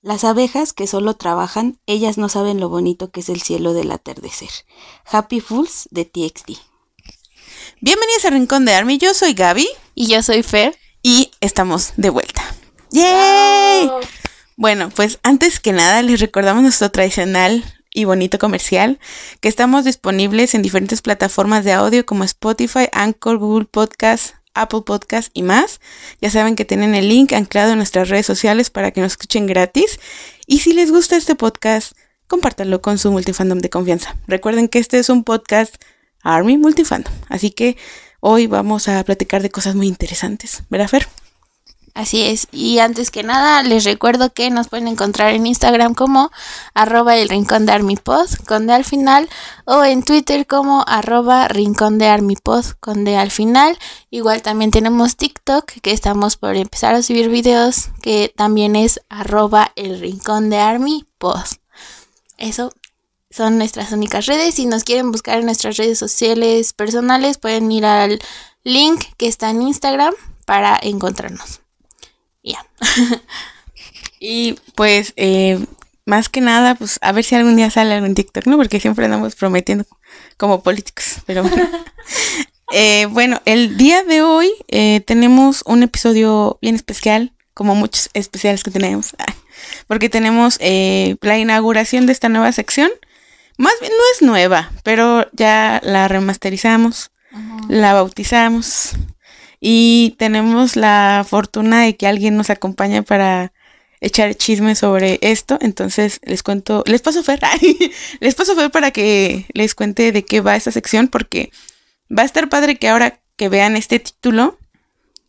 Las abejas que solo trabajan, ellas no saben lo bonito que es el cielo del atardecer. Happy Fools de TXT. Bienvenidos a Rincón de Army, yo soy Gaby. Y yo soy Fer. Y estamos de vuelta. ¡Yay! Bueno, pues antes que nada les recordamos nuestro tradicional y bonito comercial que estamos disponibles en diferentes plataformas de audio como Spotify, Anchor, Google Podcast, Apple Podcast y más. Ya saben que tienen el link anclado en nuestras redes sociales para que nos escuchen gratis. Y si les gusta este podcast, compártanlo con su multifandom de confianza. Recuerden que este es un podcast Army Multifandom. Así que hoy vamos a platicar de cosas muy interesantes. ¿Verdad, Fer? Así es. Y antes que nada, les recuerdo que nos pueden encontrar en Instagram como arroba el rincón de ArmyPod con D al final o en Twitter como arroba rincón de ArmyPod con D al final. Igual también tenemos TikTok que estamos por empezar a subir videos que también es arroba el rincón de ArmyPod. Eso son nuestras únicas redes. Si nos quieren buscar en nuestras redes sociales personales, pueden ir al link que está en Instagram para encontrarnos. Ya. y pues, eh, más que nada, pues a ver si algún día sale algún TikTok, ¿no? Porque siempre andamos prometiendo como políticos, pero bueno. Eh, bueno, el día de hoy eh, tenemos un episodio bien especial, como muchos especiales que tenemos, porque tenemos la inauguración de esta nueva sección. Más bien no es nueva, pero ya la remasterizamos, la bautizamos, y tenemos la fortuna de que alguien nos acompaña para echar chisme sobre esto. Entonces les cuento, les paso Fer, les paso Fer para que les cuente de qué va esta sección porque va a estar padre que ahora que vean este título,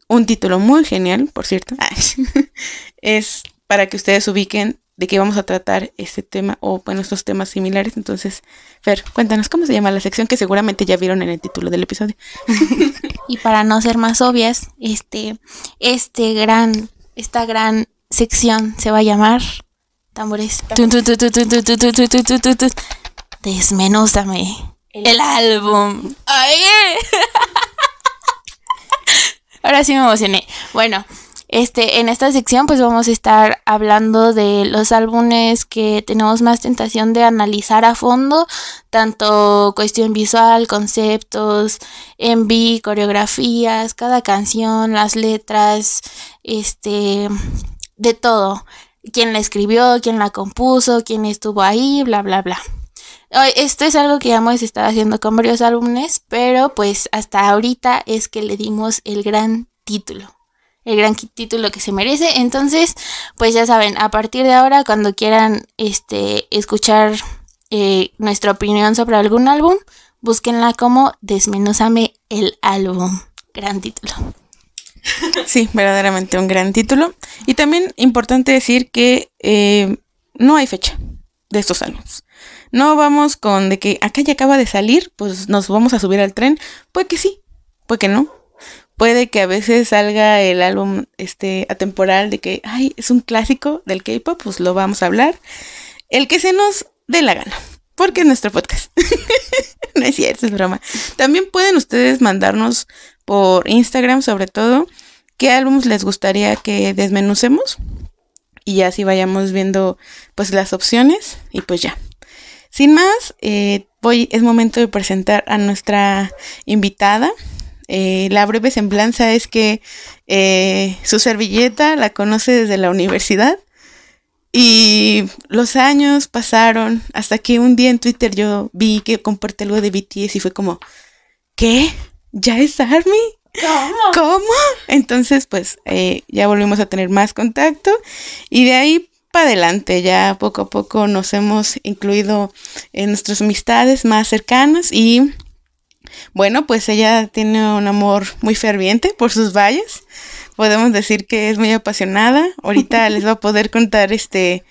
un título muy genial, por cierto, es para que ustedes ubiquen de qué vamos a tratar este tema o bueno, estos temas similares. Entonces, Fer, cuéntanos cómo se llama la sección que seguramente ya vieron en el título del episodio. y para no ser más obvias, este, este gran, esta gran sección se va a llamar tambores. Desmenúzame el álbum. Ahora sí me emocioné. Bueno, este, en esta sección pues vamos a estar hablando de los álbumes que tenemos más tentación de analizar a fondo, tanto cuestión visual, conceptos, MV, coreografías, cada canción, las letras, este, de todo. Quién la escribió, quién la compuso, quién estuvo ahí, bla, bla, bla. Esto es algo que ya hemos estado haciendo con varios álbumes, pero pues hasta ahorita es que le dimos el gran título el gran título que se merece. Entonces, pues ya saben, a partir de ahora, cuando quieran este, escuchar eh, nuestra opinión sobre algún álbum, búsquenla como Desmenúzame el álbum. Gran título. Sí, verdaderamente un gran título. Y también importante decir que eh, no hay fecha de estos álbumes. No vamos con de que acá ya acaba de salir, pues nos vamos a subir al tren. Puede que sí, puede que no puede que a veces salga el álbum este atemporal de que, ay, es un clásico del K-pop, pues lo vamos a hablar. El que se nos dé la gana, porque es nuestro podcast. no es cierto, es broma. También pueden ustedes mandarnos por Instagram, sobre todo, qué álbumes les gustaría que desmenucemos. Y así vayamos viendo pues las opciones y pues ya. Sin más, eh, voy, es momento de presentar a nuestra invitada. Eh, la breve semblanza es que eh, su servilleta la conoce desde la universidad y los años pasaron hasta que un día en Twitter yo vi que compartí algo de BTS y fue como, ¿qué? ¿Ya es Army? ¿Cómo? ¿Cómo? Entonces, pues eh, ya volvimos a tener más contacto y de ahí para adelante, ya poco a poco nos hemos incluido en nuestras amistades más cercanas y bueno, pues ella tiene un amor muy ferviente por sus valles. Podemos decir que es muy apasionada. Ahorita les va a poder contar este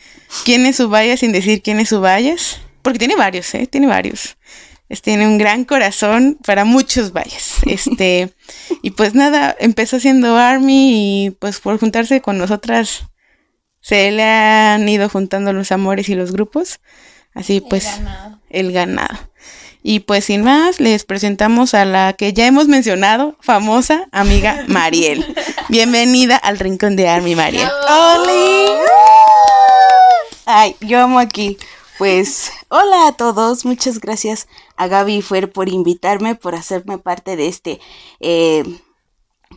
quién es su valla sin decir quién es su valles. Porque tiene varios, ¿eh? Tiene varios. tiene un gran corazón para muchos valles. Este, y pues nada, empezó haciendo Army y pues por juntarse con nosotras se le han ido juntando los amores y los grupos. Así pues, El ganado. Y pues sin más, les presentamos a la que ya hemos mencionado, famosa amiga ¡Uh! Mariel. Bienvenida al Rincón de Army, Mariel. ¡Hola! Ay, yo amo aquí. Pues, hola a todos, muchas gracias a Gaby y Fuer por invitarme, por hacerme parte de este, eh,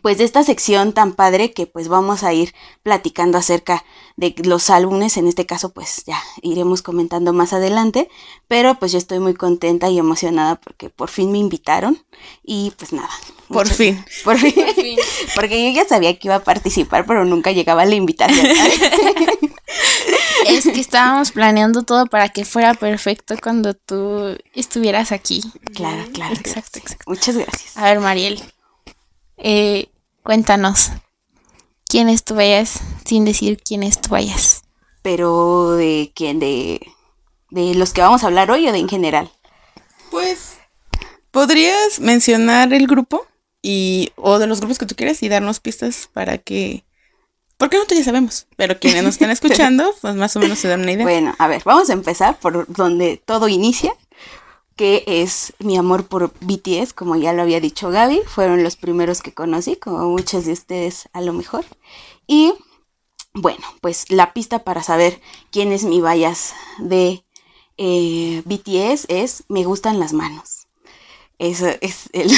pues de esta sección tan padre que pues vamos a ir platicando acerca de los álbumes, en este caso pues ya iremos comentando más adelante, pero pues yo estoy muy contenta y emocionada porque por fin me invitaron y pues nada. Por fin. Por fin. porque yo ya sabía que iba a participar, pero nunca llegaba la invitación. Es que estábamos planeando todo para que fuera perfecto cuando tú estuvieras aquí. Claro, claro. Exacto, exacto. Muchas gracias. A ver, Mariel, eh, cuéntanos, ¿quién es tu vayas sin decir quién es tu vayas? Pero de quién, de, de los que vamos a hablar hoy o de en general. Pues, ¿podrías mencionar el grupo? Y, o de los grupos que tú quieres y darnos pistas para que porque nosotros ya sabemos, pero quienes nos están escuchando, pues más o menos se dan una idea. Bueno, a ver, vamos a empezar por donde todo inicia, que es mi amor por BTS, como ya lo había dicho Gaby, fueron los primeros que conocí, como muchos de ustedes a lo mejor. Y bueno, pues la pista para saber quién es mi bias de eh, BTS es me gustan las manos. Eso es el...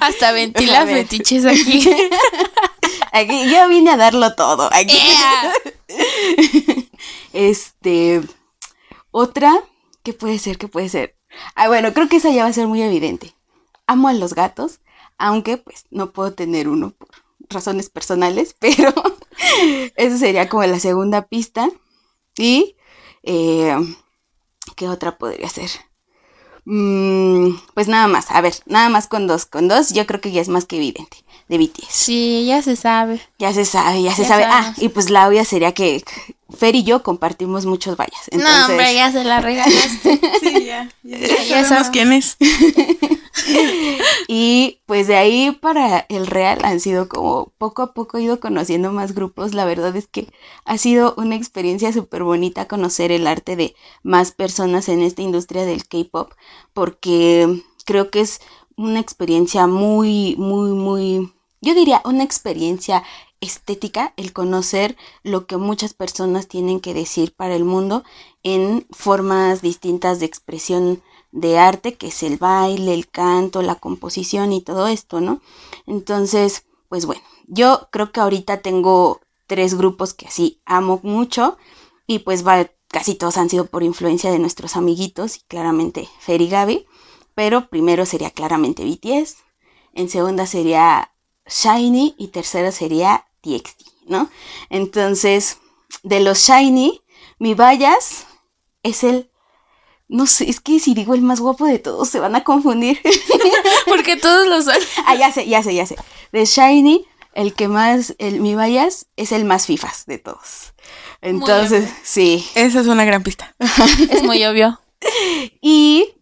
Hasta ventila fetiches aquí. Aquí yo vine a darlo todo. Aquí. Este, otra, ¿qué puede ser? ¿Qué puede ser? Ah, bueno, creo que esa ya va a ser muy evidente. Amo a los gatos, aunque pues no puedo tener uno por razones personales, pero esa sería como la segunda pista. Y, eh, ¿qué otra podría ser? Mm, pues nada más, a ver, nada más con dos, con dos, yo creo que ya es más que evidente, de BTS. Sí, ya se sabe. Ya se sabe, ya se Ya sabe. Ah, y pues la obvia sería que Fer y yo compartimos muchos vallas. Entonces, No, hombre, ya se la regalaste. Sí, ya. Ya, Ya sabemos. quién es. Y pues de ahí para el Real han sido como poco a poco he ido conociendo más grupos. La verdad es que ha sido una experiencia súper bonita conocer el arte de más personas en esta industria del K-pop, porque creo que es una experiencia muy, muy, muy, yo diría una experiencia estética el conocer lo que muchas personas tienen que decir para el mundo en formas distintas de expresión de arte, que es el baile, el canto, la composición y todo esto, ¿no? Entonces, pues bueno, yo creo que ahorita tengo tres grupos que así amo mucho y pues va, casi todos han sido por influencia de nuestros amiguitos y claramente Fer y Gaby, pero primero sería claramente BTS, en segunda sería Shiny y tercero sería TXT, ¿no? Entonces, de los Shiny, mi Bayas es el no sé, es que si digo el más guapo de todos se van a confundir. Porque todos lo son. ah, ya sé, ya sé, ya sé. De Shiny, el que más, el mi Bayas es el más fifas de todos. Entonces, sí. Esa es una gran pista. Es muy obvio. Y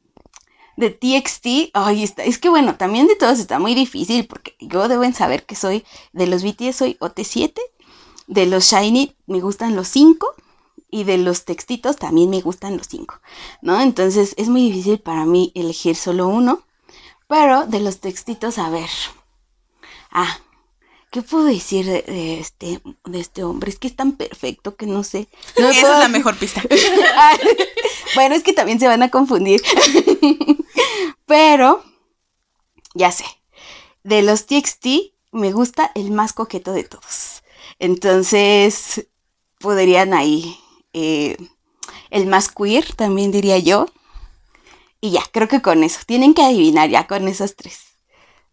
de TXT, ay, está, es que bueno, también de todos está muy difícil porque yo deben saber que soy de los BTS soy OT7, de los Shiny me gustan los 5 y de los textitos también me gustan los 5, ¿no? Entonces es muy difícil para mí elegir solo uno, pero de los textitos, a ver. Ah, ¿qué puedo decir de, de este de este hombre? Es que es tan perfecto que no sé. No Esa puedo- es la mejor pista. Bueno, es que también se van a confundir. Pero, ya sé, de los TXT me gusta el más coqueto de todos. Entonces, podrían ahí, eh, el más queer, también diría yo. Y ya, creo que con eso. Tienen que adivinar ya con esos tres,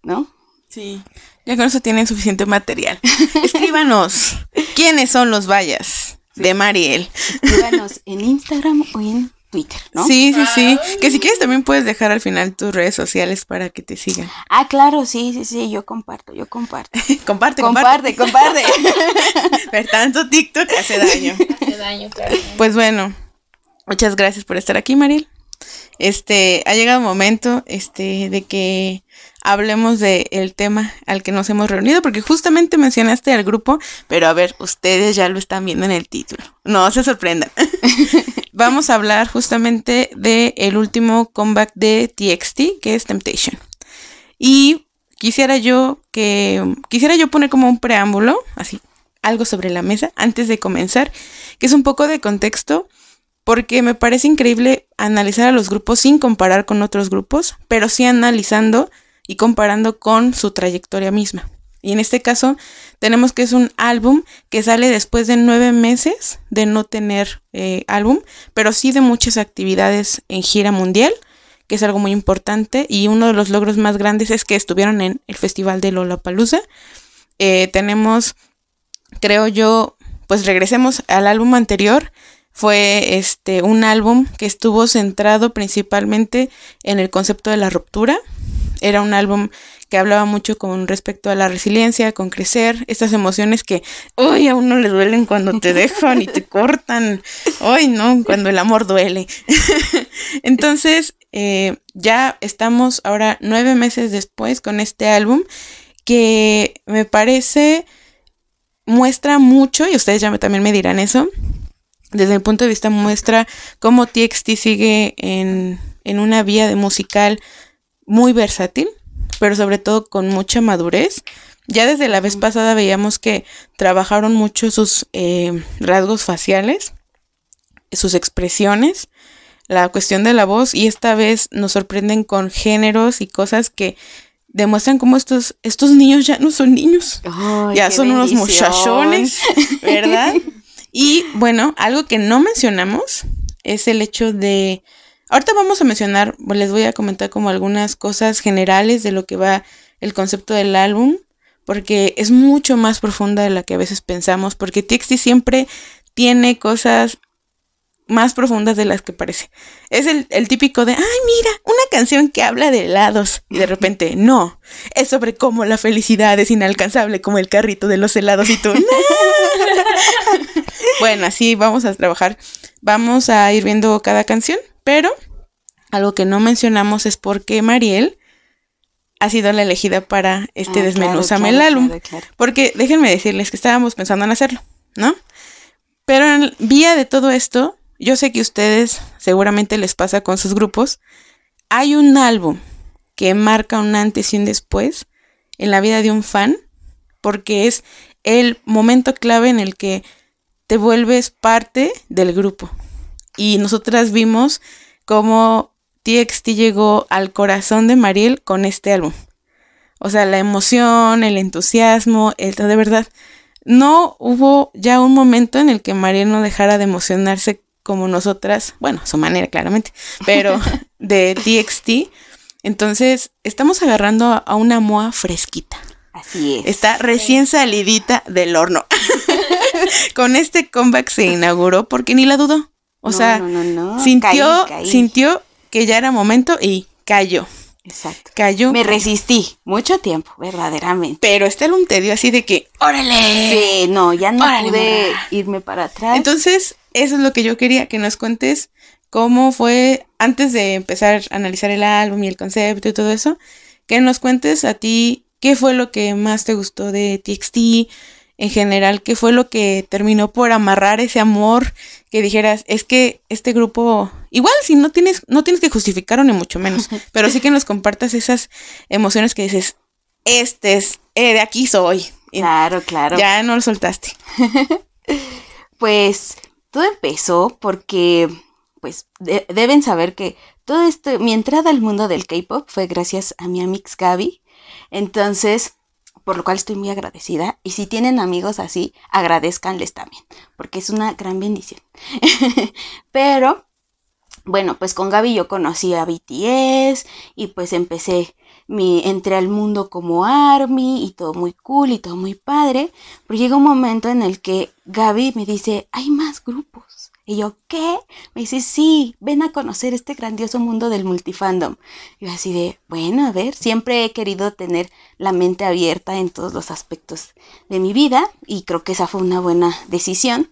¿no? Sí. Ya con eso tienen suficiente material. Escríbanos. ¿Quiénes son los vallas de Mariel? Escríbanos en Instagram o en Twitter, ¿no? Sí, sí, sí. Que si quieres también puedes dejar al final tus redes sociales para que te sigan. Ah, claro, sí, sí, sí, yo comparto, yo comparto. comparte, comparte. Comparte, comparte. Ver tanto TikTok hace daño. Hace daño, claro. Pues bueno, muchas gracias por estar aquí, Mariel. Este, ha llegado el momento, este, de que hablemos del el tema al que nos hemos reunido, porque justamente mencionaste al grupo, pero a ver, ustedes ya lo están viendo en el título. No se sorprendan. Vamos a hablar justamente de el último comeback de TXT, que es Temptation. Y quisiera yo que quisiera yo poner como un preámbulo, así, algo sobre la mesa antes de comenzar, que es un poco de contexto, porque me parece increíble analizar a los grupos sin comparar con otros grupos, pero sí analizando y comparando con su trayectoria misma. Y en este caso tenemos que es un álbum que sale después de nueve meses de no tener eh, álbum, pero sí de muchas actividades en gira mundial, que es algo muy importante. Y uno de los logros más grandes es que estuvieron en el Festival de Lollapalooza. Eh, tenemos, creo yo, pues regresemos al álbum anterior. Fue este un álbum que estuvo centrado principalmente en el concepto de la ruptura. Era un álbum que hablaba mucho con respecto a la resiliencia, con crecer, estas emociones que, uy, a uno le duelen cuando te dejan y te cortan, uy, no, cuando el amor duele. Entonces, eh, ya estamos ahora nueve meses después con este álbum que me parece muestra mucho, y ustedes ya también me dirán eso, desde mi punto de vista muestra cómo TXT sigue en, en una vía de musical muy versátil, pero sobre todo con mucha madurez. Ya desde la vez pasada veíamos que trabajaron mucho sus eh, rasgos faciales, sus expresiones, la cuestión de la voz y esta vez nos sorprenden con géneros y cosas que demuestran cómo estos, estos niños ya no son niños, ya son unos muchachones, ¿verdad? y bueno, algo que no mencionamos es el hecho de Ahorita vamos a mencionar, les voy a comentar como algunas cosas generales de lo que va el concepto del álbum, porque es mucho más profunda de la que a veces pensamos, porque TXT siempre tiene cosas más profundas de las que parece. Es el, típico de, ay, mira, una canción que habla de helados. Y de repente, no, es sobre cómo la felicidad es inalcanzable como el carrito de los helados y tú. bueno, así vamos a trabajar. Vamos a ir viendo cada canción. Pero algo que no mencionamos es por qué Mariel ha sido la elegida para este ah, desmenuzame el álbum. Porque déjenme decirles que estábamos pensando en hacerlo, ¿no? Pero en vía de todo esto, yo sé que a ustedes seguramente les pasa con sus grupos. Hay un álbum que marca un antes y un después en la vida de un fan, porque es el momento clave en el que te vuelves parte del grupo. Y nosotras vimos cómo TXT llegó al corazón de Mariel con este álbum. O sea, la emoción, el entusiasmo, el, de verdad. No hubo ya un momento en el que Mariel no dejara de emocionarse como nosotras, bueno, a su manera claramente, pero de TXT. Entonces, estamos agarrando a una moa fresquita. Así es. Está recién salidita del horno. Con este comeback se inauguró porque ni la dudó. O sea, sintió, sintió que ya era momento y cayó. Exacto. Cayó. Me resistí mucho tiempo, verdaderamente. Pero este álbum te dio así de que, ¡órale! Sí, no, ya no pude irme para atrás. Entonces, eso es lo que yo quería que nos cuentes cómo fue antes de empezar a analizar el álbum y el concepto y todo eso, que nos cuentes a ti qué fue lo que más te gustó de TXT, en general, qué fue lo que terminó por amarrar ese amor que dijeras, es que este grupo, igual si no tienes, no tienes que justificarlo ni mucho menos, pero sí que nos compartas esas emociones que dices, este es, eh, de aquí soy. Claro, claro. Ya no lo soltaste. pues todo empezó porque, pues, deben saber que todo esto, mi entrada al mundo del K-pop fue gracias a mi amix Gaby. Entonces, por lo cual estoy muy agradecida. Y si tienen amigos así, agradezcanles también, porque es una gran bendición. Pero, bueno, pues con Gaby yo conocí a BTS y pues empecé mi, entré al mundo como Army y todo muy cool y todo muy padre. Pero llega un momento en el que Gaby me dice, hay más grupos. Y yo, ¿qué? Me dice, sí, ven a conocer este grandioso mundo del multifandom. Y yo así de, bueno, a ver, siempre he querido tener la mente abierta en todos los aspectos de mi vida y creo que esa fue una buena decisión.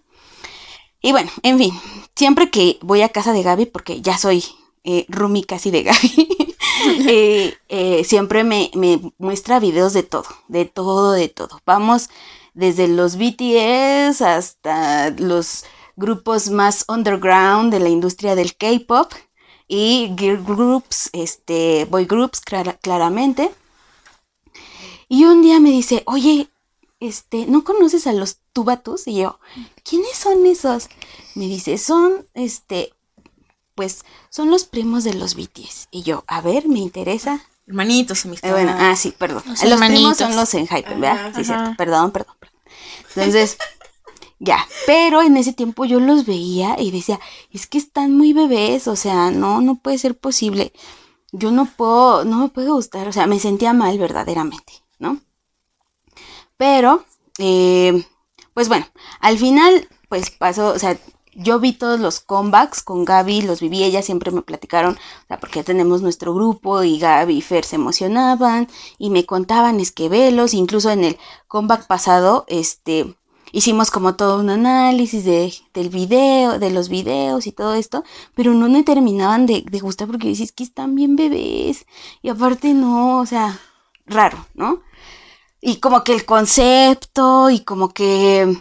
Y bueno, en fin, siempre que voy a casa de Gaby, porque ya soy eh, Rumi casi de Gaby, eh, eh, siempre me, me muestra videos de todo, de todo, de todo. Vamos desde los BTS hasta los grupos más underground de la industria del K-pop y girl groups, este, boy groups claramente. Y un día me dice, oye, este, ¿no conoces a los tubatus? Y yo, ¿quiénes son esos? Me dice, son, este, pues, son los primos de los BTS. Y yo, a ver, me interesa. Hermanitos, amistad. Eh, bueno, ah, sí, perdón. Los Los, primos hermanitos. son los en Hype, ¿verdad? Ajá, sí, ajá. cierto. Perdón, perdón, perdón. Entonces, ya. Pero en ese tiempo yo los veía y decía, es que están muy bebés, o sea, no, no puede ser posible. Yo no puedo, no me puede gustar, o sea, me sentía mal verdaderamente, ¿no? Pero, eh, pues bueno, al final, pues pasó, o sea, yo vi todos los comebacks con Gaby, los viví, ellas siempre me platicaron, o sea, porque ya tenemos nuestro grupo y Gaby y Fer se emocionaban y me contaban es que velos, incluso en el comeback pasado, este, hicimos como todo un análisis de, del video, de los videos y todo esto, pero no me terminaban de, de gustar porque dices que están bien bebés y aparte no, o sea, raro, ¿no? Y como que el concepto y como que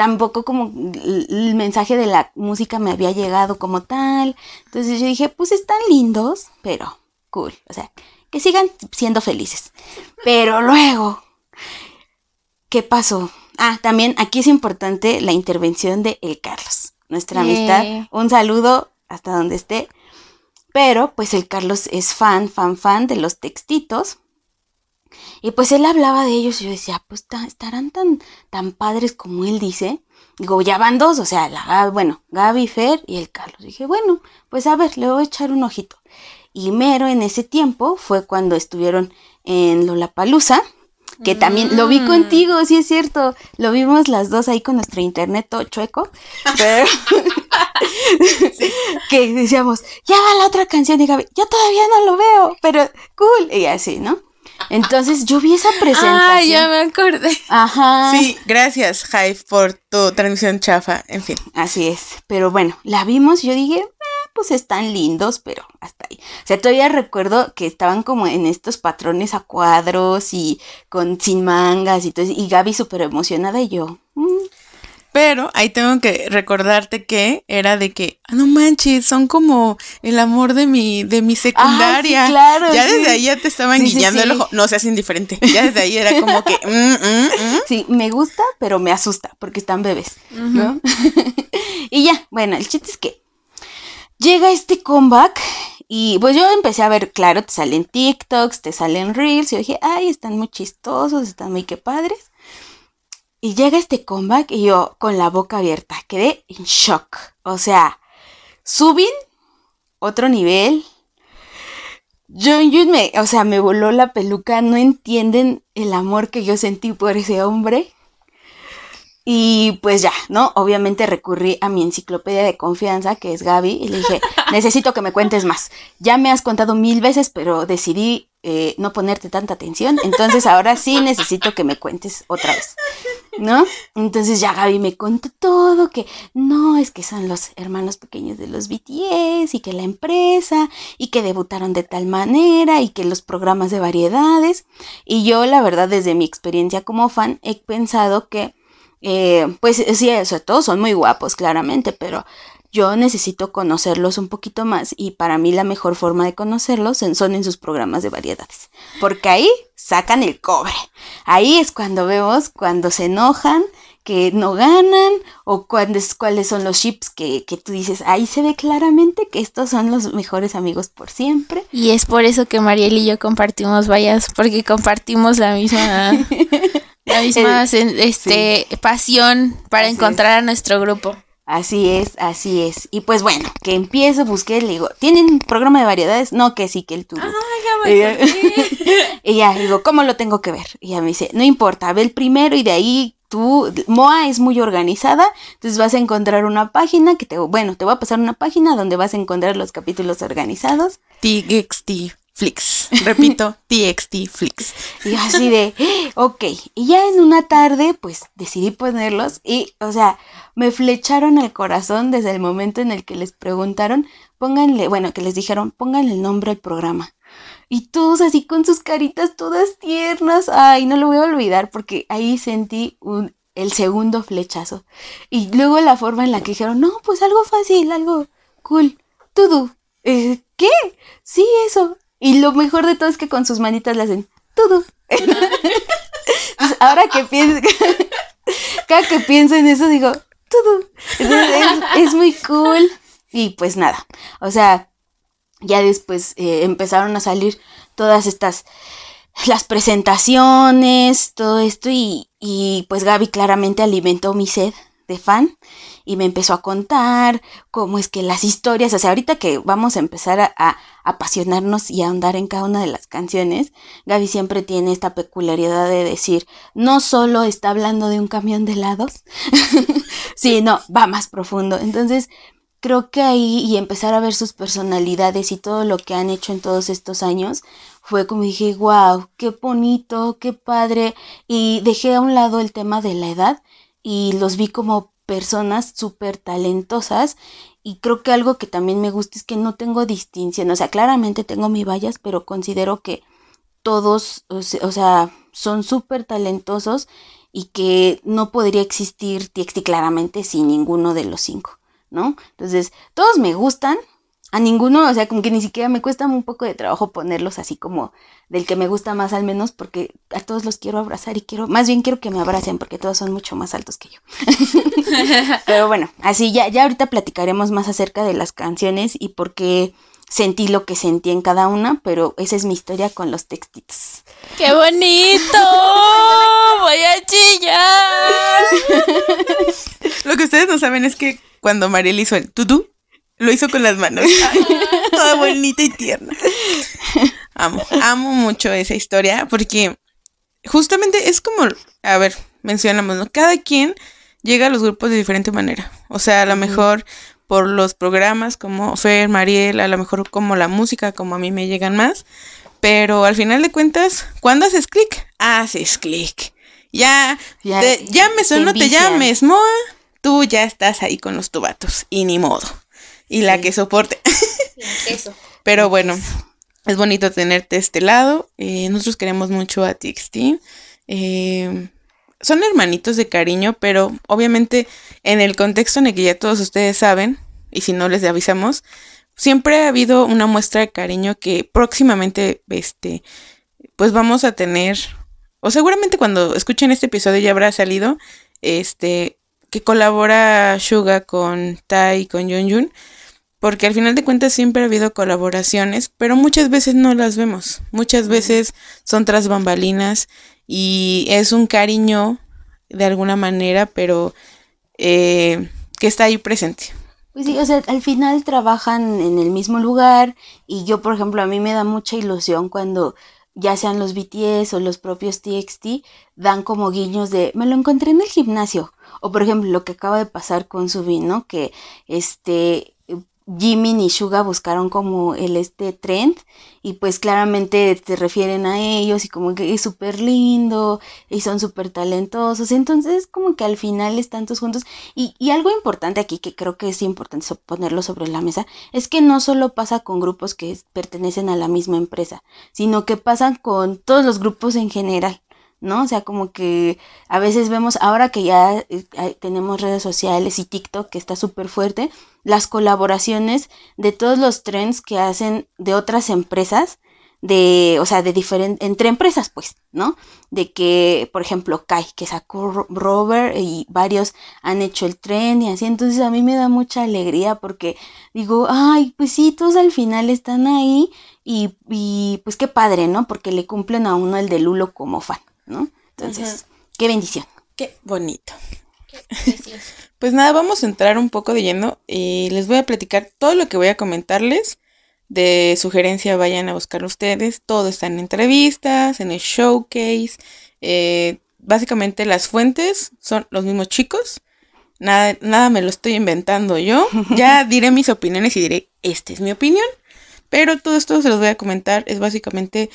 tampoco como el mensaje de la música me había llegado como tal. Entonces yo dije, pues están lindos, pero cool. O sea, que sigan siendo felices. Pero luego, ¿qué pasó? Ah, también aquí es importante la intervención de El Carlos, nuestra amistad. Un saludo hasta donde esté. Pero pues el Carlos es fan, fan, fan de los textitos. Y pues él hablaba de ellos y yo decía, pues ta- estarán tan, tan padres como él dice. Digo, ya van dos, o sea, la, bueno, Gaby, Fer y el Carlos. Dije, bueno, pues a ver, le voy a echar un ojito. Y mero en ese tiempo fue cuando estuvieron en Lollapalooza, que también lo vi Mm. contigo, sí es cierto. Lo vimos las dos ahí con nuestro internet todo chueco. Pero que decíamos, ya va la otra canción y Gaby, yo todavía no lo veo, pero cool. Y así, ¿no? Entonces yo vi esa presentación. Ah, ya me acordé. Ajá. Sí, gracias, Hive, por tu transmisión chafa. En fin. Así es. Pero bueno, la vimos yo dije, "Eh, pues están lindos, pero hasta ahí. O sea, todavía recuerdo que estaban como en estos patrones a cuadros y con sin mangas y todo. Y Gaby súper emocionada y yo. "Mm". Pero ahí tengo que recordarte que era de que, ah, no manches, son como el amor de mi, de mi secundaria. Ah, sí, claro, ya sí. desde ahí ya te estaban Sí, guiñando el ojo. No seas indiferente. Ya desde ahí era como que, mm, mm, mm. Sí, me gusta, pero me asusta porque están bebés, ¿no? y ya, bueno, el chiste es que llega este comeback y pues yo empecé a ver, claro, te salen TikToks, te salen Reels y yo dije, ay, están muy chistosos, están muy que padres. Y llega este comeback y yo con la boca abierta, quedé en shock. O sea, Subin, otro nivel. Jun me, o sea, me voló la peluca, no entienden el amor que yo sentí por ese hombre. Y pues ya, ¿no? Obviamente recurrí a mi enciclopedia de confianza, que es Gaby, y le dije, necesito que me cuentes más. Ya me has contado mil veces, pero decidí eh, no ponerte tanta atención, entonces ahora sí necesito que me cuentes otra vez, ¿no? Entonces ya Gaby me contó todo, que no, es que son los hermanos pequeños de los BTS y que la empresa y que debutaron de tal manera y que los programas de variedades. Y yo, la verdad, desde mi experiencia como fan, he pensado que eh, pues sí, o sea, todos son muy guapos, claramente, pero yo necesito conocerlos un poquito más y para mí la mejor forma de conocerlos son en sus programas de variedades, porque ahí sacan el cobre. Ahí es cuando vemos cuando se enojan, que no ganan o cuándo es- cuáles son los chips que, que tú dices, ahí se ve claramente que estos son los mejores amigos por siempre. Y es por eso que Mariel y yo compartimos vallas, porque compartimos la misma, la misma este, pasión para Así es. encontrar a nuestro grupo. Así es, así es. Y pues bueno, que empiezo, busqué, le digo, ¿tienen programa de variedades? No, que sí, que el tuyo. Y ya- y ya, digo, ¿cómo lo tengo que ver? Y ella me dice, no importa, ve el primero y de ahí tú, Moa es muy organizada, entonces vas a encontrar una página que te, bueno, te voy a pasar una página donde vas a encontrar los capítulos organizados. TXT Flix. Repito, TXT Flix. Y así de, ok. Y ya en una tarde, pues decidí ponerlos y, o sea, me flecharon el corazón desde el momento en el que les preguntaron, pónganle, bueno, que les dijeron, pónganle el nombre al programa. Y todos así con sus caritas todas tiernas. Ay, no lo voy a olvidar porque ahí sentí un, el segundo flechazo. Y luego la forma en la que dijeron, no, pues algo fácil, algo cool. Todo. Eh, ¿Qué? Sí, eso. Y lo mejor de todo es que con sus manitas le hacen todo. ahora que pienso, cada que pienso en eso digo, todo. es, muy cool. Y pues nada, o sea, ya después eh, empezaron a salir todas estas, las presentaciones, todo esto y, y pues Gaby claramente alimentó mi sed de fan y me empezó a contar cómo es que las historias, o sea, ahorita que vamos a empezar a, apasionarnos y a andar en cada una de las canciones, Gaby siempre tiene esta peculiaridad de decir, no solo está hablando de un camión de helados, sino va más profundo. Entonces, creo que ahí y empezar a ver sus personalidades y todo lo que han hecho en todos estos años, fue como dije, wow, qué bonito, qué padre. Y dejé a un lado el tema de la edad y los vi como personas súper talentosas y creo que algo que también me gusta es que no tengo distinción, o sea, claramente tengo mis vallas, pero considero que todos, o sea, son súper talentosos y que no podría existir TXT claramente sin ninguno de los cinco, ¿no? Entonces, todos me gustan, a ninguno, o sea, como que ni siquiera me cuesta un poco de trabajo ponerlos así como del que me gusta más al menos, porque a todos los quiero abrazar y quiero, más bien quiero que me abracen, porque todos son mucho más altos que yo. Pero bueno, así ya, ya ahorita platicaremos más acerca de las canciones y por qué sentí lo que sentí en cada una, pero esa es mi historia con los textitos. ¡Qué bonito! ¡Voy a chillar! lo que ustedes no saben es que cuando Mariel hizo el tutú, lo hizo con las manos. toda bonita y tierna. Amo, amo mucho esa historia porque justamente es como, a ver, mencionamos, ¿no? Cada quien llega a los grupos de diferente manera. O sea, a lo mejor por los programas como Fer, Mariel, a lo mejor como la música, como a mí me llegan más. Pero al final de cuentas, ¿cuándo haces clic? Haces clic. Ya, ya, te, llames o no te llames, Moa, tú ya estás ahí con los tubatos y ni modo y la que soporte. Pero bueno, es bonito tenerte este lado. Eh, nosotros queremos mucho a TXT. Eh, son hermanitos de cariño, pero obviamente en el contexto en el que ya todos ustedes saben, y si no les avisamos, siempre ha habido una muestra de cariño que próximamente, este, pues vamos a tener, o seguramente cuando escuchen este episodio ya habrá salido, este, que colabora Suga con Tai y con Yun porque al final de cuentas siempre ha habido colaboraciones, pero muchas veces no las vemos. Muchas veces son tras bambalinas y es un cariño de alguna manera, pero eh, que está ahí presente. Pues sí, o sea, al final trabajan en el mismo lugar y yo, por ejemplo, a mí me da mucha ilusión cuando ya sean los BTS o los propios TXT, dan como guiños de, me lo encontré en el gimnasio. O por ejemplo, lo que acaba de pasar con Subin, ¿no? Que este Jimmy y Suga buscaron como el este trend y pues claramente te refieren a ellos y como que es súper lindo y son súper talentosos. Entonces como que al final están todos juntos y, y, algo importante aquí que creo que es importante ponerlo sobre la mesa es que no solo pasa con grupos que pertenecen a la misma empresa, sino que pasan con todos los grupos en general. ¿No? O sea, como que a veces vemos, ahora que ya eh, tenemos redes sociales y TikTok que está súper fuerte, las colaboraciones de todos los trends que hacen de otras empresas, de, o sea, de diferentes, entre empresas, pues, ¿no? De que, por ejemplo, Kai, que sacó Robert y varios han hecho el trend y así, entonces a mí me da mucha alegría porque digo, ay, pues sí, todos al final están ahí y, y pues qué padre, ¿no? Porque le cumplen a uno el de Lulo como fan. ¿No? Entonces, qué bendición. Qué bonito. pues nada, vamos a entrar un poco de lleno y les voy a platicar todo lo que voy a comentarles. De sugerencia vayan a buscar ustedes. Todo está en entrevistas, en el showcase. Eh, básicamente las fuentes son los mismos chicos. Nada, nada me lo estoy inventando yo. Ya diré mis opiniones y diré, esta es mi opinión. Pero todo esto se los voy a comentar. Es básicamente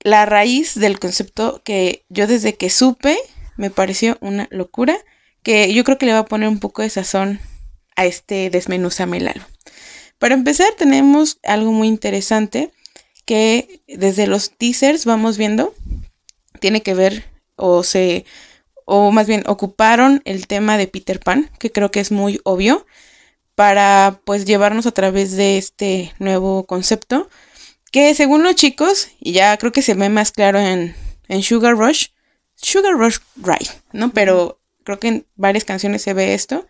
la raíz del concepto que yo desde que supe me pareció una locura, que yo creo que le va a poner un poco de sazón a este desmenuzame Para empezar tenemos algo muy interesante que desde los teasers vamos viendo, tiene que ver o se o más bien ocuparon el tema de Peter Pan, que creo que es muy obvio, para pues llevarnos a través de este nuevo concepto que según los chicos, y ya creo que se ve más claro en, Sugar Rush, Sugar Rush Ride, ¿no? Pero creo que en varias canciones se ve esto.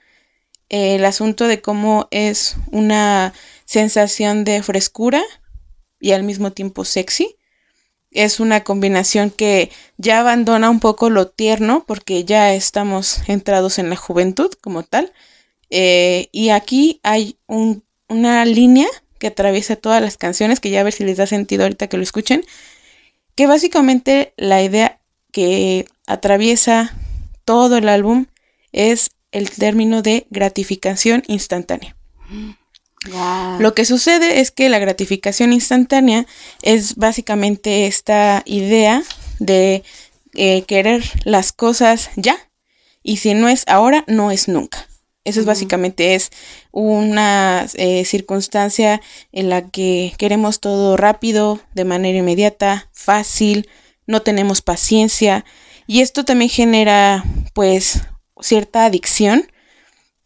el asunto de cómo es una sensación de frescura y al mismo tiempo sexy. Es una combinación que ya abandona un poco lo tierno porque ya estamos entrados en la juventud como tal. Eh, y aquí hay una línea que atraviesa todas las canciones, que ya a ver si les da sentido ahorita que lo escuchen, que básicamente la idea que atraviesa todo el álbum es el término de gratificación instantánea. Lo que sucede es que la gratificación instantánea es básicamente esta idea de eh, querer las cosas ya y si no es ahora, no es nunca. Eso es básicamente es una eh, circunstancia en la que queremos todo rápido, de manera inmediata, fácil, no tenemos paciencia y esto también genera pues cierta adicción,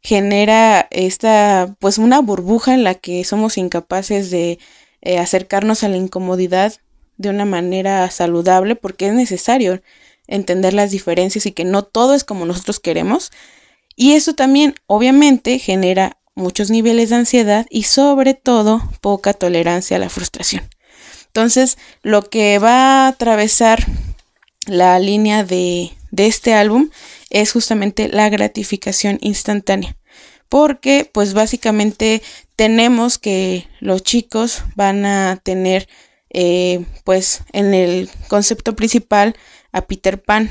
genera esta pues una burbuja en la que somos incapaces de eh, acercarnos a la incomodidad de una manera saludable porque es necesario entender las diferencias y que no todo es como nosotros queremos y eso también obviamente genera muchos niveles de ansiedad y sobre todo poca tolerancia a la frustración. Entonces, lo que va a atravesar la línea de, este álbum es justamente la gratificación instantánea. Porque pues básicamente tenemos que los chicos van a tener eh, pues en el concepto principal a Peter Pan,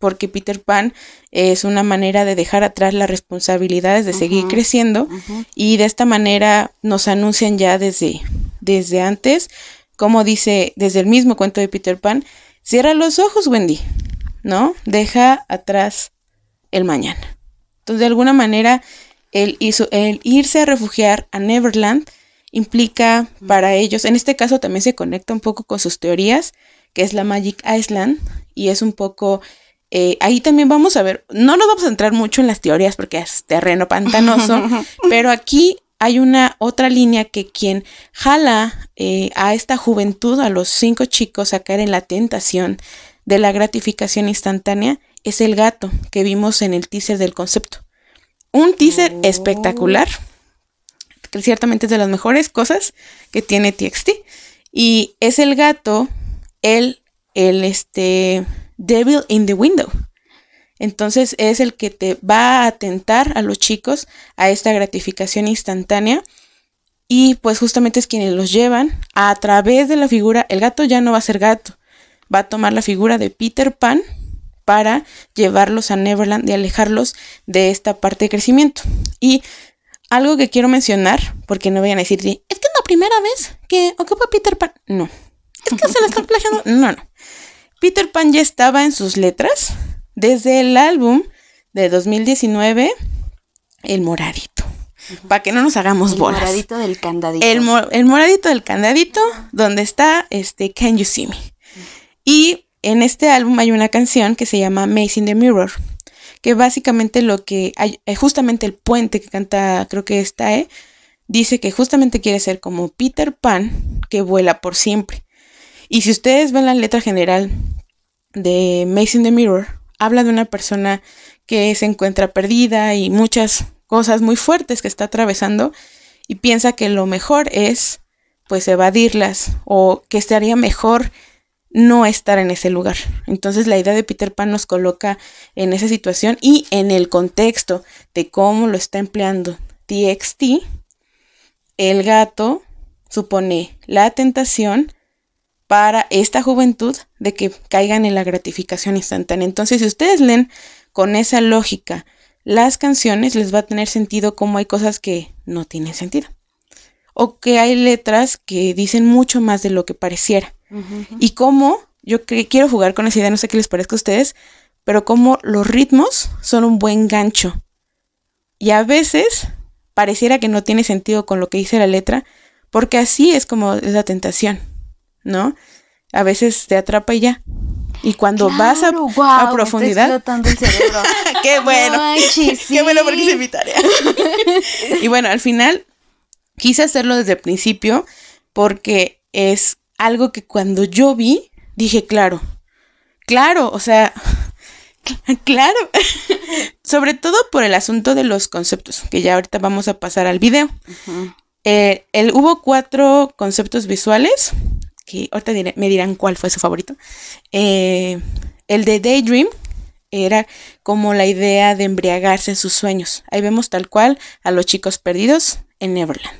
porque Peter Pan es una manera de dejar atrás las responsabilidades, de seguir creciendo y de esta manera nos anuncian ya desde, desde antes, como dice desde el mismo cuento de Peter Pan, cierra los ojos Wendy, ¿no? Deja atrás el mañana. Entonces de alguna manera el, el irse a refugiar a Neverland implica para ellos, en este caso también se conecta un poco con sus teorías, que es la Magic Island, y es un poco eh, ahí también vamos a ver, no nos vamos a entrar mucho en las teorías porque es terreno pantanoso, pero aquí hay una otra línea que quien jala eh, a esta juventud, a los cinco chicos a caer en la tentación de la gratificación instantánea, es el gato que vimos en el teaser del concepto. Un teaser oh. espectacular, que ciertamente es de las mejores cosas que tiene TXT. Y es el gato, el, el, este, Devil in the Window. Entonces es el que te va a atentar a los chicos a esta gratificación instantánea y pues justamente es quienes los llevan a través de la figura, el gato ya no va a ser gato, va a tomar la figura de Peter Pan para llevarlos a Neverland y alejarlos de esta parte de crecimiento. Y algo que quiero mencionar, porque no vayan a decir, es que es la primera vez que ocupa Peter Pan. No, es que se la están plagiando. No, no. Peter Pan ya estaba en sus letras desde el álbum de 2019, El Moradito. Para que no nos hagamos bolas. El moradito del candadito. El, moradito del candadito, donde está este Can You See Me. Y en este álbum hay una canción que se llama Maze in the Mirror, que básicamente lo que hay, eh, justamente el puente que canta, creo que está, eh, dice que justamente quiere ser como Peter Pan que vuela por siempre. Y si ustedes ven la letra general de Maze in the Mirror, habla de una persona que se encuentra perdida y muchas cosas muy fuertes que está atravesando y piensa que lo mejor es pues evadirlas o que estaría mejor no estar en ese lugar. Entonces la idea de Peter Pan nos coloca en esa situación y en el contexto de cómo lo está empleando TXT, el gato supone la tentación para esta juventud de que caigan en la gratificación instantánea. Entonces, si ustedes leen con esa lógica las canciones, les va a tener sentido como hay cosas que no tienen sentido. O que hay letras que dicen mucho más de lo que pareciera. Y cómo, yo quiero jugar con esa idea, no sé qué les parezca a ustedes, pero como los ritmos son un buen gancho. Y a veces pareciera que no tiene sentido con lo que dice la letra, porque así es como es la tentación. ¿No? A veces te atrapa y ya. Y cuando vas a, a profundidad. el cerebro. qué bueno. Qué bueno porque hice mi tarea. y bueno, al final quise hacerlo desde el principio porque es algo que cuando yo vi, dije, claro, claro, o sea, Claro, sobre todo por el asunto de los conceptos, que ya ahorita vamos a pasar al video. Eh, el, hubo cuatro conceptos visuales, ahorita me dirán cuál fue su favorito. Eh, el de Daydream era como la idea de embriagarse en sus sueños. Ahí vemos tal cual a los chicos perdidos en Neverland.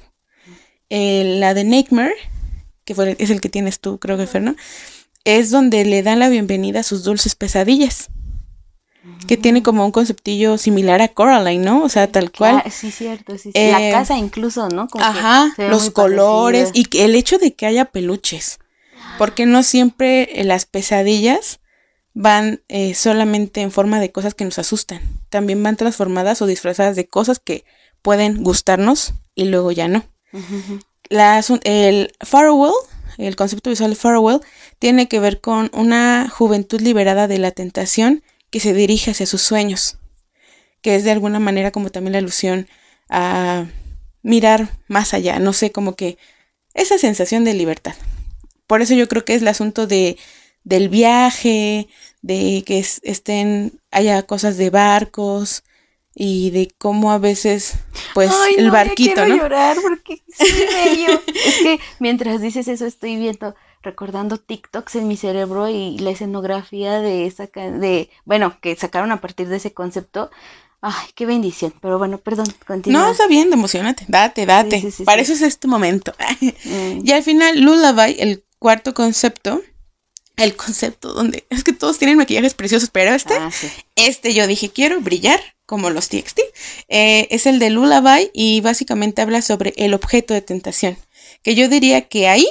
Eh, la de Nightmare, que es el que tienes tú, creo que Ferno, es donde le dan la bienvenida a sus dulces pesadillas que tiene como un conceptillo similar a Coraline, ¿no? O sea, tal cual. sí, cierto, sí, la eh, casa incluso, ¿no? ajá, los colores y el hecho de que haya peluches, porque no siempre las pesadillas van eh, solamente en forma de cosas que nos asustan, también van transformadas o disfrazadas de cosas que pueden gustarnos y luego ya no. el Farewell, el concepto visual de Farewell, tiene que ver con una juventud liberada de la tentación que se dirige hacia sus sueños, que es de alguna manera como también la alusión a mirar más allá, no sé, como que esa sensación de libertad. Por eso yo creo que es el asunto de del viaje, de que estén haya cosas de barcos y de cómo a veces pues el barquito, ¿no? llorar porque es que mientras dices eso estoy viendo recordando TikToks en mi cerebro y la escenografía de esa de bueno, que sacaron a partir de ese concepto. Ay, qué bendición. Pero bueno, perdón, continúa. No, está bien, emocionate. Date, date. Para eso es este momento. Mm. Y al final, Lullaby, el cuarto concepto, el concepto donde es que todos tienen maquillajes preciosos, pero este, ah, este yo dije, quiero brillar como los TXT. Eh, es el de Lullaby y básicamente habla sobre el objeto de tentación. Que yo diría que ahí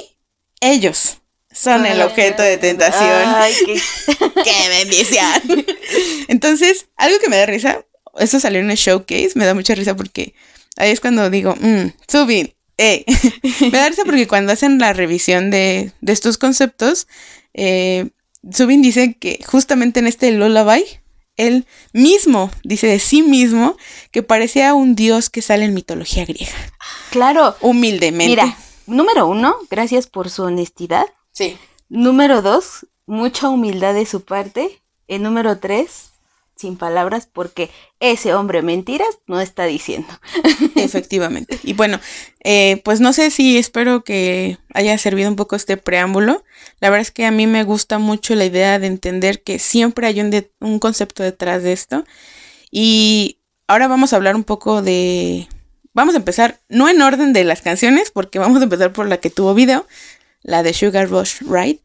ellos son el objeto de tentación. Ay, qué... qué bendición. Entonces, algo que me da risa, eso salió en el showcase, me da mucha risa porque ahí es cuando digo, mmm, Subin, eh. me da risa porque cuando hacen la revisión de, de estos conceptos, eh, Subin dice que justamente en este Lullaby, él mismo dice de sí mismo que parecía un dios que sale en mitología griega. Claro. Humildemente. Mira, número uno, gracias por su honestidad. Sí. Número dos, mucha humildad de su parte. El número tres, sin palabras, porque ese hombre mentiras no está diciendo. Efectivamente. Y bueno, eh, pues no sé si espero que haya servido un poco este preámbulo. La verdad es que a mí me gusta mucho la idea de entender que siempre hay un, un concepto detrás de esto. Y ahora vamos a hablar un poco de... Vamos a empezar, no en orden de las canciones, porque vamos a empezar por la que tuvo video, la de Sugar Rush Ride,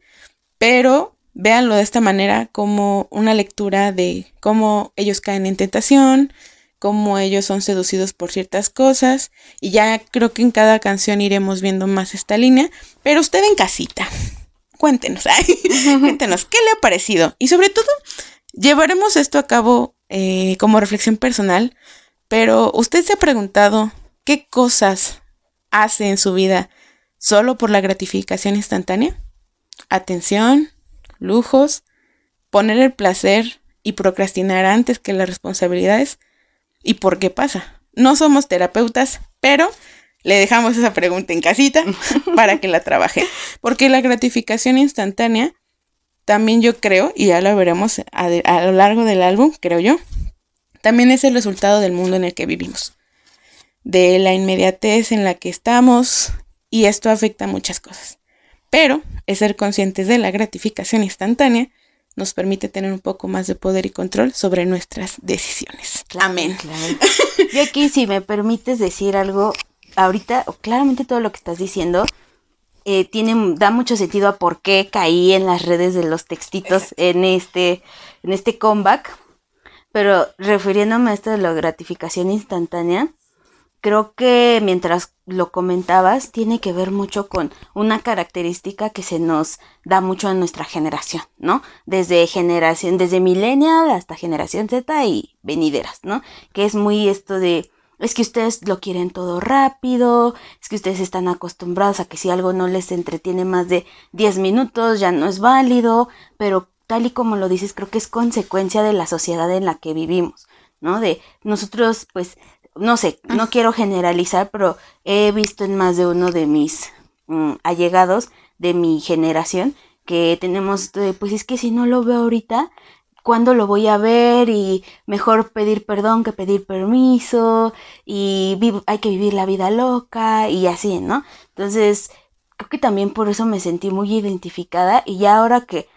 pero véanlo de esta manera como una lectura de cómo ellos caen en tentación, cómo ellos son seducidos por ciertas cosas, y ya creo que en cada canción iremos viendo más esta línea, pero usted en casita, cuéntenos, cuéntenos qué le ha parecido, y sobre todo, llevaremos esto a cabo eh, como reflexión personal, pero usted se ha preguntado qué cosas hace en su vida solo por la gratificación instantánea? Atención, lujos, poner el placer y procrastinar antes que las responsabilidades. ¿Y por qué pasa? No somos terapeutas, pero le dejamos esa pregunta en casita para que la trabaje. Porque la gratificación instantánea, también yo creo, y ya lo veremos a, a lo largo del álbum, creo yo, también es el resultado del mundo en el que vivimos. De la inmediatez en la que estamos, y esto afecta a muchas cosas. Pero el ser conscientes de la gratificación instantánea nos permite tener un poco más de poder y control sobre nuestras decisiones. Amén. Y aquí, si me permites decir algo, ahorita, claramente todo lo que estás diciendo eh, tiene, da mucho sentido a por qué caí en las redes de los textitos en este, en este comeback. Pero refiriéndome a esto de la gratificación instantánea, creo que mientras lo comentabas, tiene que ver mucho con una característica que se nos da mucho en nuestra generación, ¿no? Desde generación, desde millennial hasta generación Z y venideras, ¿no? Que es muy esto de, es que ustedes lo quieren todo rápido, es que ustedes están acostumbrados a que si algo no les entretiene más de 10 minutos ya no es válido, pero tal y como lo dices, creo que es consecuencia de la sociedad en la que vivimos, ¿no? De nosotros, pues, no sé, no quiero generalizar, pero he visto en más de uno de mis mm, allegados de mi generación que tenemos, pues es que si no lo veo ahorita, cuándo lo voy a ver y mejor pedir perdón que pedir permiso y hay que vivir la vida loca y así, ¿no? Entonces, creo que también por eso me sentí muy identificada y ya ahora que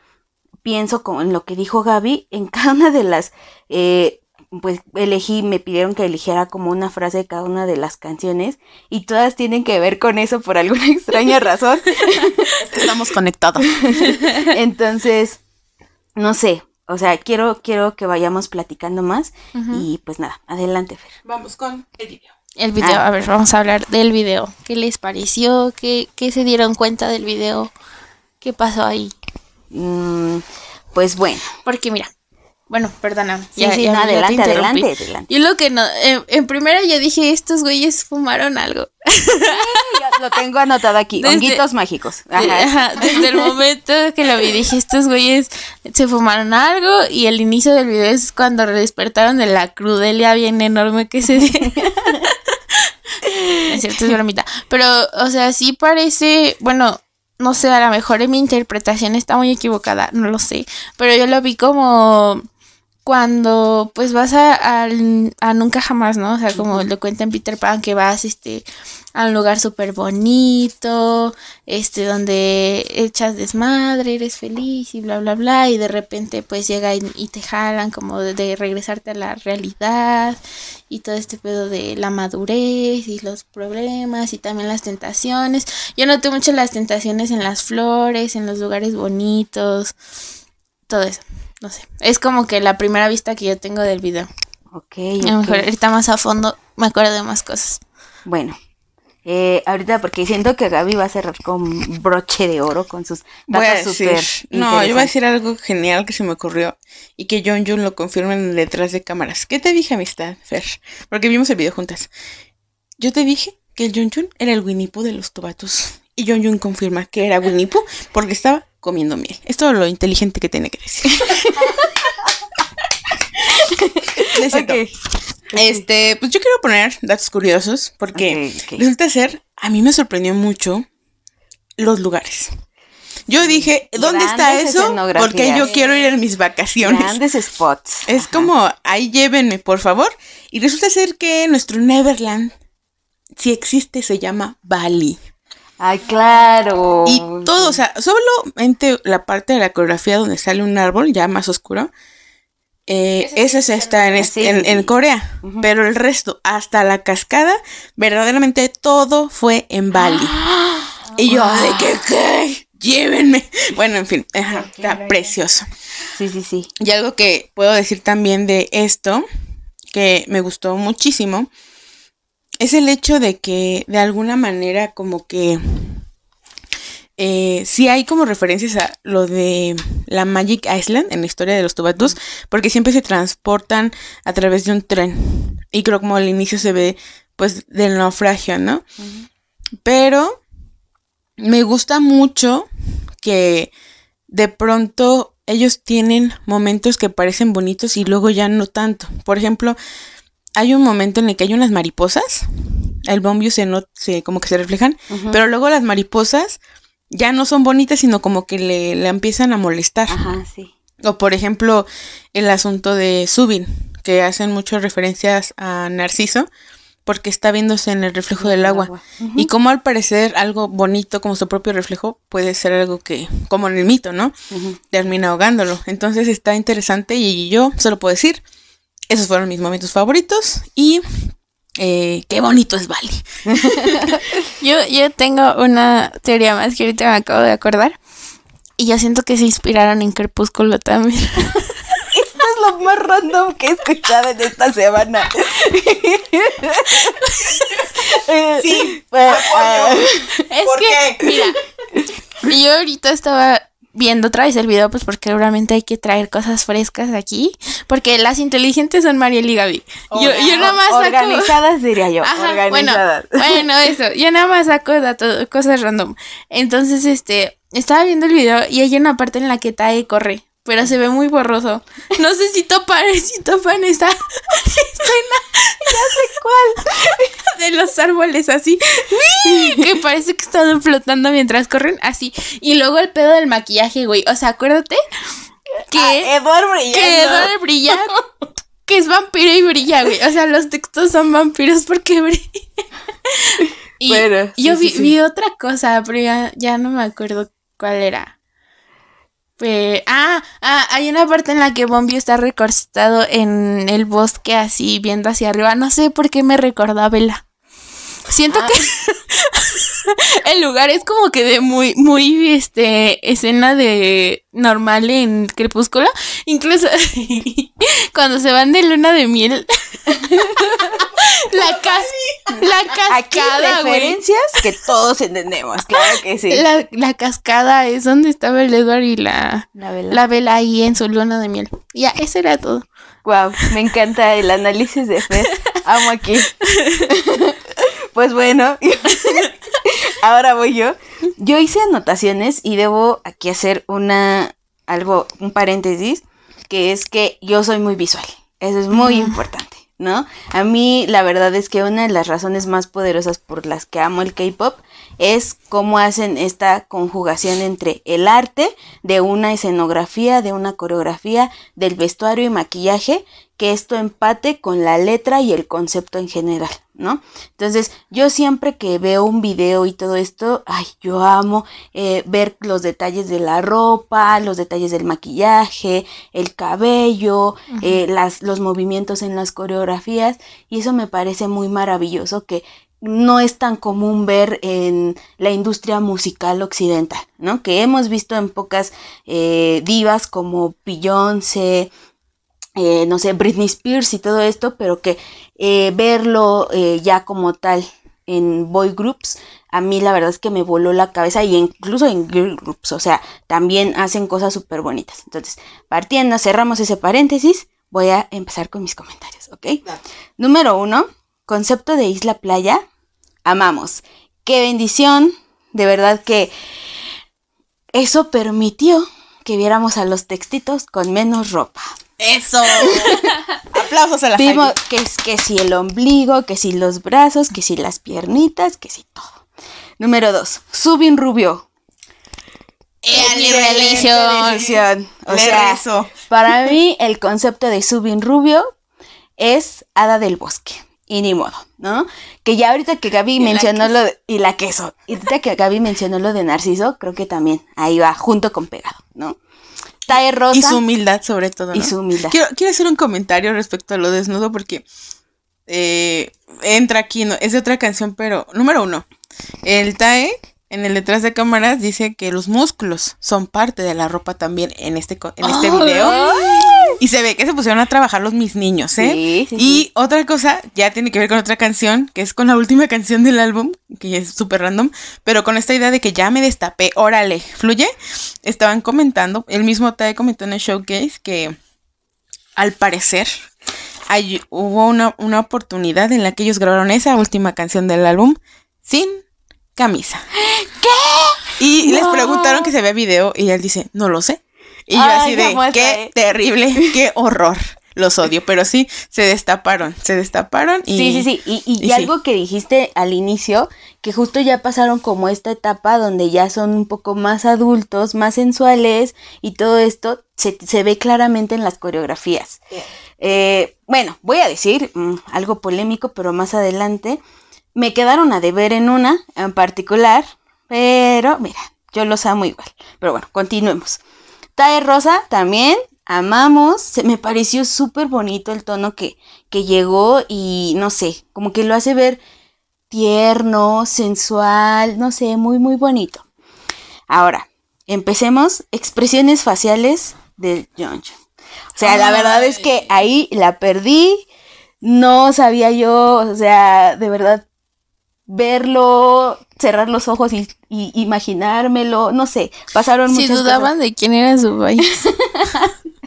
pienso con en lo que dijo Gaby, en cada una de las, eh, pues elegí, me pidieron que eligiera como una frase de cada una de las canciones y todas tienen que ver con eso por alguna extraña razón. Estamos conectados. Entonces, no sé, o sea, quiero, quiero que vayamos platicando más y pues nada, adelante Fer. Vamos con el video. El video, ah. a ver, vamos a hablar del video. ¿Qué les pareció? ¿Qué, qué se dieron cuenta del video? ¿Qué pasó ahí? Mm, pues bueno. Porque mira, bueno, perdóname. Sí, sí, adelante, adelante, Yo lo que no, en, primera yo dije, estos güeyes fumaron algo. lo tengo anotado aquí, honguitos mágicos. desde el momento que lo vi dije, estos güeyes se fumaron algo y el inicio del video es cuando despertaron de la crudelia bien enorme que se dio. es cierto, es bromita. Pero, o sea, sí parece, bueno, no sé, a lo mejor en mi interpretación está muy equivocada, no lo sé, pero yo lo vi como cuando pues vas a, a, nunca jamás, ¿no? O sea, como lo cuenta en Peter Pan, que vas este, a un lugar súper bonito, este, donde echas desmadre, eres feliz y bla, bla, bla, y de repente pues llega y, te jalan como de, regresarte a la realidad y todo este pedo de la madurez y los problemas y también las tentaciones. Yo noté mucho las tentaciones en las flores, en los lugares bonitos, todo eso no sé. Es como que la primera vista que yo tengo del video. Ok. A lo mejor ahorita más a fondo me acuerdo de más cosas. Bueno. Eh, ahorita porque siento que Gaby va a cerrar con broche de oro con sus voy a decir, No, yo voy a decir algo genial que se me ocurrió y que John Jun lo confirma en detrás de cámaras. ¿Qué te dije, amistad, Fer? Porque vimos el video juntas. Yo te dije que el John Jun era el Winnie Pooh de los tobatos. Y John Jun confirma que era Winnie Pooh porque estaba comiendo miel. Es todo lo inteligente que tiene que decir. Este, pues yo quiero poner datos curiosos porque resulta ser, a mí me sorprendió mucho los lugares. Yo dije, ¿dónde está eso? Porque yo quiero ir en mis vacaciones. Grandes spots. Es como, ahí llévenme, por favor. Y resulta ser que nuestro Neverland, si existe, se llama Bali. Ay, claro. Y todo, o sea, solamente la parte de la coreografía donde sale un árbol ya más oscuro, eh, esa está en, en, Corea, pero el resto, hasta la cascada, verdaderamente todo fue en Bali. y yo, ¿de qué qué? Llévenme. Bueno, en fin, está precioso. Sí, sí, sí. Y algo que puedo decir también de esto, que me gustó muchísimo, es el hecho de que de alguna manera como que eh, sí hay como referencias a lo de la Magic Island en la historia de los Tubatus, porque siempre se transportan a través de un tren. Y creo como al inicio se ve pues del naufragio, ¿no? Pero me gusta mucho que de pronto ellos tienen momentos que parecen bonitos y luego ya no tanto. Por ejemplo, hay un momento en el que hay unas mariposas, el bombio se, no, se como que se reflejan, pero luego las mariposas ya no son bonitas, sino como que le, le empiezan a molestar. Ajá, sí. O por ejemplo, el asunto de Subin, que hacen muchas referencias a Narciso, porque está viéndose en el reflejo del agua. Y como al parecer algo bonito como su propio reflejo puede ser algo que, como en el mito, ¿no? Termina ahogándolo. Entonces está interesante y yo solo puedo decir, esos fueron mis momentos favoritos y eh, qué bonito es Bali. yo, yo tengo una teoría más que ahorita me acabo de acordar. Y yo siento que se inspiraron en Crepúsculo también. Esto es lo más random que he escuchado en esta semana. sí, pues, es que, mira, yo ahorita estaba viendo otra vez el video, pues porque realmente hay que traer cosas frescas aquí. Porque las inteligentes son Mariel y Gaby. yo, yo nada más saco... Organizadas diría yo. organizadas. Bueno, eso. Yo nada más saco cosas random. Entonces, este, estaba viendo el video y hay una parte en la que Tae corre pero se ve muy borroso. No sé si topan, si topan esta, esta ya sé cuál, de los árboles así, que parece que están flotando mientras corren así. Y luego el pedo del maquillaje, güey, o sea, acuérdate que, Ah, Edward brillando. que Edward brilla, que es vampiro y brilla, güey. O sea, los textos son vampiros porque brilla. Y Bueno, sí, yo sí, vi, sí. vi otra cosa, pero ya, ya no me acuerdo cuál era. Pues, ah, ah, hay una parte en la que Bombio está recostado en el bosque así viendo hacia arriba. No sé por qué me recordó a Vela. Siento que el lugar es como que de muy, muy, este, escena de normal en Crepúsculo. Incluso cuando se van de luna de miel. la, cas la Aquí cascada, güey. referencias que todos entendemos, claro que sí. La, la cascada es donde estaba el Edward y la, La vela. la vela ahí en su luna de miel. Ya, eso era todo. Wow, me encanta el análisis de Fer. Amo aquí. Pues bueno, ahora voy yo. Yo hice anotaciones y debo aquí hacer una algo, un paréntesis, que es que yo soy muy visual. Eso es muy importante, ¿no? A mí la verdad es que una de las razones más poderosas por las que amo el K-pop es cómo hacen esta conjugación entre el arte de una escenografía, de una coreografía, del vestuario y maquillaje, que esto empate con la letra y el concepto en general, ¿no? Entonces, yo siempre que veo un video y todo esto, ay, yo amo eh, ver los detalles de la ropa, los detalles del maquillaje, el cabello, eh, las, los movimientos en las coreografías, y eso me parece muy maravilloso que no es tan común ver en la industria musical occidental, ¿no? Que hemos visto en pocas eh, divas como Beyoncé, eh, no sé, Britney Spears y todo esto, pero que eh, verlo ya como tal en boy groups, a mí la verdad es que me voló la cabeza y incluso en girl groups, o sea, también hacen cosas súper bonitas. Entonces, partiendo, cerramos ese paréntesis, voy a empezar con mis comentarios, ¿ok? Número uno, concepto de isla playa, amamos. Qué bendición, de verdad que eso permitió que viéramos a los textitos con menos ropa. Eso. Aplausos a la Vimos que, es- que si el ombligo, que si los brazos, que si las piernitas, que si todo. Número dos, Subin Rubio. Es mi religión. decisión. O Le sea, rezo. para mí el concepto de Subin Rubio es hada del bosque. Y ni modo, ¿no? Que ya ahorita que Gaby mencionó lo de, y la queso. Y ahorita que Gaby mencionó lo de Narciso, creo que también ahí va, junto con pegado, ¿no? Tae Rosa. Y su humildad, sobre todo. Y su humildad. Quiero, quiero hacer un comentario respecto a lo desnudo porque eh, entra aquí, no, es de otra canción, pero número uno, el TAE en el detrás de cámaras dice que los músculos son parte de la ropa también en este, en este video. Y se ve que se pusieron a trabajar los mis niños, ¿eh? Sí, sí, y sí. otra cosa, ya tiene que ver con otra canción, que es con la última canción del álbum, que es súper random, pero con esta idea de que ya me destapé, órale, fluye. Estaban comentando, el mismo TAE comentó en el showcase que al parecer hay- hubo una, una oportunidad en la que ellos grabaron esa última canción del álbum sin camisa. ¿Qué? Y les preguntaron que se ve video y él dice, no lo sé. Y yo Ay, así de, ¿cómo está, qué eh? terrible, qué horror. Los odio, pero sí, se destaparon, se destaparon y... Sí, sí, sí. Y, y- y y sí. algo que dijiste al inicio, que justo ya pasaron como esta etapa donde ya son un poco más adultos, más sensuales y todo esto se, se ve claramente en las coreografías. Eh, bueno, voy a decir mm, algo polémico, pero más adelante. Me quedaron a deber en una en particular, pero mira, yo los amo igual. Pero bueno, continuemos. Tae Rosa también, amamos. Se me pareció súper bonito el tono que, que llegó y no sé, como que lo hace ver tierno, sensual, no sé, muy, muy bonito. Ahora, empecemos. Expresiones faciales del Jeonju. O sea, la verdad es que ahí la perdí. No sabía yo, o sea, de verdad, verlo, cerrar los ojos y, y imaginármelo, no sé, pasaron Si muchas cosas. dudaban de quién era su país.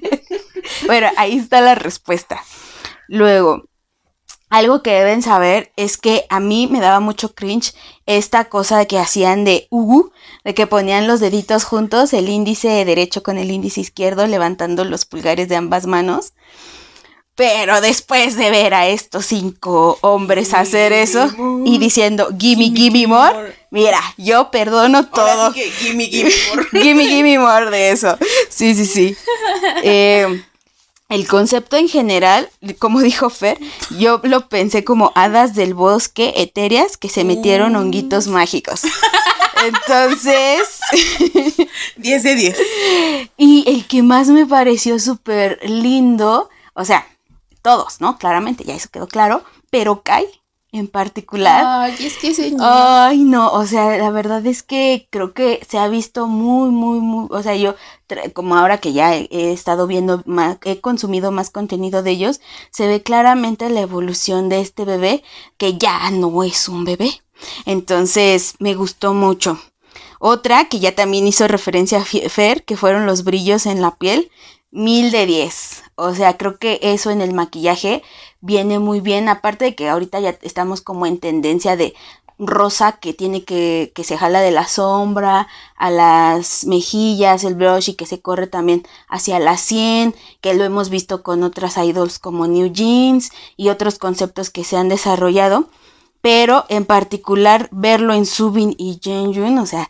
Bueno, ahí está la respuesta. Luego, algo que deben saber es que a mí me daba mucho cringe esta cosa que hacían de Ugu, de que ponían los deditos juntos, el índice derecho con el índice izquierdo, levantando los pulgares de ambas manos. Pero después de ver a estos cinco hombres hacer eso y diciendo gimme, gimme more, Mira, yo perdono todo. gimme, gimme more. gimme, gimme more de eso. Sí, sí, sí. Eh, el concepto en general, como dijo Fer, yo lo pensé como hadas del bosque etéreas que se metieron honguitos mágicos. Entonces, 10 de 10. y el que más me pareció súper lindo, o sea, todos, ¿no? Claramente, ya eso quedó claro, pero Kai en particular. Ay, es que niño. Ay, no, o sea, la verdad es que creo que se ha visto muy, muy, muy, o sea, yo, como ahora que ya he, he estado viendo más, he consumido más contenido de ellos, se ve claramente la evolución de este bebé, que ya no es un bebé. Entonces, me gustó mucho. Otra que ya también hizo referencia a Fer, que fueron los brillos en la piel, mil de diez. O sea, creo que eso en el maquillaje viene muy bien. Aparte de que ahorita ya estamos como en tendencia de rosa que tiene que, que se jala de la sombra a las mejillas, el blush y que se corre también hacia la sien, que lo hemos visto con otras idols como New Jeans y otros conceptos que se han desarrollado. Pero en particular verlo en Subin y Jeonjun, o sea,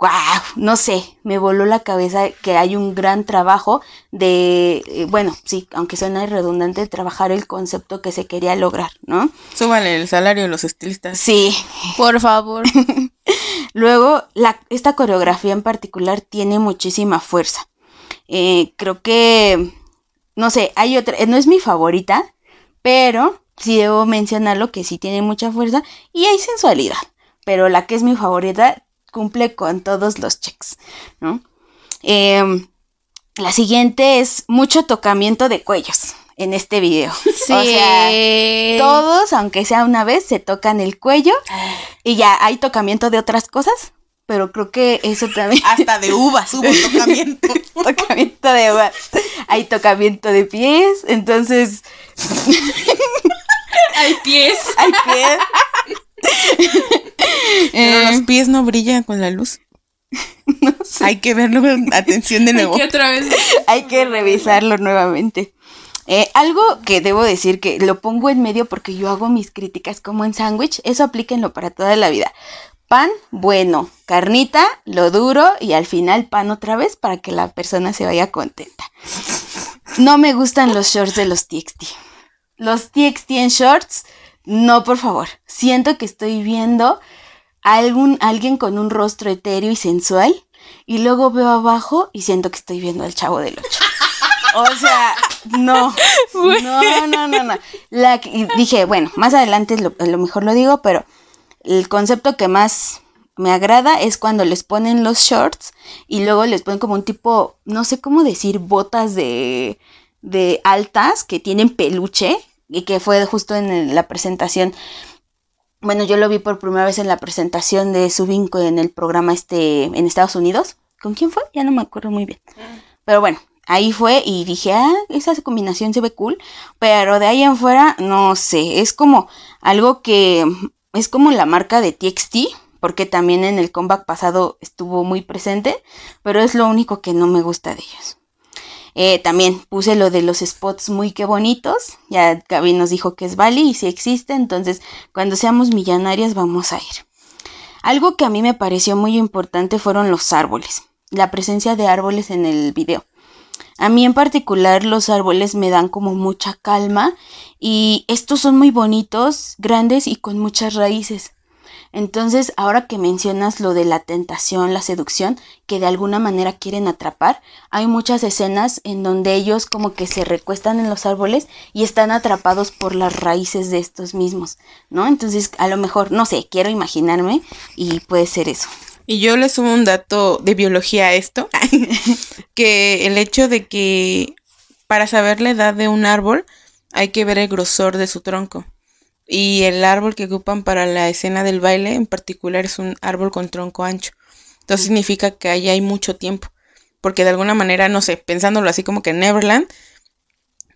wow, no sé, me voló la cabeza que hay un gran trabajo de, eh, bueno, sí, aunque suena redundante, trabajar el concepto que se quería lograr, ¿no? Súbale el salario a los estilistas. Sí, Por favor. Luego, la, esta coreografía en particular tiene muchísima fuerza. Eh, creo que, no sé, hay otra, eh, no es mi favorita, pero sí debo mencionarlo que sí tiene mucha fuerza y hay sensualidad. Pero la que es mi favorita cumple con todos los checks, ¿no? Em, la siguiente es mucho tocamiento de cuellos en este video. Sí. O sea, todos, aunque sea una vez, se tocan el cuello y ya hay tocamiento de otras cosas, pero creo que eso también. Hasta de uvas hubo tocamiento. tocamiento de uvas, hay tocamiento de pies, entonces Hay pies. hay pies. Pero Eh, los pies no brillan con la luz. no sé, Hay que verlo con atención de nuevo. ¿Qué otra vez? hay que revisarlo nuevamente. Eh, algo que debo decir que lo pongo en medio porque yo hago mis críticas como en sándwich, eso aplíquenlo para toda la vida. Pan, bueno, carnita, lo duro y al final pan otra vez para que la persona se vaya contenta. No me gustan los shorts de los TXT. Los TXT en shorts, no, por favor. Siento que estoy viendo a algún, alguien con un rostro etéreo y sensual y luego veo abajo y siento que estoy viendo al chavo del 8. O sea, no. No, no, no, no. La, dije, bueno, más adelante lo, a lo mejor lo digo, pero el concepto que más me agrada es cuando les ponen los shorts y luego les ponen como un tipo, no sé cómo decir, botas de, de altas que tienen peluche y que fue justo en la presentación. Bueno, yo lo vi por primera vez en la presentación de Subinco en el programa este en Estados Unidos. ¿Con quién fue? Ya no me acuerdo muy bien. Pero bueno, ahí fue y dije, ah, esa combinación se ve cool. Pero de ahí en fuera, no sé, es como algo que es como la marca de TXT, porque también en el comeback pasado estuvo muy presente, pero es lo único que no me gusta de ellos. Eh, también puse lo de los spots muy que bonitos. Ya Gaby nos dijo que es Bali y si existe, entonces cuando seamos millonarias vamos a ir. Algo que a mí me pareció muy importante fueron los árboles, la presencia de árboles en el video. A mí en particular los árboles me dan como mucha calma y estos son muy bonitos, grandes y con muchas raíces. Entonces, ahora que mencionas lo de la tentación, la seducción, que de alguna manera quieren atrapar, hay muchas escenas en donde ellos como que se recuestan en los árboles y están atrapados por las raíces de estos mismos, ¿no? Entonces, a lo mejor, no sé, quiero imaginarme y puede ser eso. Y yo le sumo un dato de biología a esto, que el hecho de que para saber la edad de un árbol hay que ver el grosor de su tronco. Y el árbol que ocupan para la escena del baile en particular es un árbol con tronco ancho. Entonces significa que ahí hay mucho tiempo. Porque de alguna manera, no sé, pensándolo así como que en Neverland,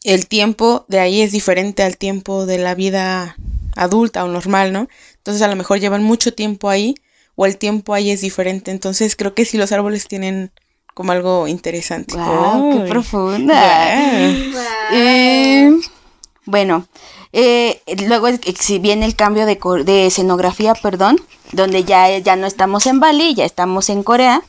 el tiempo de ahí es diferente al tiempo de la vida adulta o normal, ¿no? Entonces a lo mejor llevan mucho tiempo ahí o el tiempo ahí es diferente. Entonces creo que sí los árboles tienen como algo interesante. ¡Wow! ¡Qué profunda! Eh, bueno, Eh, luego si viene el cambio de, de, escenografía, perdón, donde ya, ya no estamos en Bali, ya estamos en Corea.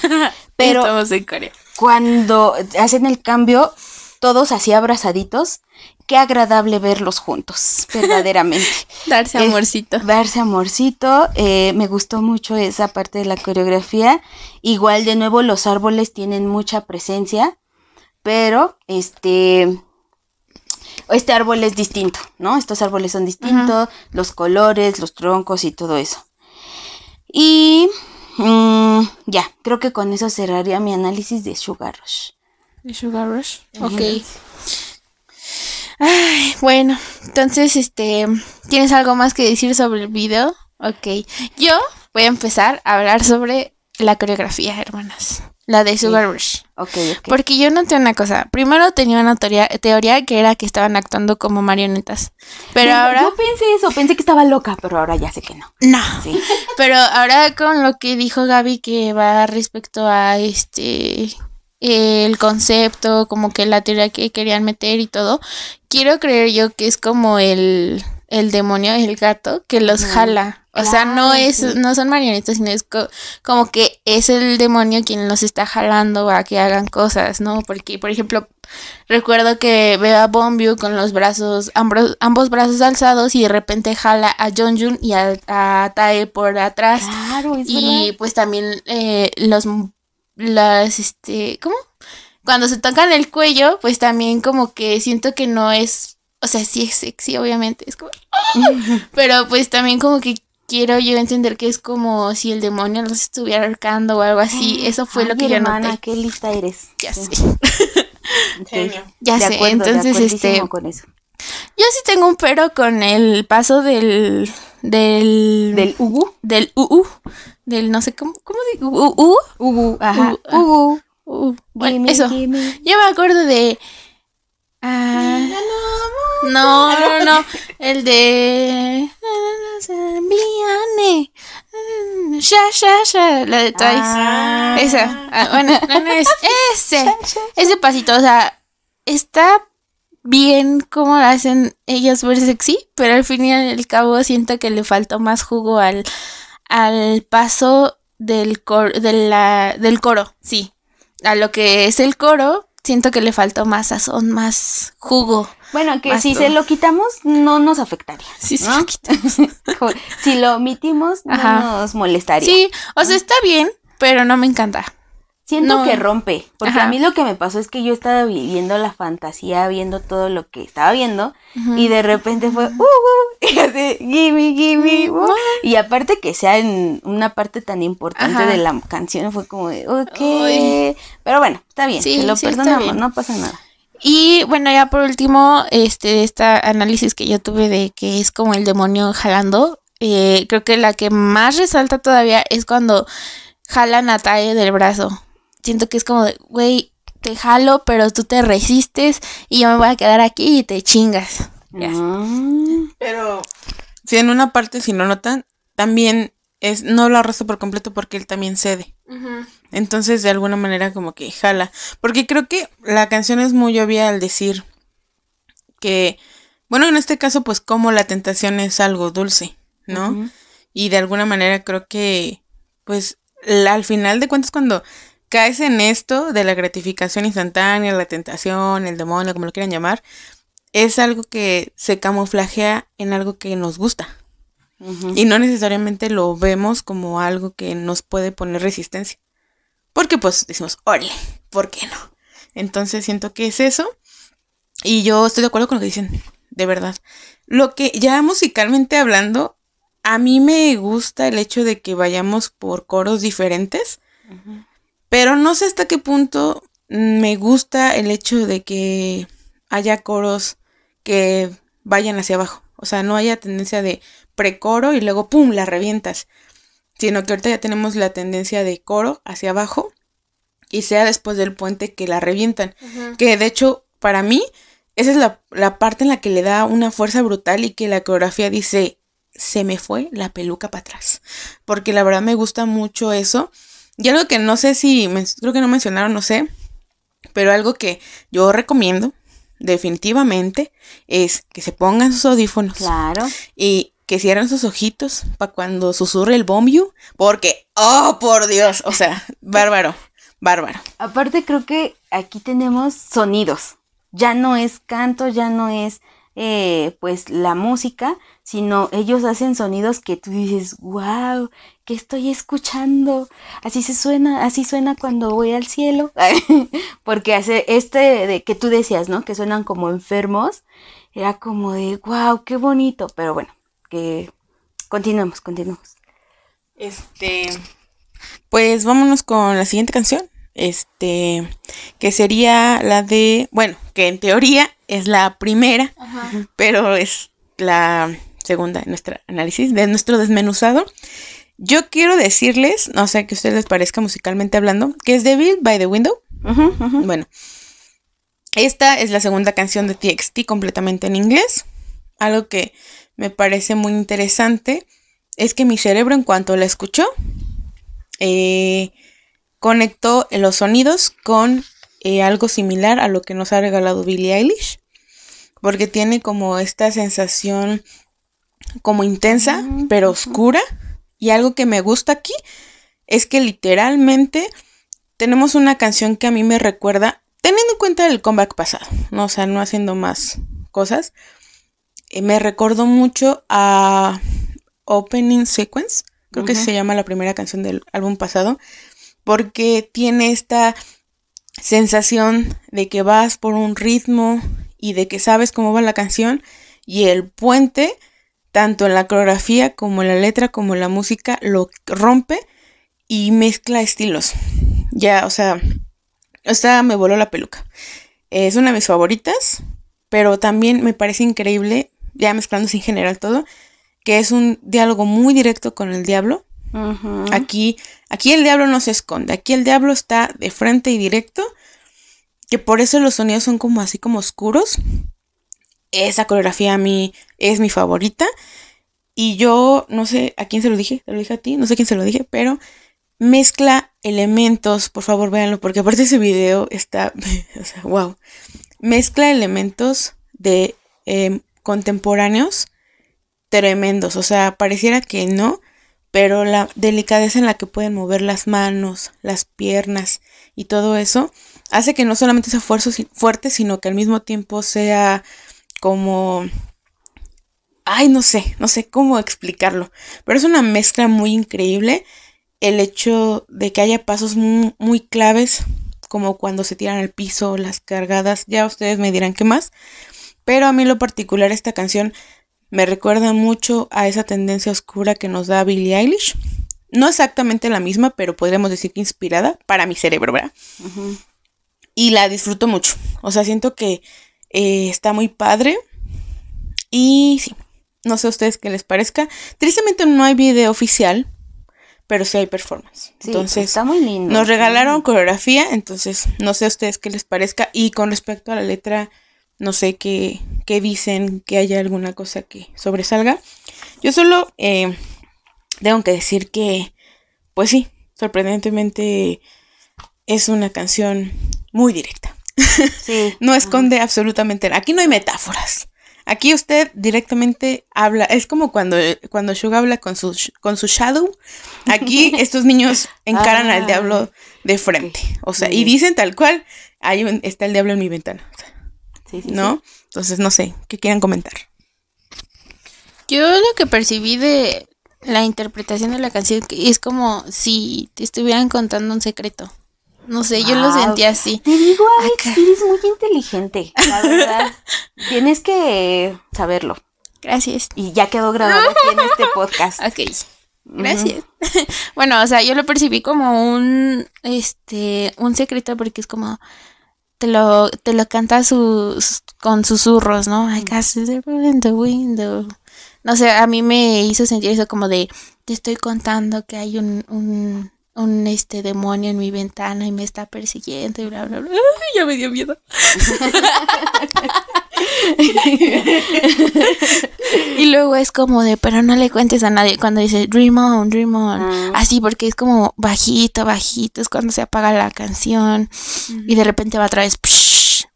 Pero estamos en Corea. cuando hacen el cambio, todos así abrazaditos, qué agradable verlos juntos, verdaderamente. darse amorcito. darse amorcito. Eh, me gustó mucho esa parte de la coreografía. Igual, de nuevo, los árboles tienen mucha presencia, pero este. Este árbol es distinto, ¿no? Estos árboles son distintos, los colores, los troncos y todo eso. Y mm, ya, creo que con eso cerraría mi análisis de Sugar Rush. ¿De Sugar Rush? Ok. Ay, bueno, entonces, este, ¿tienes algo más que decir sobre el video? Ok, yo voy a empezar a hablar sobre la coreografía, hermanas. La de Sugar Rush. Okay, Porque yo noté una cosa. Primero tenía una teoría, teoría que era que estaban actuando como marionetas. Pero ahora. Yo pensé eso, pensé que estaba loca, pero ahora ya sé que no. No. Sí. Pero ahora con lo que dijo Gaby que va respecto a este el concepto, como que la teoría que querían meter y todo, quiero creer yo que es como el, el demonio, el gato, que los jala. O sea, no es, no son marionetas, sino es como que es el demonio quien los está jalando a que hagan cosas, ¿no? Porque, por ejemplo, recuerdo que veo a Bombio con los brazos, ambos, ambos brazos alzados y de repente jala a Jun y a, a Tae por atrás. Claro, y pues también eh, los las, este, ¿cómo? Cuando se tocan el cuello, pues también como que siento que no es, o sea, sí es sexy, obviamente, es como, pero pues también como que quiero yo entender que es como si el demonio los estuviera arcando o algo así. Eso fue lo que yo noté. qué lista eres. Ya sé. Ya sé, entonces este con eso. Yo sí tengo un pero con el paso del del del ugu, del uu, del no sé cómo cómo digo, uu, ugu, ajá, ugu. Bueno, eso. Yo me acuerdo de ah, no, no, no, el de. Ya, ya, ya, la de Twice. Ah. Esa. Ah, bueno, no, es ese. Ese pasito, o sea, está bien como lo hacen ellas ver sexy, pero al fin y al cabo siento que le faltó más jugo al, al paso del, cor, de la, del coro, sí. A lo que es el coro, siento que le faltó más sazón, más jugo. Bueno, que si se lo quitamos no nos afectaría. Sí, ¿no? lo quitamos. si lo omitimos no nos molestaría. Sí, o sea, está bien, pero no me encanta. Siento que rompe, porque a mí lo que me pasó es que yo estaba viviendo la fantasía, viendo todo lo que estaba viendo, y de repente fue, uh, uh, y así, gimme, gimme, uh. y aparte que sea en una parte tan importante de la canción, fue como de, ok, pero bueno, está bien, sí, lo perdonamos, no pasa nada. Y bueno, ya por último, este, esta análisis que yo tuve de que es como el demonio jalando, eh, creo que la que más resalta todavía es cuando jalan a Tae del brazo siento que es como de, güey, te jalo, pero tú te resistes y yo me voy a quedar aquí y te chingas. Mm. Pero si en una parte, si no notan, también es, no lo arrastra por completo porque él también cede. Entonces, de alguna manera, como que jala. Porque creo que la canción es muy obvia al decir que, bueno, en este caso, pues como la tentación es algo dulce, ¿no? Y de alguna manera creo que, pues, al final de cuentas, cuando caes en esto de la gratificación instantánea, la tentación, el demonio, como lo quieran llamar, es algo que se camuflajea en algo que nos gusta. Y no necesariamente lo vemos como algo que nos puede poner resistencia. Porque pues decimos, órale, ¿por qué no? Entonces siento que es eso. Y yo estoy de acuerdo con lo que dicen, de verdad. Lo que ya musicalmente hablando, a mí me gusta el hecho de que vayamos por coros diferentes. Pero no sé hasta qué punto me gusta el hecho de que haya coros que vayan hacia abajo. O sea, no haya tendencia de precoro y luego ¡pum! la revientas. Sino que ahorita ya tenemos la tendencia de coro hacia abajo y sea después del puente que la revientan. Que de hecho, para mí, esa es la, la, parte en la que le da una fuerza brutal y que la coreografía dice, se me fue la peluca para atrás. Porque la verdad me gusta mucho eso. Y algo que no sé si, creo que no mencionaron, no sé, pero algo que yo recomiendo definitivamente es que se pongan sus audífonos. Claro. Y que cierren sus ojitos para cuando susurre el bombio. Porque, oh, por Dios, o sea, bárbaro, bárbaro. Aparte creo que aquí tenemos sonidos. Ya no es canto, ya no es eh, pues la música, sino ellos hacen sonidos que tú dices, wow, ¿qué estoy escuchando? Así se suena, así suena cuando voy al cielo. Porque hace este de que tú decías, ¿no? Que suenan como enfermos. Era como de, wow, qué bonito. Pero bueno, que continuemos, continuemos. Este, pues vámonos con la siguiente canción. Este, que sería la de, bueno, que en teoría es la primera, pero es la segunda en nuestro análisis, de nuestro desmenuzado. Yo quiero decirles, no sé que a ustedes les parezca musicalmente hablando, que es Devil by the Window. Bueno, esta es la segunda canción de TXT completamente en inglés. Algo que me parece muy interesante es que mi cerebro en cuanto la escuchó, eh, conectó los sonidos con eh, algo similar a lo que nos ha regalado Billie Eilish. Porque tiene como esta sensación como intensa, pero oscura. Y algo que me gusta aquí es que literalmente tenemos una canción que a mí me recuerda, teniendo en cuenta el comeback pasado, ¿no? O sea, no haciendo más cosas. Eh, me recordó mucho a Opening Sequence, creo que se llama la primera canción del álbum pasado, porque tiene esta sensación de que vas por un ritmo y de que sabes cómo va la canción y el puente, tanto en la coreografía como en la letra como en la música, lo rompe y mezcla estilos. Ya, o sea, esta me voló la peluca. Es una de mis favoritas, pero también me parece increíble ya mezclándose en general todo, que es un diálogo muy directo con el diablo. Aquí, aquí el diablo no se esconde, aquí el diablo está de frente y directo, que por eso los sonidos son como así como oscuros. Esa coreografía a mí es mi favorita. Y yo no sé a quién se lo dije, te lo dije a ti, no sé quién se lo dije, pero mezcla elementos, por favor véanlo, porque aparte ese video está, o sea, wow, mezcla elementos de em, contemporáneos tremendos. O sea, pareciera que no, pero la delicadeza en la que pueden mover las manos, las piernas y todo eso hace que no solamente sea fuerte, sino que al mismo tiempo sea como... Ay, no sé, no sé cómo explicarlo, pero es una mezcla muy increíble el hecho de que haya pasos muy, claves, como cuando se tiran al piso, las cargadas, ya ustedes me dirán qué más, pero a mí lo particular esta canción me recuerda mucho a esa tendencia oscura que nos da Billie Eilish. No exactamente la misma, pero podríamos decir que inspirada para mi cerebro, ¿verdad? Y la disfruto mucho. O sea, siento que eh, está muy padre. Y sí, no sé a ustedes qué les parezca. Tristemente no hay video oficial, pero sí hay performance. entonces, está muy lindo. Nos regalaron coreografía, entonces no sé a ustedes qué les parezca. Y con respecto a la letra, no sé qué, qué dicen, que haya alguna cosa que sobresalga. Yo solo eh, tengo que decir que, pues sí, sorprendentemente es una canción muy directa. Sí. no esconde absolutamente nada. Aquí no hay metáforas. Aquí usted directamente habla, es como cuando, cuando Suga habla con su, con su shadow. Aquí estos niños encaran al ah, diablo de frente. O sea, y dicen tal cual, ahí está el diablo en mi ventana. O sea, ¿no? Entonces, no sé, ¿qué quieren comentar? Yo lo que percibí de la interpretación de la canción es como si te estuvieran contando un secreto. No sé, yo lo sentí así. Te digo, Alex, eres muy inteligente, la verdad. Tienes que saberlo. Gracias. Y ya quedó grabado aquí en este podcast. Ok. Gracias. bueno, o sea, yo lo percibí como un este un secreto porque es como te lo, te lo canta sus, con susurros, ¿no? I in the window. No sé, a mí me hizo sentir eso como de, te estoy contando que hay un, un, un este demonio en mi ventana y me está persiguiendo y bla, bla, bla. ya me dio miedo. y luego es como de, pero no le cuentes a nadie cuando dice Dream on, Dream on. Ah. Así porque es como bajito, bajito, es cuando se apaga la canción y de repente va otra vez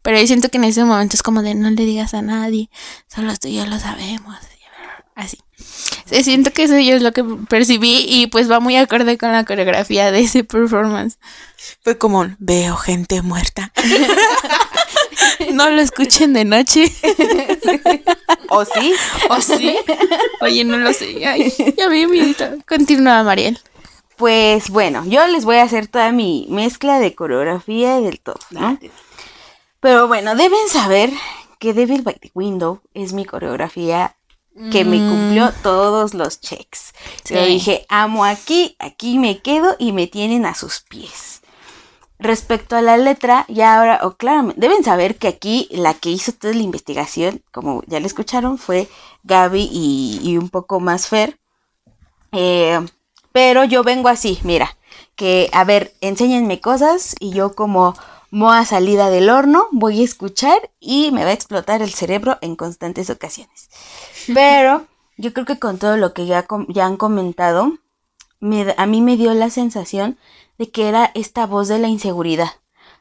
Pero yo siento que en ese momento es como de no le digas a nadie, solo tú y yo lo sabemos. Así. Sí, siento que eso yo es lo que percibí y pues va muy acorde con la coreografía de ese performance. Fue como veo gente muerta. no lo escuchen de noche. ¿O sí? ¿O sí? Oye, no lo sé. Ay, ya me miedito. Continúa, Mariel. Pues bueno, yo les voy a hacer toda mi mezcla de coreografía y del todo, ¿no? Pero bueno, deben saber que Devil by the Window es mi coreografía que me cumplió Mm. todos los checks. Sí. Yo dije, amo aquí, aquí me quedo y me tienen a sus pies. Respecto a la letra, ya ahora, o claramente, deben saber que aquí la que hizo toda la investigación, como ya le escucharon, fue Gaby y, y un poco más Fer. Eh, pero yo vengo así, mira, que a ver, enséñenme cosas y yo como moa salida del horno voy a escuchar y me va a explotar el cerebro en constantes ocasiones. Pero yo creo que con todo lo que ya, ya han comentado, me a mí me dio la sensación de que era esta voz de la inseguridad.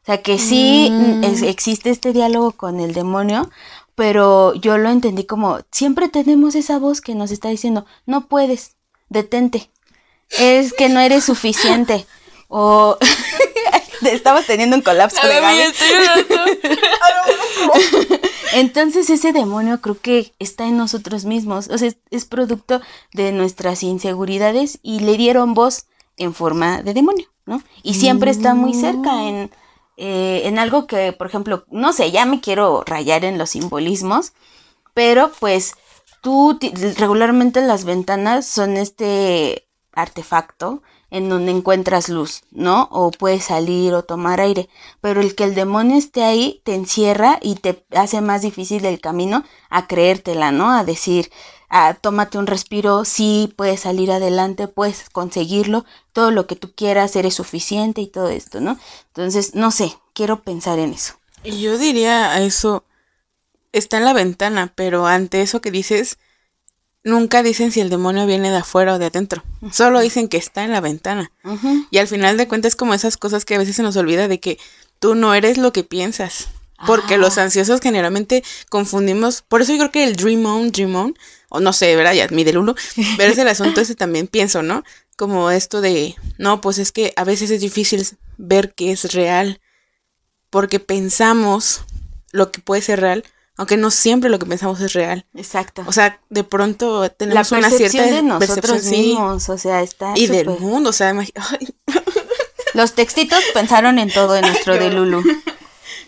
O sea, que sí Mm. es- existe este diálogo con el demonio, pero yo lo entendí como, siempre tenemos esa voz que nos está diciendo, no puedes, detente, es que no eres suficiente. O estamos teniendo un colapso de Gaby. Entonces ese demonio creo que está en nosotros mismos, o sea, es, es producto de nuestras inseguridades y le dieron voz en forma de demonio, ¿no? Y siempre está muy cerca en, eh, en algo que, por ejemplo, no sé, ya me quiero rayar en los simbolismos, pero pues tú regularmente las ventanas son este artefacto en donde encuentras luz, ¿no? O puedes salir o tomar aire, pero el que el demonio esté ahí te encierra y te hace más difícil el camino a creértela, ¿no? A decir, ah, tómate un respiro, sí, puedes salir adelante, puedes conseguirlo, todo lo que tú quieras, eres suficiente y todo esto, ¿no? Entonces, no sé, quiero pensar en eso. Y yo diría a eso, está en la ventana, pero ante eso que dices, nunca dicen si el demonio viene de afuera o de adentro. Solo dicen que está en la ventana. Y al final de cuentas como esas cosas que a veces se nos olvida de que tú no eres lo que piensas. Porque Ah. los ansiosos generalmente confundimos. Por eso yo creo que el dream on, dream on, o no sé, ¿verdad? Ya, mi del uno. Pero es el asunto ese también pienso, ¿no? Como esto de, no, pues es que a veces es difícil ver que es real. Porque pensamos lo que puede ser real, aunque no siempre lo que pensamos es real. Exacto. O sea, de pronto la tenemos una percepción cierta de nosotros percepción, sí, mismos, o sea, está y del mundo, o sea, imagi- ay, Los textitos pensaron en todo en nuestro de Lulu.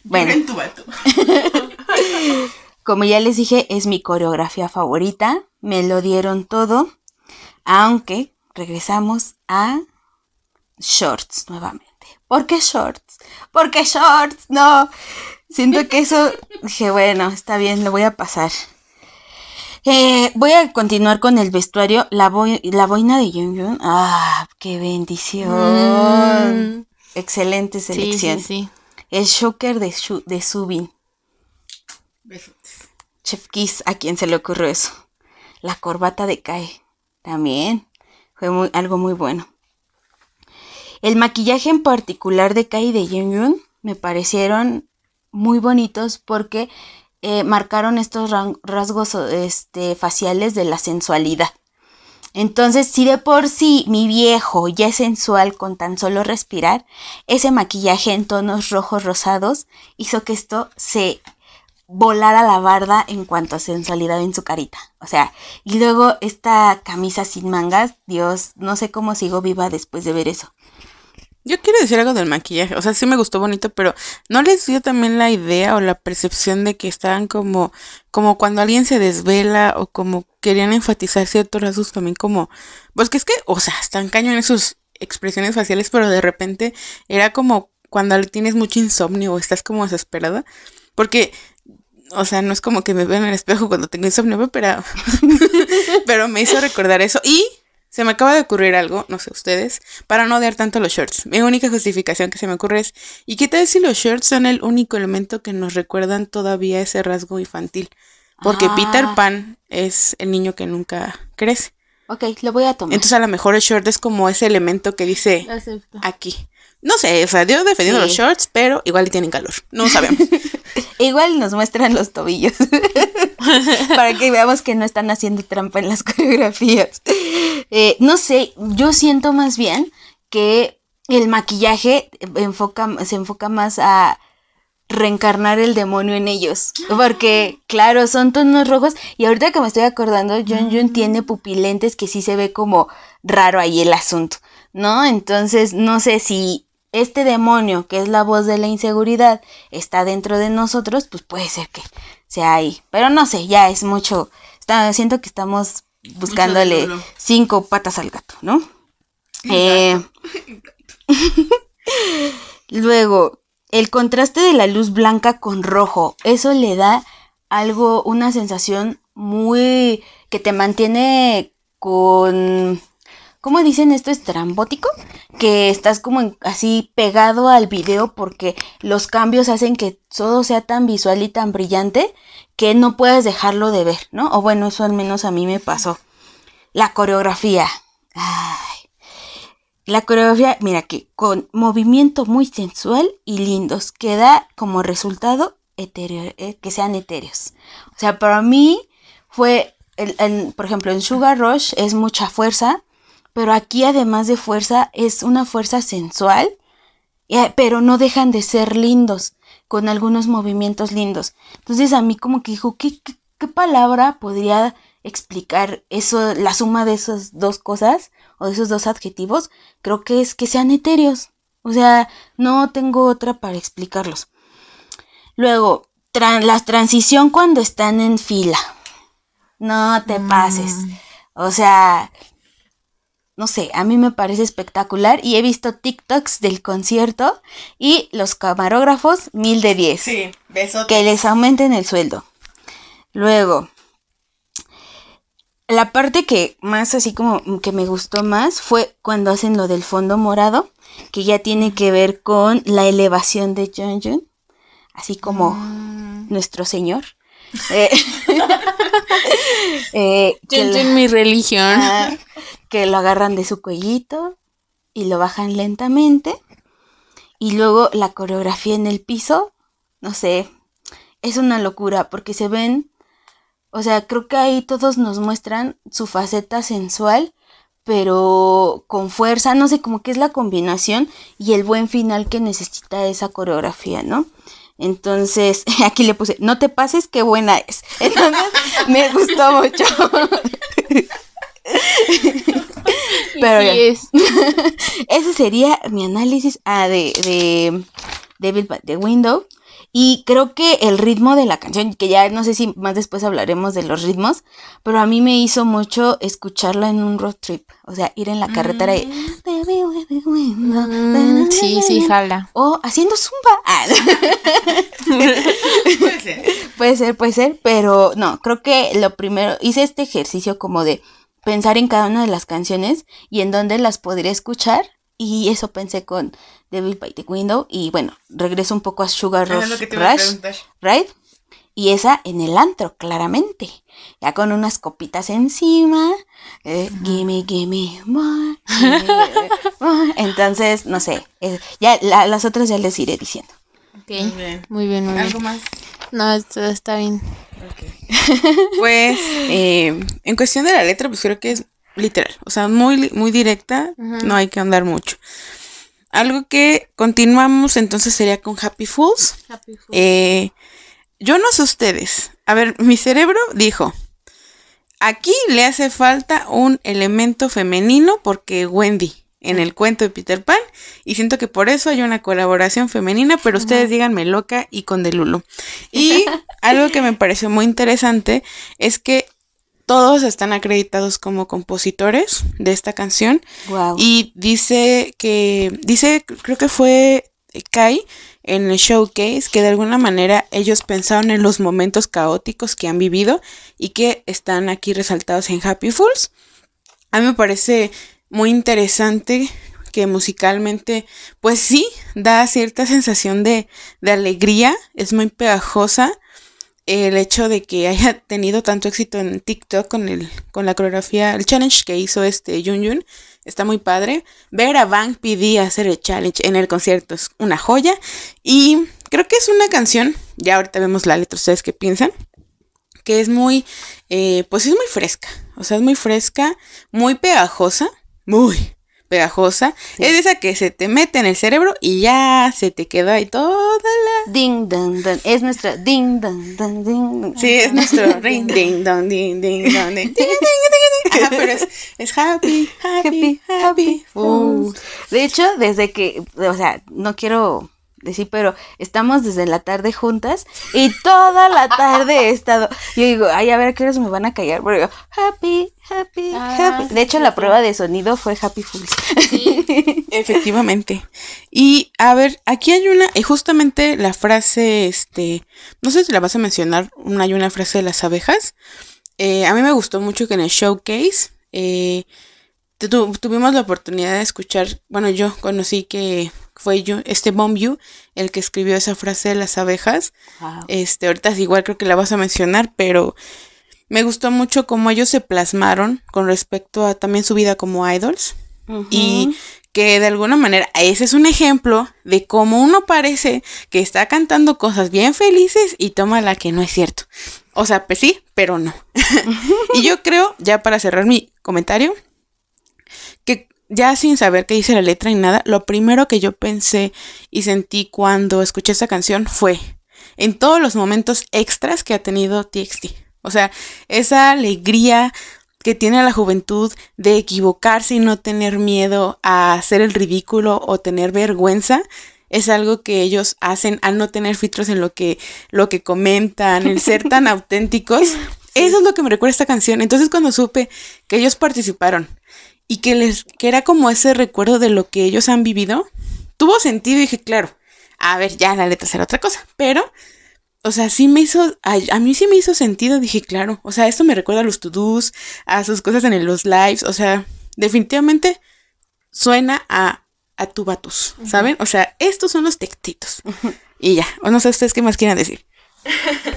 Bueno, en tu vato. como ya les dije, es mi coreografía favorita. Me lo dieron todo. Aunque regresamos a shorts nuevamente. ¿Por qué shorts? ¿Por qué shorts? No. Siento que eso. Dije, bueno, está bien, lo voy a pasar. Eh, voy a continuar con el vestuario. La, boi- la boina de Jung Jung. Ah, qué bendición. Mm, Excelente sí, selección. sí, sí. El shocker de, Shu- de Subin. Chef Kiss, ¿a quién se le ocurrió eso? La corbata de Kai. También. Fue muy, algo muy bueno. El maquillaje en particular de Kai y de Yeon me parecieron muy bonitos porque eh, marcaron estos rasgos este, faciales de la sensualidad. Entonces, si de por sí mi viejo ya es sensual con tan solo respirar, ese maquillaje en tonos rojos rosados hizo que esto se volara la barda en cuanto a sensualidad en su carita. O sea, y luego esta camisa sin mangas, Dios, no sé cómo sigo viva después de ver eso. Yo quiero decir algo del maquillaje, o sea, sí me gustó bonito, pero ¿no les dio también la idea o la percepción de que estaban como, como cuando alguien se desvela o como querían enfatizar ciertos rasgos también como, pues que es que, o sea, están cañón en sus expresiones faciales, pero de repente era como cuando tienes mucho insomnio o estás como desesperada, porque, o sea, no es como que me veo en el espejo cuando tengo insomnio, pero, pero me hizo recordar eso. Y se me acaba de ocurrir algo, no sé ustedes, para no odiar tanto los shorts. Mi única justificación que se me ocurre es, ¿y qué tal si los shorts son el único elemento que nos recuerdan todavía ese rasgo infantil? Porque Ah. Peter Pan es el niño que nunca crece. Ok, lo voy a tomar. Entonces a lo mejor el short es como ese elemento que dice Acepto. aquí. No sé, o sea, yo defendiendo Sí. los shorts, pero igual y tienen calor. No sabemos. Igual nos muestran los tobillos. para que veamos que no están haciendo trampa en las coreografías. Eh, no sé, yo siento más bien que el maquillaje enfoca, se enfoca más a reencarnar el demonio en ellos. Porque, claro, son tonos rojos. Y ahorita que me estoy acordando, Jun Jun tiene pupilentes que sí se ve como raro ahí el asunto, ¿no? Entonces, no sé si este demonio, que es la voz de la inseguridad, está dentro de nosotros, pues puede ser que sea ahí. Pero no sé, ya es mucho. Está, siento que estamos buscándole cinco patas al gato, ¿no? Eh, luego, el contraste de la luz blanca con rojo, eso le da algo, una sensación muy que te mantiene con, ¿cómo dicen esto? Estrambótico, que estás como así pegado al video porque los cambios hacen que todo sea tan visual y tan brillante que no puedes dejarlo de ver, ¿no? O bueno, eso al menos a mí me pasó. La coreografía. Ay. La coreografía, mira que con movimiento muy sensual y lindos, que da como resultado etéreo, eh, que sean etéreos. O sea, para mí fue, el- por ejemplo, en Sugar Rush es mucha fuerza, pero aquí además de fuerza es una fuerza sensual, eh, pero no dejan de ser lindos, con algunos movimientos lindos. Entonces a mí como que dijo, ¿qué, qué, qué palabra podría explicar eso, la suma de esas dos cosas o de esos dos adjetivos? Creo que es que sean etéreos. O sea, no tengo otra para explicarlos. Luego, tran- la transición cuando están en fila. No te pases. O sea, no sé, a mí me parece espectacular y he visto TikToks del concierto y los camarógrafos mil de diez. Sí, besos. Que les aumenten el sueldo. Luego, la parte que más así como que me gustó más fue cuando hacen lo del fondo morado, que ya tiene que ver con la elevación de Jun así como nuestro señor. Eh, eh, lo- mi religión. Ah, que lo agarran de su cuellito y lo bajan lentamente. Y luego la coreografía en el piso, no sé, es una locura porque se ven, o sea, creo que ahí todos nos muestran su faceta sensual, pero con fuerza, no sé, como que es la combinación y el buen final que necesita esa coreografía, ¿no? Entonces, aquí le puse, no te pases, qué buena es. Entonces, me gustó mucho. Pero Sí ya. es. Ese sería mi análisis ah, de, de by the Window. Y creo que el ritmo de la canción, que ya no sé si más después hablaremos de los ritmos, pero a mí me hizo mucho escucharla en un road trip. O sea, ir en la carretera y. Mm, sí, sí, jala. O haciendo zumba. Ah, Puede ser. puede ser, puede ser, pero no, creo que lo primero, hice este ejercicio como de pensar en cada una de las canciones y en dónde las podría escuchar. Y eso pensé con Devil by the Window. Y bueno, regreso un poco a Sugar Ah, Rush, es lo que te iba a Rush, right? Y esa en el antro, claramente. Ya con unas copitas encima. eh, gimme, gimme more, gimme, gimme more. Entonces, no sé. eh, ya la- las otras ya les iré diciendo. Ok, Muy bien. Muy bien, muy bien. ¿Algo más? No, esto está bien. Pues, eh, en cuestión de la letra, pues creo que es literal. O sea, muy, muy directa. No hay que andar mucho. Algo que continuamos entonces sería con Happy Fools. Eh, yo no sé ustedes. A ver, mi cerebro dijo, aquí le hace falta un elemento femenino porque Wendy en el cuento de Peter Pan y siento que por eso hay una colaboración femenina, pero ustedes díganme loca y con Delulo. Y algo que me pareció muy interesante es que todos están acreditados como compositores de esta canción Wow. y dice que, dice, creo que fue Kai en el showcase, que de alguna manera ellos pensaron en los momentos caóticos que han vivido y que están aquí resaltados en Happy Fools. A mí me parece muy interesante que musicalmente, pues sí, da cierta sensación de, de alegría, es muy pegajosa el hecho de que haya tenido tanto éxito en TikTok con el con la coreografía, el challenge que hizo este Yun Yun, está muy padre. Ver a Bang PD hacer el challenge en el concierto es una joya. Y creo que es una canción, ya ahorita vemos la letra, ustedes qué piensan, que es muy, eh, pues es muy fresca. O sea, es muy fresca, muy pegajosa, muy pegajosa. Es esa que se te mete en el cerebro y ya se te queda ahí toda la... Ding, dong, dong. Es nuestra ding, dong, dong, ding. Sí, es nuestro ring, ding, dong, ding, ding, dong, ding, ding, ding, ding. Ajá, pero es, es happy, happy, happy. Uh. De hecho, desde que, o sea, no quiero decir, pero estamos desde la tarde juntas y toda la tarde he estado. Yo digo, ay, a ver a qué horas me van a callar. Pero digo, happy, happy, Ah, happy. De hecho, sí, la sí. prueba de sonido fue Happy Fools. Efectivamente. Y a ver, aquí hay una, y justamente la frase, este, no sé si la vas a mencionar, una, hay una frase de las abejas. Eh, a mí me gustó mucho que en el showcase eh, tu- tuvimos la oportunidad de escuchar, bueno, yo conocí que fue yo, este Bomb You, el que escribió esa frase de las abejas. Wow. Este, ahorita igual creo que la vas a mencionar, pero me gustó mucho cómo ellos se plasmaron con respecto a también su vida como idols. Y que de alguna manera ese es un ejemplo de cómo uno parece que está cantando cosas bien felices y toma la que no es cierto. O sea, pues sí, pero no. y yo creo, ya para cerrar mi comentario, que ya sin saber qué dice la letra y nada, lo primero que yo pensé y sentí cuando escuché esta canción fue en todos los momentos extras que ha tenido TXT. O sea, esa alegría que tiene la juventud de equivocarse y no tener miedo a hacer el ridículo o tener vergüenza es algo que ellos hacen al no tener filtros en lo que lo que comentan, el ser tan auténticos. Eso es lo que me recuerda esta canción. Entonces cuando supe que ellos participaron y que les que era como ese recuerdo de lo que ellos han vivido, tuvo sentido y dije, claro, a ver, ya la letra será otra cosa, pero o sea, sí me hizo, a, a mí sí me hizo sentido, dije, claro, o sea, esto me recuerda a los to-dos, a sus cosas en el- los lives, o sea, definitivamente suena a, a tubatus, ¿saben? O sea, estos son los textitos. Y ya, o no sé ustedes qué más quieran decir.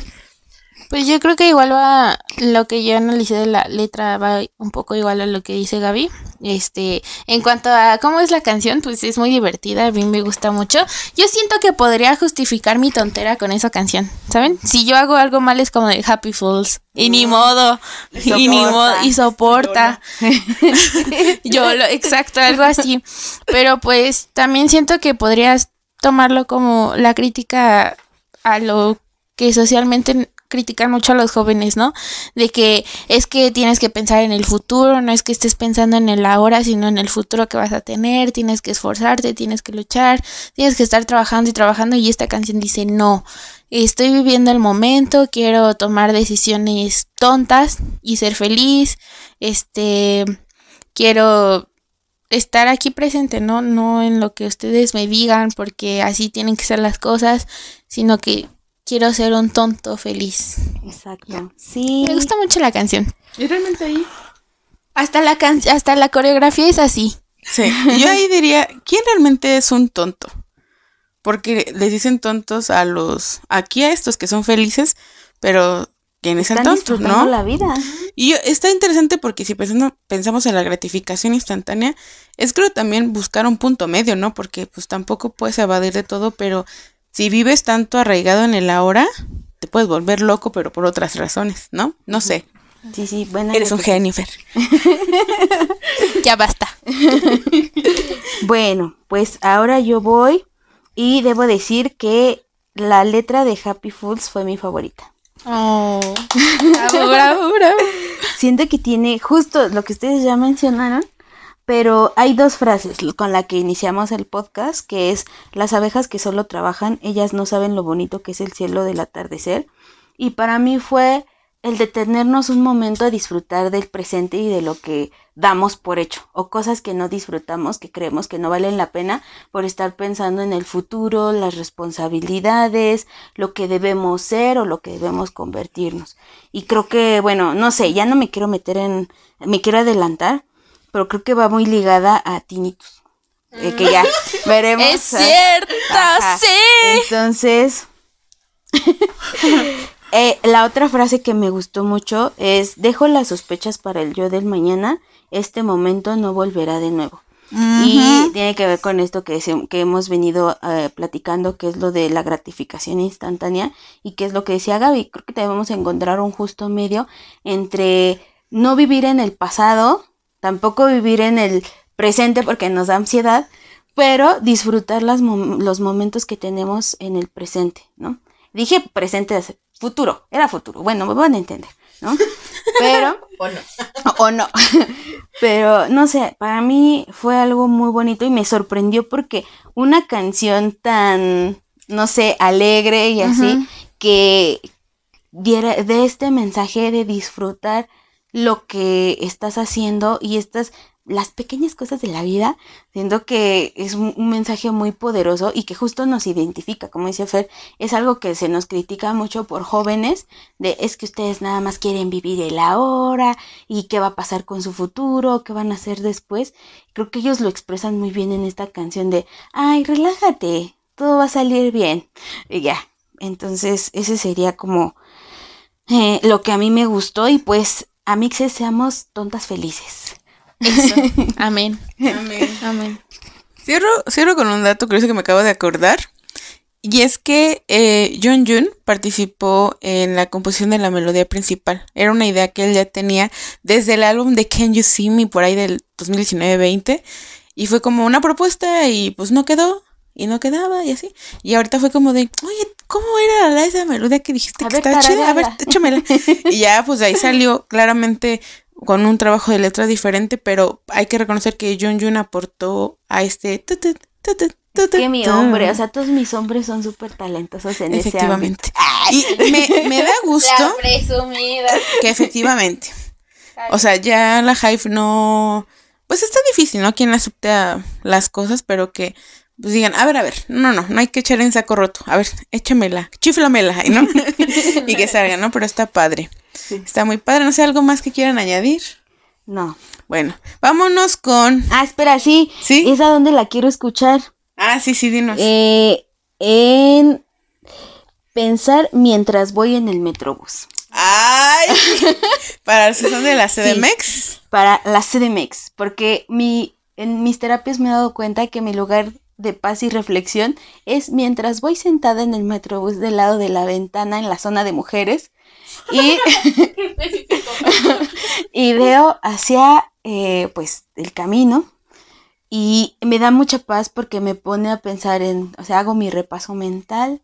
Pues yo creo que igual va, lo que yo analicé de la letra va un poco igual a lo que dice Gaby. Este, en cuanto a cómo es la canción, pues es muy divertida, a mí me gusta mucho. Yo siento que podría justificar mi tontera con esa canción, ¿saben? Si yo hago algo mal es como de Happy Fools. Y ni modo, y ni modo, y soporta. Yo lo, exacto, algo así. Pero pues también siento que podrías tomarlo como la crítica a lo que socialmente critican mucho a los jóvenes, ¿no? De que es que tienes que pensar en el futuro, no es que estés pensando en el ahora, sino en el futuro que vas a tener, tienes que esforzarte, tienes que luchar, tienes que estar trabajando y trabajando y esta canción dice, no, estoy viviendo el momento, quiero tomar decisiones tontas y ser feliz, este, quiero estar aquí presente, ¿no? No en lo que ustedes me digan, porque así tienen que ser las cosas, sino que quiero ser un tonto feliz. Exacto. Sí. Me gusta mucho la canción. Y realmente ahí. Hasta la can hasta la coreografía es así. Sí, yo ahí diría, ¿quién realmente es un tonto? Porque les dicen tontos a los, aquí a estos que son felices, pero ¿quiénes son Están tontos, disfrutando no? la vida. Y yo- está interesante porque si pensando, pensamos en la gratificación instantánea, es creo también buscar un punto medio, ¿no? Porque pues tampoco puedes evadir de todo, pero si vives tanto arraigado en el ahora, te puedes volver loco, pero por otras razones, ¿no? No sé. Sí, sí, buena. Eres un reflexión. Jennifer. Ya basta. Bueno, pues ahora yo voy y debo decir que la letra de Happy Fools fue mi favorita. Oh. Bravo, bravo, bravo. Siento que tiene justo lo que ustedes ya mencionaron, pero hay dos frases con la que iniciamos el podcast, que es las abejas que solo trabajan, ellas no saben lo bonito que es el cielo del atardecer. Y para mí fue el detenernos un momento a disfrutar del presente y de lo que damos por hecho, o cosas que no disfrutamos, que creemos que no valen la pena por estar pensando en el futuro, las responsabilidades, lo que debemos ser o lo que debemos convertirnos. Y creo que, bueno, no sé, ya no me quiero meter en, me quiero adelantar, pero creo que va muy ligada a Tinnitus. eh, que ya veremos. Es cierto, Ajá. sí. Entonces, eh, la otra frase que me gustó mucho es, dejo las sospechas para el yo del mañana, este momento no volverá de nuevo. Y tiene que ver con esto que, que hemos venido eh, platicando, que es lo de la gratificación instantánea y que es lo que decía Gaby. Creo que debemos encontrar un justo medio entre no vivir en el pasado, tampoco vivir en el presente porque nos da ansiedad, pero disfrutar las los momentos que tenemos en el presente, ¿no? Dije presente, futuro, era futuro, bueno, me van a entender, ¿no? Pero... o no. o no. Pero, no sé, para mí fue algo muy bonito y me sorprendió porque una canción tan, no sé, alegre y así, que diera de este mensaje de disfrutar lo que estás haciendo y estas las pequeñas cosas de la vida, siento que es un, mensaje muy poderoso y que justo nos identifica, como dice Fer, es algo que se nos critica mucho por jóvenes, de es que ustedes nada más quieren vivir el ahora y qué va a pasar con su futuro, qué van a hacer después. Creo que ellos lo expresan muy bien en esta canción de, ay, relájate, todo va a salir bien. Y ya, entonces ese sería como eh, lo que a mí me gustó y pues, amixes, seamos tontas felices. Amén. Amén. Amén. Cierro, cierro con un dato curioso que me acabo de acordar. Y es que eh, John Jun participó en la composición de la melodía principal. Era una idea que él ya tenía desde el álbum de Can You See Me por ahí del 2019-20. Y fue como una propuesta y pues no quedó. Y no quedaba y así. Y ahorita fue como de, oye, ¿cómo era esa melodía que dijiste que está chida? A ver, échamela. y ya pues ahí salió claramente con un trabajo de letra diferente, pero hay que reconocer que John Jun aportó a este... que mi hombre, o sea, todos mis hombres son súper talentosos en efectivamente. ese Y me, me, da gusto que efectivamente. O sea, ya la Hive no... Pues está difícil, ¿no? Quien acepta las cosas, pero que pues digan, a ver, a ver, no, no, no hay que echar en saco roto. A ver, échamela, chiflamela, ¿no? y que salga, ¿no? Pero está padre. Está muy padre. No sé, ¿algo más que quieran añadir? No. Bueno, vámonos con. Ah, espera, sí. ¿Sí? ¿Es a dónde la quiero escuchar? Ah, sí, sí, dinos. Eh, en pensar mientras voy en el metrobús. ¡Ay! ¿Para el sesión de la CDMX? para la CDMX, porque mi, en mis terapias me he dado cuenta que mi lugar de paz y reflexión es mientras voy sentada en el metrobús del lado de la ventana en la zona de mujeres y, y veo hacia eh, pues el camino y me da mucha paz porque me pone a pensar en, o sea, hago mi repaso mental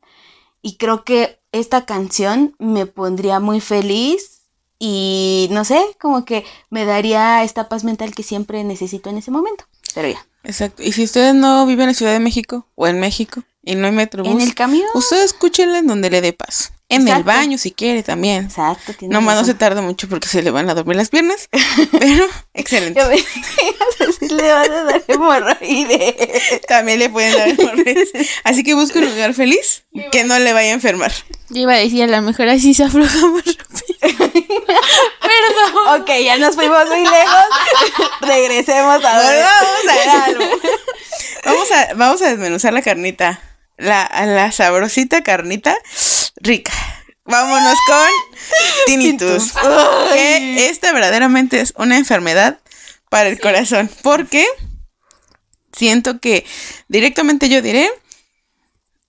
y creo que esta canción me pondría muy feliz y no sé, como que me daría esta paz mental que siempre necesito en ese momento. Pero ya. Exacto. Y si ustedes no viven en la Ciudad de México o en México y no hay metrobús, en el camión, usted escúchenla en donde le dé paso. En el baño, si quiere, también. Exacto. No más no se tarda mucho porque se le van a dormir las piernas. pero, excelente. si le van a dar hemorroides. También le pueden dar hemorroides. Así que busque un lugar feliz que no le vaya a enfermar. Yo iba a decir, a lo mejor así se afloja más rápido. Perdón. Ok, ya nos fuimos muy lejos. Regresemos a ver. Vamos a, vamos a desmenuzar la carnita la, la sabrosita carnita rica. Vámonos con tinnitus. que esta verdaderamente es una enfermedad para el corazón. Porque siento que directamente yo diré,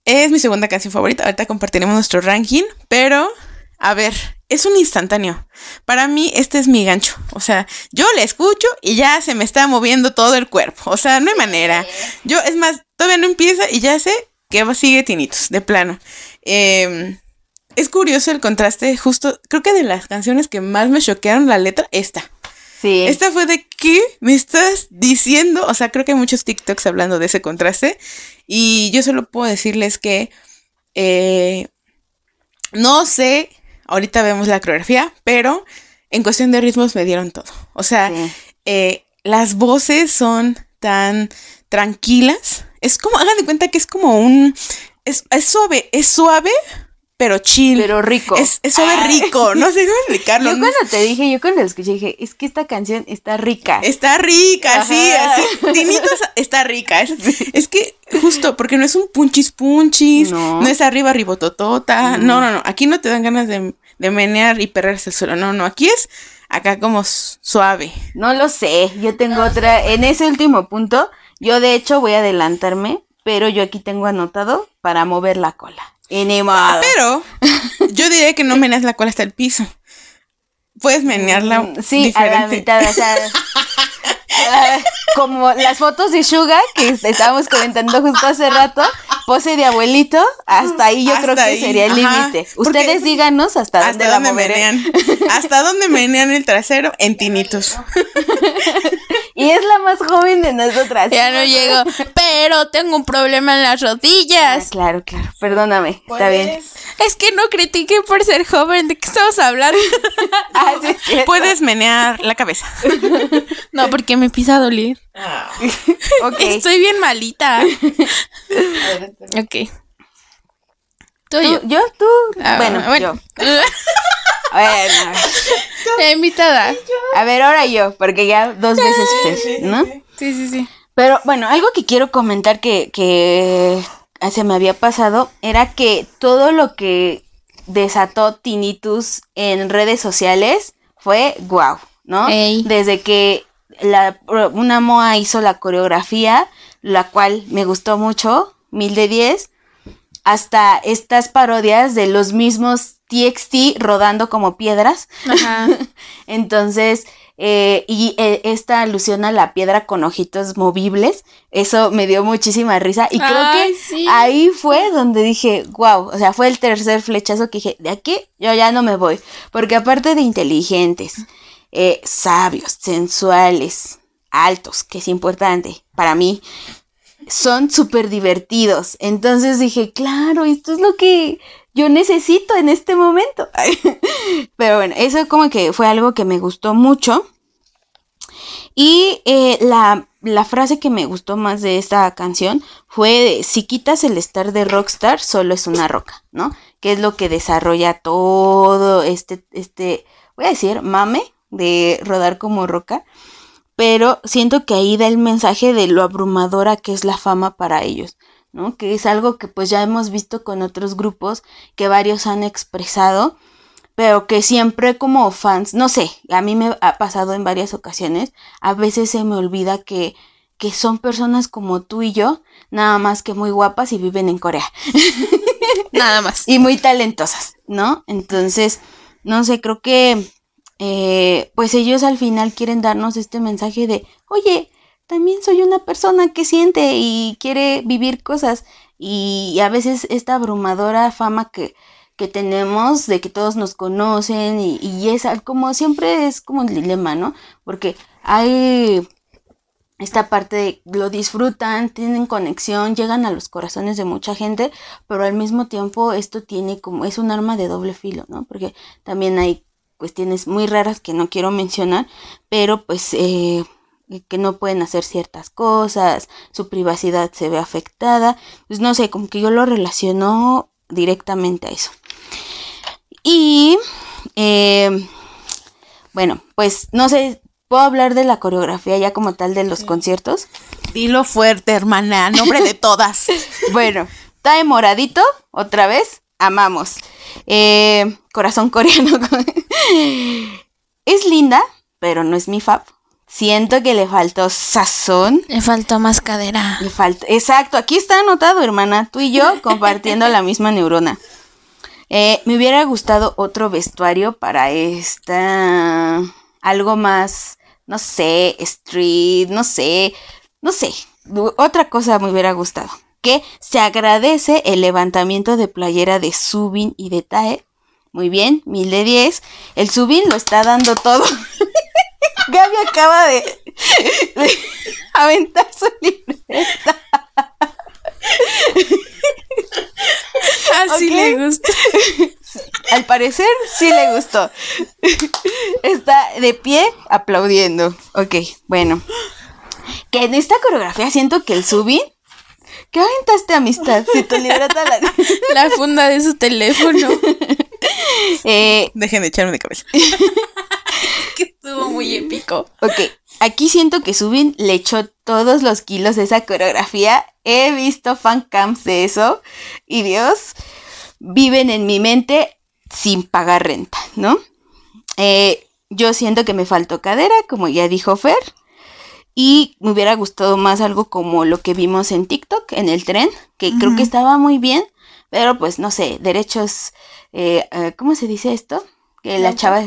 es mi segunda canción favorita. Ahorita compartiremos nuestro ranking. Pero, a ver, es un instantáneo. Para mí, este es mi gancho. O sea, yo le escucho y ya se me está moviendo todo el cuerpo. O sea, no hay manera. Yo, es más, todavía no empieza y ya sé que sigue tinitos, de plano. Em, es curioso el contraste, justo, creo que de las canciones que más me choquearon la letra, esta. Sí. Esta fue de qué me estás diciendo. O sea, creo que hay muchos TikToks hablando de ese contraste. Y yo solo puedo decirles que eh, no sé, ahorita vemos la coreografía, pero en cuestión de ritmos me dieron todo. O sea, eh, las voces son tan tranquilas. Es como, hagan de cuenta que es como un. Es, suave, es suave, pero chill. Pero rico. Es, es suave Ah. rico, no sé cómo explicarlo. Yo cuando te dije, yo cuando la escuché dije, es que esta canción está rica. Está rica, sí, Ajá. así. Tinitos está rica. Es, es que justo, porque no es un punchis punchis, No. no, es arriba ribototota. No, no, no. Aquí no te dan ganas de, de menear y perrarse el suelo. No, no. Aquí es acá como suave. No lo sé, yo tengo otra, en ese último punto, yo de hecho voy a adelantarme, pero yo aquí tengo anotado para mover la cola. Y ni modo. Pero yo diría que no meneas la cola hasta el piso. Puedes menearla Sí, a la mitad, o sea, ah, como las fotos de Suga que estábamos comentando justo hace rato, pose de abuelito, hasta ahí yo Hasta creo que ahí, sería el límite. Porque- Ustedes díganos hasta, dónde ¿Hasta la dónde moveré. menean? ¿Hasta dónde menean el trasero? En tinitos. Y es la más joven de nosotras. Ya no llego. Pero tengo un problema en las Ah, rodillas. claro, claro, perdóname, está bien. Es que no critiqué por ser joven. ¿De qué estamos hablando? Ah, sí, es cierto. Puedes menear la cabeza. no, porque me pisa a doler. Ok. Estoy bien malita. ok. Tú yo. yo, tú, Ah, bueno, bueno. yo. Bueno, La invitada. a ver, ahora yo, porque ya dos veces usted, ¿no? Sí, sí, sí. Pero bueno, algo que quiero comentar que, que se me había pasado era que todo lo que desató Tinnitus en redes sociales fue guau, ¿no? Ey. Desde que la, una MOA hizo la coreografía, la cual me gustó mucho, mil de diez, hasta estas parodias de los mismos TXT rodando como piedras. Ajá. Entonces, eh, y eh, esta alusión a la piedra con ojitos movibles, eso me dio muchísima risa. Y creo Ay, que sí. ahí fue donde dije, wow, o sea, fue el tercer flechazo que dije, de aquí yo ya no me voy. Porque aparte de inteligentes, eh, sabios, sensuales, altos, que es importante para mí, son súper divertidos. Entonces dije, claro, esto es lo que yo necesito en este momento. Pero bueno, eso como que fue algo que me gustó mucho. Y eh, la, la frase que me gustó más de esta canción fue de, si quitas el estar de rockstar, solo es una roca, ¿no? Que es lo que desarrolla todo este, este, voy a decir, mame de rodar como roca. Pero siento que ahí da el mensaje de lo abrumadora que es la fama para ellos, ¿no? Que es algo que pues ya hemos visto con otros grupos que varios han expresado, pero que siempre como fans, no sé, a mí me ha pasado en varias ocasiones, a veces se me olvida que, que son personas como tú y yo, nada más que muy guapas y viven en Corea Nada más. y muy talentosas, ¿no? Entonces, no sé, creo que eh, pues ellos al final quieren darnos este mensaje de, oye, también soy una persona que siente y quiere vivir cosas y, a veces esta abrumadora fama que, que tenemos de que todos nos conocen y, y es como siempre es como el dilema, ¿no? Porque hay esta parte de lo disfrutan, tienen conexión, llegan a los corazones de mucha gente, pero al mismo tiempo esto tiene como, es un arma de doble filo, ¿no? Porque también hay cuestiones muy raras que no quiero mencionar, pero pues eh, que no pueden hacer ciertas cosas, su privacidad se ve afectada, pues no sé, como que yo lo relaciono directamente a eso. Y eh, bueno, pues no sé, puedo hablar de la coreografía ya como tal de los conciertos. Dilo fuerte, hermana, nombre de todas. Bueno, está de moradito, otra vez, amamos. Eh, corazón coreano. es linda, pero no es mi fab. Siento que le faltó sazón. Le faltó más cadera. Le falta. Exacto, aquí está anotado, hermana. Tú y yo compartiendo la misma neurona. Eh, me hubiera gustado otro vestuario para esta. Algo más. No sé, street, no sé. No sé. Otra cosa me hubiera gustado. Que se agradece el levantamiento de playera de Subin y de Tae. Muy bien, mil de diez. El Subin lo está dando todo. Gaby acaba de, de aventar su libreta. Así Ok. le gusta. Al parecer sí le gustó. Está de pie aplaudiendo. Ok, bueno. Que en esta coreografía siento que el Subin ¿Qué aventaste amistad? Si tu libreta la... La funda de su teléfono. Eh, Dejen de echarme de cabeza. que estuvo muy épico. ok, aquí siento que Subin le echó todos los kilos de esa coreografía. He visto fan camps de eso. Y Dios, viven en mi mente sin pagar renta, ¿no? Eh, yo siento que me faltó cadera, como ya dijo Fer. Y me hubiera gustado más algo como lo que vimos en TikTok, en el tren, que creo que estaba muy bien, pero pues no sé, derechos, eh, eh, ¿cómo se dice esto? Que la chava,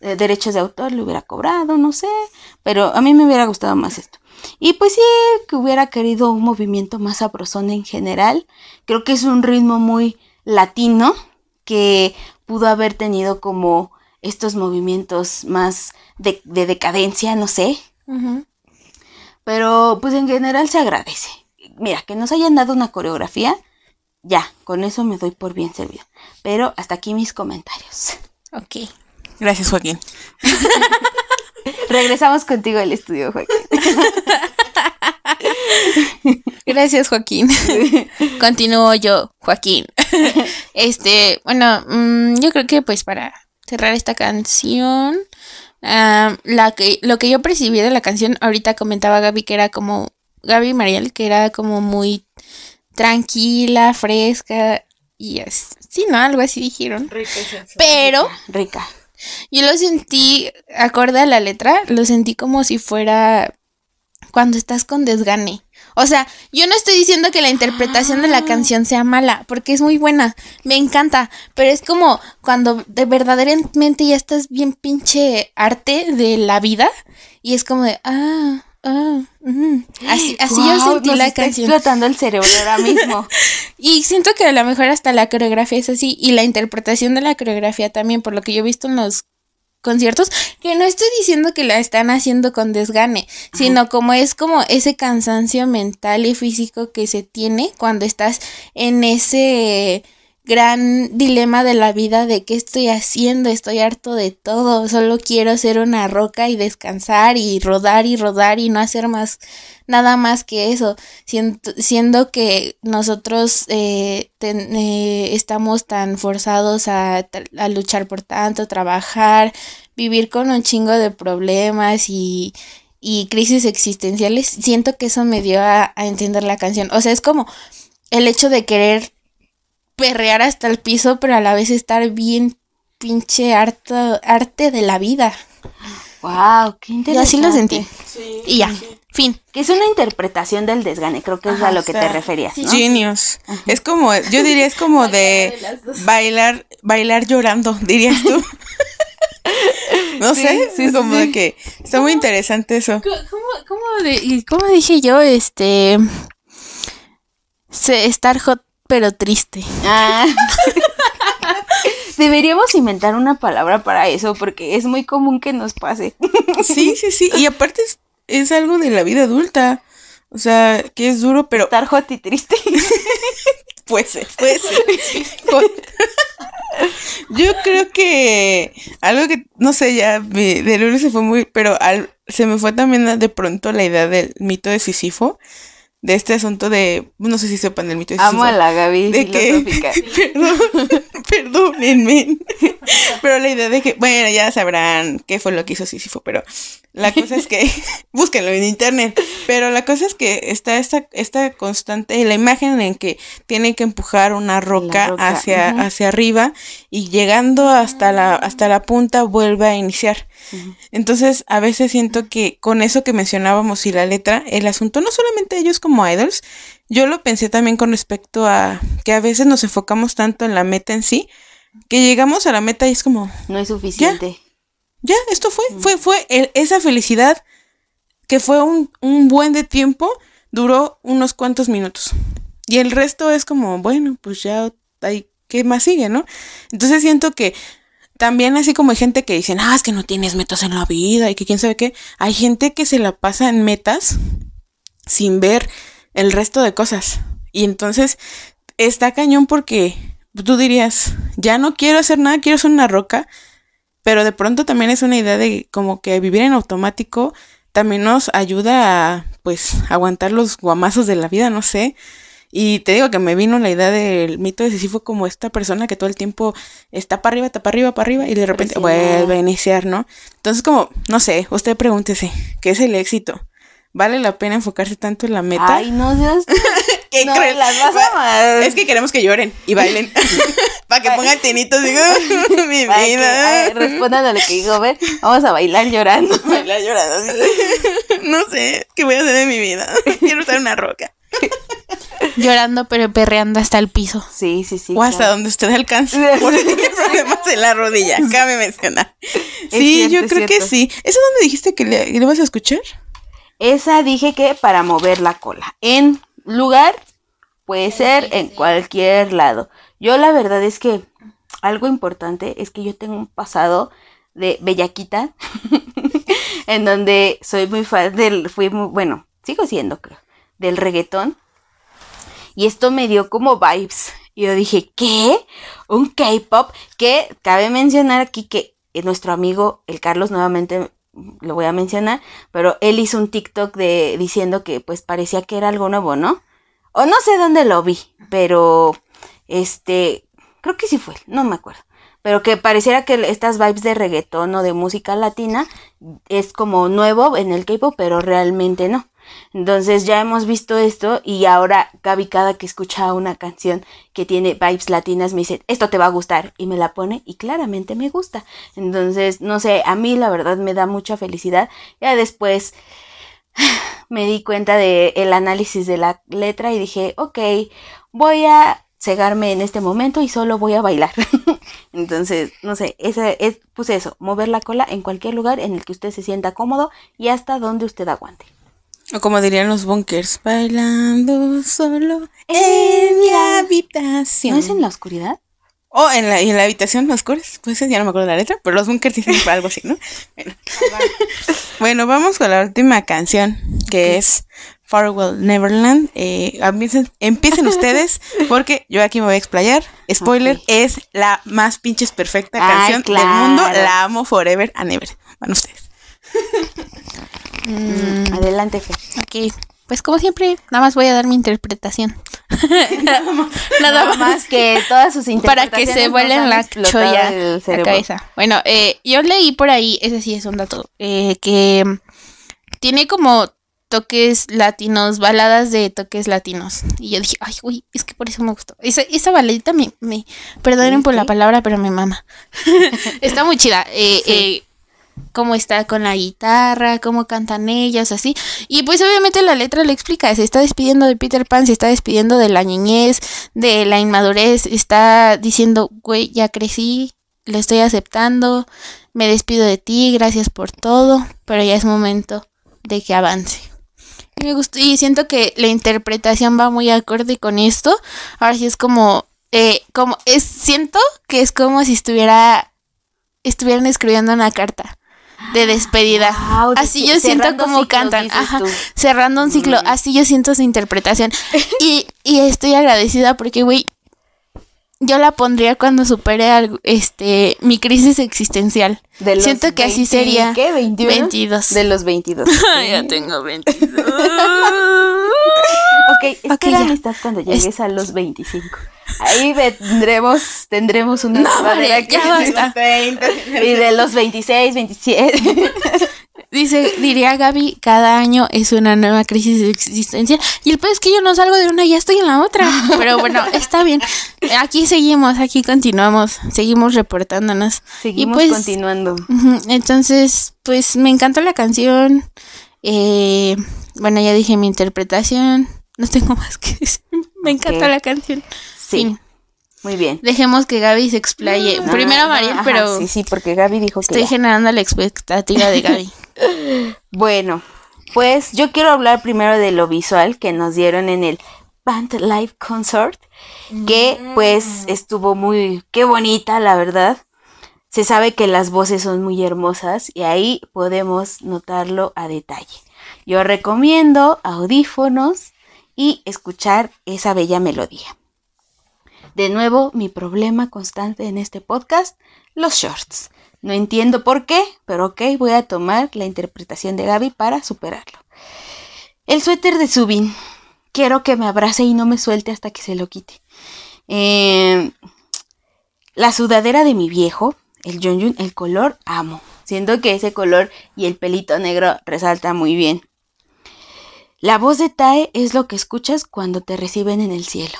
eh, derechos de autor le hubiera cobrado, no sé, pero a mí me hubiera gustado más esto. Y pues sí, que hubiera querido un movimiento más sabrosón en general. Creo que es un ritmo muy latino que pudo haber tenido como estos movimientos más de, de decadencia, no sé. Pero pues en general se agradece. Mira, que nos hayan dado una coreografía, ya, con eso me doy por bien servido. Pero hasta aquí mis comentarios. Ok. Gracias, Joaquín. Regresamos contigo al estudio, Joaquín. Gracias, Joaquín. Continúo yo, Joaquín. Este, bueno, mm, yo creo que pues para cerrar esta canción, ah, la que, lo que yo percibí de la canción, ahorita comentaba Gaby que era como, Gaby y Mariel, que era como muy tranquila, fresca, y así, ¿no? Algo así dijeron. Pero Rica. yo lo sentí, acorde a la letra, lo sentí como si fuera cuando estás con desgane. O sea, yo no estoy diciendo que la interpretación de la canción sea mala, porque es muy buena, me encanta, pero es como cuando de verdaderamente ya estás bien pinche arte de la vida y es como de, ah, ah, ujú. así, así yo sentí nos la está canción. explotando el cerebro ahora mismo. Y siento que a lo mejor hasta la coreografía es así y la interpretación de la coreografía también, por lo que yo he visto en los conciertos, que no estoy diciendo que la están haciendo con desgane, sino como es como ese cansancio mental y físico que se tiene cuando estás en ese gran dilema de la vida de qué estoy haciendo, estoy harto de todo, solo quiero ser una roca y descansar y rodar y rodar y no hacer más nada más que eso, siendo, siendo que nosotros eh, eh, estamos tan forzados a, luchar por tanto, trabajar, vivir con un chingo de problemas y, crisis existenciales, siento que eso me dio a entender la canción. O sea, es como el hecho de querer perrear hasta el piso, pero a la vez estar bien pinche harto, arte de la vida. wow, qué Y interesante. así lo sentí. Y ya, fin. Que es una interpretación del desgane, creo que es a lo que o sea, te referías, ¿no? Genius. Es como, yo diría, es como de bailar, bailar llorando, dirías tú. no sé, sí, sí, como sí. de que está muy interesante eso. ¿Cómo, cómo, de- y cómo dije yo? Este. se- estar hot pero triste. Ah. Deberíamos inventar una palabra para eso porque es muy común que nos pase. Sí, sí, sí. Y aparte es, es algo de la vida adulta. O sea, que es duro, pero Estar hot y triste. puede ser, puede ser. Yo creo que algo que, no sé, ya mi- de lunes se fue muy, pero al- se me fue también de pronto la idea del mito de Sísifo, de este asunto de, no sé si sepan el mito de. Amo a la Gaby de que, filosófica. perdón, perdónenme, pero la idea de que, bueno, ya sabrán qué fue lo que hizo Sísifo, pero la cosa es que, búsquenlo en internet, pero la cosa es que está esta, esta constante, la imagen en que tienen que empujar una roca, roca, hacia, ujú. hacia arriba y llegando hasta la, hasta la punta vuelve a iniciar. Entonces, a veces siento que con eso que mencionábamos y la letra, el asunto no solamente ellos como idols, yo lo pensé también con respecto a que a veces nos enfocamos tanto en la meta en sí, que llegamos a la meta y es como, No es suficiente. ya, esto fue, fue, fue el- esa felicidad que fue un, un buen de tiempo, duró unos cuantos minutos. Y el resto es como, bueno, pues ya, hay, ¿qué más sigue, no? Entonces siento que también así como hay gente que dicen, ah, es que no tienes metas en la vida y que quién sabe qué, hay gente que se la pasa en metas sin ver el resto de cosas. Y entonces está cañón porque tú dirías, ya no quiero hacer nada, quiero ser una roca, pero de pronto también es una idea de como que vivir en automático también nos ayuda a pues aguantar los guamazos de la vida, no sé. Y te digo que me vino la idea del mito de Sísifo como esta persona que todo el tiempo está para arriba, está para arriba, para arriba y de repente vuelve a iniciar, ¿no? Entonces como, no sé, usted pregúntese, ¿qué es el éxito? ¿Vale la pena enfocarse tanto en la meta? Ay, no, Dios. ¿Qué no, creen? las vas a amar. Es que queremos que lloren y bailen. Para que pongan tinitos, digo, mi que, vida. ay, respondan a lo que digo, ver, vamos a bailar llorando. Bailar llorando. No sé, ¿qué voy a hacer de mi vida? Quiero en una roca. Llorando pero perreando hasta el piso. Sí, sí, sí. o hasta claro. donde usted alcance. Por si tiene problemas en la rodilla. Cabe mencionar. Sí, cierto, yo creo que sí. ¿Eso dónde dijiste que le, que le vas a escuchar? Esa dije que para mover la cola. En lugar, puede ser en cualquier lado. Yo la verdad es que algo importante es que yo tengo un pasado de bellaquita, en donde soy muy fan del, fui muy, bueno, sigo siendo creo, del reggaetón. Y esto me dio como vibes. Y yo dije, ¿qué? Un K-pop. Que cabe mencionar aquí que eh, nuestro amigo, el Carlos, nuevamente lo voy a mencionar, pero él hizo un TikTok de diciendo que pues parecía que era algo nuevo, ¿no? O no sé dónde lo vi, pero este, creo que sí fue, no me acuerdo. Pero que pareciera que estas vibes de reggaetón o de música latina es como nuevo en el K-pop, pero realmente no. Entonces ya hemos visto esto y ahora Gaby cada que escucha una canción que tiene vibes latinas me dice, esto te va a gustar y me la pone y claramente me gusta. Entonces, no sé, a mí la verdad me da mucha felicidad. Ya después me di cuenta de el análisis de la letra y dije, ok, voy a cegarme en este momento y solo voy a bailar. Entonces, no sé, esa es, puse eso, mover la cola en cualquier lugar en el que usted se sienta cómodo y hasta donde usted aguante. O como dirían los bunkers, bailando solo en mi habitación. ¿No es en la oscuridad? O en la, en la habitación oscuras, pues ya no me acuerdo la letra, pero los bunkers dicen algo así, ¿no? Bueno. Bueno, vamos con la última canción, que es Farewell Neverland. Eh, empiecen, empiecen ustedes, porque yo aquí me voy a explayar. Spoiler, es la más pinches perfecta Ay, canción del mundo. La amo forever and ever. Van ustedes. Mm, Adelante, Fe. ok, pues como siempre, nada más voy a dar mi interpretación. nada más. Nada más que todas sus Para que se interpretaciones vuelen la cholla la cabeza. Bueno, eh, yo leí por ahí, ese sí es un dato, eh, que tiene como toques latinos, baladas de toques latinos. Y yo dije, ay, uy, es que por eso me gustó. Esa, esa baladita me, me perdonen por la palabra, pero me mama. está muy chida. Eh, Sí. eh, cómo está con la guitarra, cómo cantan ellas, así. Y pues obviamente la letra lo explica, se está despidiendo de Peter Pan, se está despidiendo de la niñez, de la inmadurez, está diciendo, güey, ya crecí, lo estoy aceptando, me despido de ti, gracias por todo, pero ya es momento de que avance. Me gustó, y siento que la interpretación va muy acorde con esto. Ahora sí es como, eh, como, es, siento que es como si estuviera, estuvieran escribiendo una carta de despedida. Wow, así yo siento como ciclos, cantan, ajá, cerrando un ciclo, Mm. así yo siento su interpretación. Y, y estoy agradecida porque, güey, yo la pondría cuando supere algo, este, mi crisis existencial. De los Siento que así 20, sería. ¿Qué? ¿21? 22. De los 22. ya tengo 22. Ok, espera Ok, ya. amistad cuando llegues a los 25. Ahí tendremos, tendremos una No, hombre, ya basta. Y de los 26, 27. Dice, diría Gaby, cada año es una nueva crisis existencial. Y el peor es que yo no salgo de una y ya estoy en la otra. Pero bueno, está bien. Aquí seguimos, aquí continuamos, seguimos reportándonos. Seguimos pues, continuando. Entonces, pues me encantó la canción. Eh, bueno, ya dije mi interpretación. No tengo más que decir. Me encantó Ok. la canción. Sí, Fin. Muy bien. Dejemos que Gaby se explaye. Primero Ah, Mariel, ajá, pero Sí, sí, porque Gaby dijo que estoy generando la expectativa de Gaby. Bueno, pues yo quiero hablar primero de lo visual que nos dieron en el Band Live Concert, que pues estuvo muy, qué bonita, la verdad. Se sabe que las voces son muy hermosas y ahí podemos notarlo a detalle. Yo recomiendo audífonos y escuchar esa bella melodía. De nuevo, mi problema constante en este podcast, los shorts. No entiendo por qué, pero ok, voy a tomar la interpretación de Gaby para superarlo. El suéter de Subin. quiero que me abrace y no me suelte hasta que se lo quite. Eh, la sudadera de mi viejo, el Jun el color amo. Siento que ese color y el pelito negro resalta muy bien. La voz de Tae es lo que escuchas cuando te reciben en el cielo.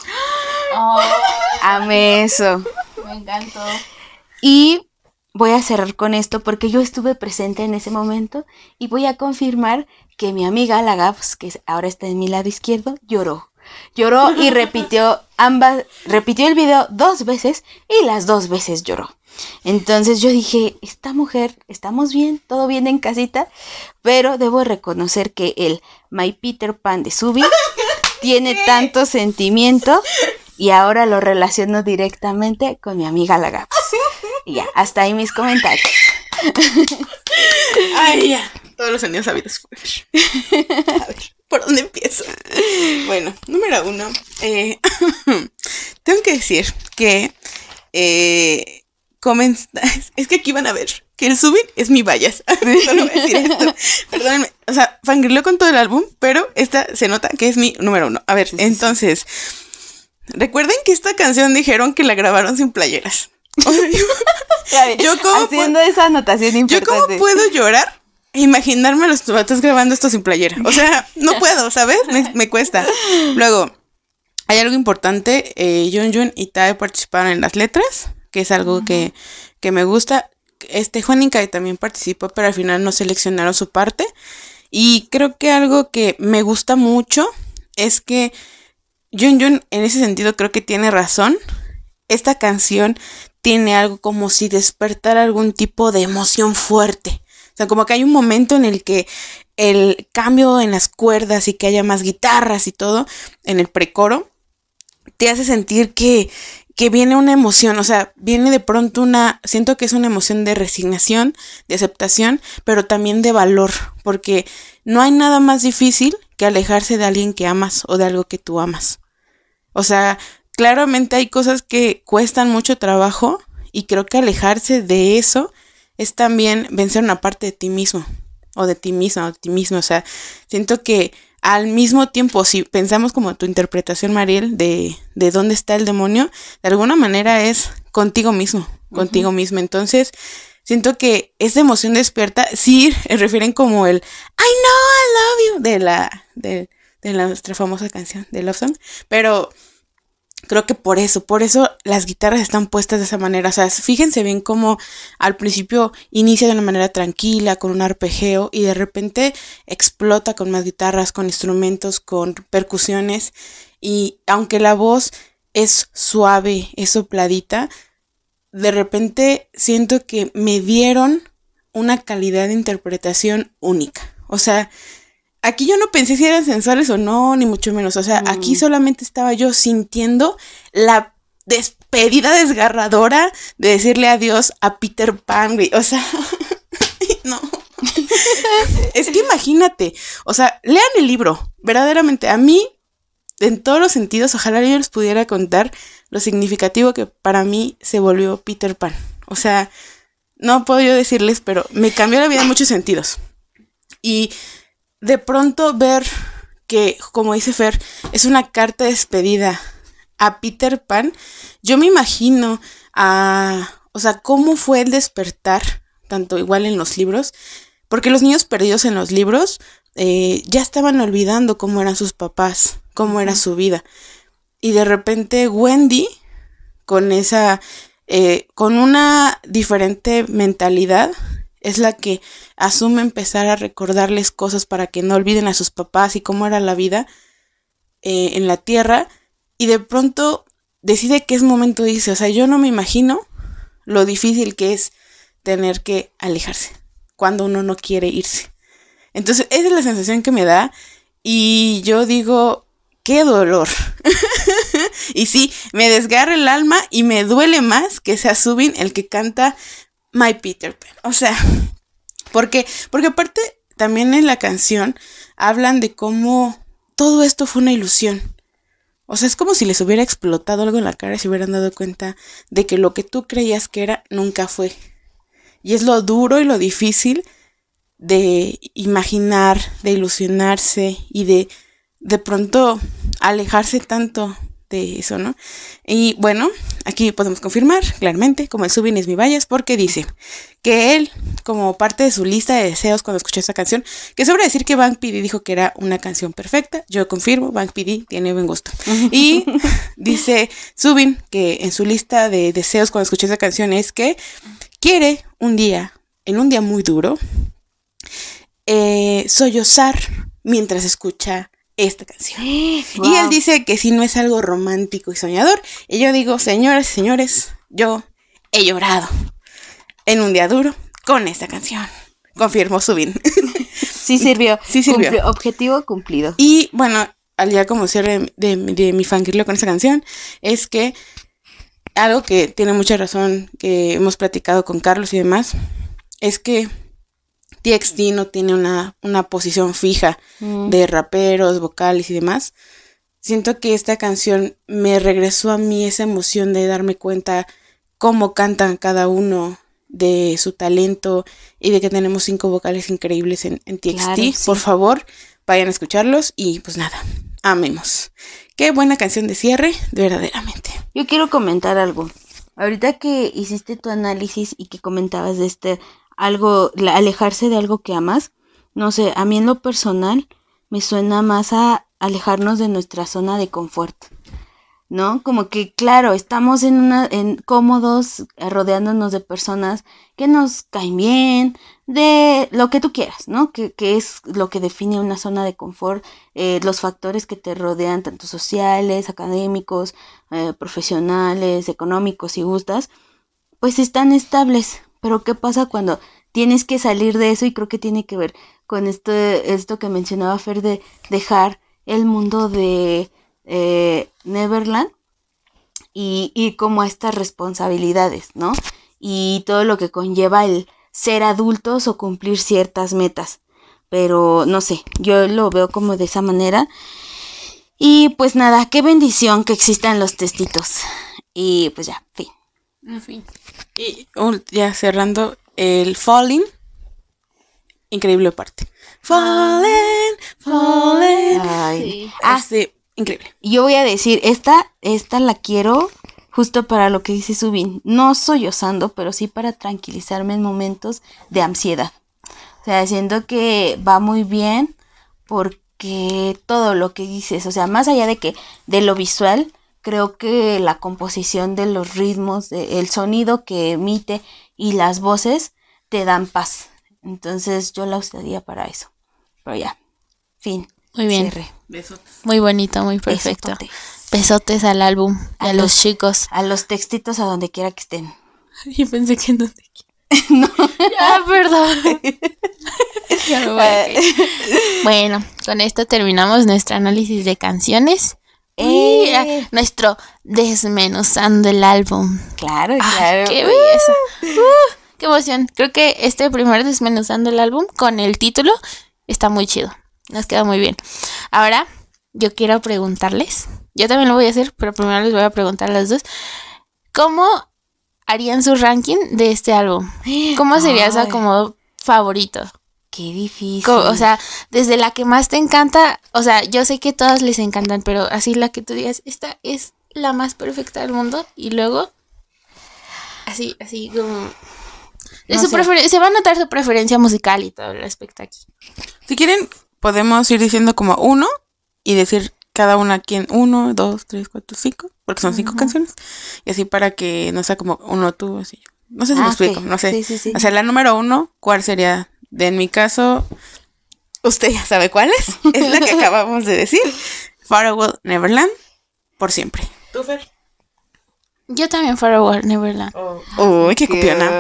Amé eso. Me encantó. Y voy a cerrar con esto porque yo estuve presente en ese momento y voy a confirmar que mi amiga la Gaps, que ahora está en mi lado izquierdo, lloró. Lloró y repitió ambas, repitió el video dos veces y las dos veces lloró. Entonces yo dije, esta mujer, estamos bien, todo bien en casita, pero debo reconocer que el My Peter Pan de Subi tiene tanto sentimiento y ahora lo relaciono directamente con mi amiga la Gaps. Y ya, hasta ahí mis comentarios. Ay, ya. Todos los años habidos. A ver, ¿por dónde empiezo? Bueno, número uno. Eh, tengo que decir que eh, es que aquí van a ver que el subir es mi vallas. Solo voy a decir esto. Perdónenme. O sea, fangirleo con todo el álbum, pero esta se nota que es mi número uno. A ver, entonces. Recuerden que esta canción dijeron que la grabaron sin playeras. yo como haciendo esa anotación importante. Yo puedo llorar e imaginarme a los vatos grabando esto sin playera. O sea, no puedo, ¿sabes? Me, cuesta. Luego, hay algo importante. Eh, Jun Jun y Tae participaron en las letras, que es algo que, que, me gusta. Este Juan Kai también participó, pero al final no seleccionaron su parte. Y creo que algo que me gusta mucho es que Jun Jun en ese sentido creo que tiene razón. Esta canción tiene algo como si despertara algún tipo de emoción fuerte. O sea, como que hay un momento en el que el cambio en las cuerdas y que haya más guitarras y todo en el precoro te hace sentir que, que viene una emoción, o sea, viene de pronto una, siento que es una emoción de resignación, de aceptación, pero también de valor, porque no hay nada más difícil que alejarse de alguien que amas o de algo que tú amas. O sea, claramente hay cosas que cuestan mucho trabajo y creo que alejarse de eso es también vencer una parte de ti mismo o de ti mismo o de ti mismo. O sea, siento que al mismo tiempo, si pensamos como tu interpretación, Mariel, de, de dónde está el demonio, de alguna manera es contigo mismo, contigo mismo. Entonces, siento que esa emoción despierta, sí, refieren como el I know I love you de la, de, la nuestra famosa canción de Love Song, pero Creo que por eso, por eso las guitarras están puestas de esa manera. O sea, fíjense bien cómo al principio inicia de una manera tranquila, con un arpegio, y de repente explota con más guitarras, con instrumentos, con percusiones. Y aunque la voz es suave, es sopladita, de repente siento que me dieron una calidad de interpretación única. O sea, aquí yo no pensé si eran sensuales o no, ni mucho menos. O sea, aquí mm. solamente estaba yo sintiendo la despedida desgarradora de decirle adiós a Peter Pan, güey. O sea, no. es que imagínate, o sea, lean el libro, verdaderamente. A mí, en todos los sentidos, ojalá yo les pudiera contar lo significativo que para mí se volvió Peter Pan. O sea, no puedo yo decirles, pero me cambió la vida en muchos sentidos. Y de pronto ver que, como dice Fer, es una carta de despedida a Peter Pan, yo me imagino a, o sea, cómo fue el despertar, tanto igual en los libros, porque los niños perdidos en los libros eh, ya estaban olvidando cómo eran sus papás, cómo era su vida. Y de repente Wendy, con esa, eh, con una diferente mentalidad, es la que asume empezar a recordarles cosas para que no olviden a sus papás y cómo era la vida eh, en la tierra y de pronto decide que es momento de irse. O sea, yo no me imagino lo difícil que es tener que alejarse cuando uno no quiere irse. Entonces, esa es la sensación que me da y yo digo, qué dolor. y sí, me desgarra el alma y me duele más que sea Subin el que canta My Peter Pan. O sea, porque, porque aparte también en la canción hablan de cómo todo esto fue una ilusión. O sea, es como si les hubiera explotado algo en la cara y se hubieran dado cuenta de que lo que tú creías que era nunca fue. Y es lo duro y lo difícil de imaginar, de ilusionarse y de de pronto alejarse tanto de eso, ¿no? Y bueno, aquí podemos confirmar claramente, como el Subin es mi vallas, porque dice que él, como parte de su lista de deseos cuando escuchó esta canción, que sobra decir que Bank PD dijo que era una canción perfecta, yo confirmo, Bank PD tiene buen gusto. Y dice Subin que en su lista de deseos cuando escuchó esta canción es que quiere un día, en un día muy duro, eh, sollozar mientras escucha esta canción. Y él dice que si no es algo romántico y soñador, y yo digo, señoras y señores, yo he llorado en un día duro con esta canción. Confirmo, Subin. Sí sirvió. Sí sirvió. Cumplió- objetivo cumplido. Y bueno, al día como cierre de, de, de mi fangirlo con esta canción, es que algo que tiene mucha razón, que hemos platicado con Carlos y demás, es que TXT no tiene una, una posición fija Mm. de raperos, vocales y demás. Siento que esta canción me regresó a mí esa emoción de darme cuenta cómo cantan cada uno de su talento y de que tenemos cinco vocales increíbles en, en TXT. Claro, sí. Por favor, vayan a escucharlos y pues nada, amemos. Qué buena canción de cierre, verdaderamente. Yo quiero comentar algo. Ahorita que hiciste tu análisis y que comentabas de este algo, alejarse de algo que amas, no sé, a mí en lo personal me suena más a alejarnos de nuestra zona de confort. ¿No? Como que, claro, estamos en una, en cómodos, eh, rodeándonos de personas que nos caen bien, de lo que tú quieras, ¿no? Que, que es lo que define una zona de confort, eh, los factores que te rodean, tanto sociales, académicos, eh, profesionales, económicos, si gustas, pues están estables. Pero ¿qué pasa cuando tienes que salir de eso? Y creo que tiene que ver con esto, esto que mencionaba Fer de dejar el mundo de eh, Neverland y, y como estas responsabilidades, ¿no? Y todo lo que conlleva el ser adultos o cumplir ciertas metas. Pero no sé, yo lo veo como de esa manera. Y pues nada, qué bendición que existan los testitos. Y pues ya, fin. Fin. Y ya cerrando, el Falling. Increíble parte. Falling, falling. Ay. Ah, sí, increíble. Y yo voy a decir, esta, esta la quiero justo para lo que dice Subin. No sollozando, pero sí para tranquilizarme en momentos de ansiedad. O sea, siento que va muy bien porque todo lo que dices, o sea, más allá de que de lo visual, creo que la composición de los ritmos, de- el sonido que emite y las voces te dan paz. Entonces yo la usaría para eso. Pero ya, fin. Muy bien. Cierre. Muy bonito, muy perfecto. Besotes al álbum a, A los, los- chicos. A los textitos a donde quiera que estén. Yo pensé que no te no. Ya, perdón. Ya me voy a caer. bueno, con esto terminamos nuestro análisis de canciones. Y ¡Eh! ah, nuestro desmenuzando el álbum. Claro, Ah, claro. ¡Qué belleza! Uh, ¡Qué emoción! Creo que este primer desmenuzando el álbum con el título está muy chido. Nos queda muy bien. Ahora, yo quiero preguntarles. Yo también lo voy a hacer, pero primero les voy a preguntar a las dos. ¿Cómo harían su ranking de este álbum? ¿Cómo sería su acomodo favorito? Qué difícil. O sea, desde la que más te encanta, o sea, yo sé que todas les encantan, pero así la que tú digas, esta es la más perfecta del mundo y luego así, así como No su se va a notar su preferencia musical y todo el aspecto aquí. Si quieren, podemos ir diciendo como uno y decir cada una quién. Uno, dos, tres, cuatro, cinco. Porque son cinco canciones. Y así para que no sea como uno tú, así yo. No sé si me Ah, explico, ok. no sé. Sí, sí, sí. O sea, la número uno, ¿cuál sería? De en mi caso, usted ya sabe cuál es. Es la que acabamos de decir. Farewell Neverland, por siempre. ¿Tú, Fer? Yo también Forever Neverland. Uy, qué copiona.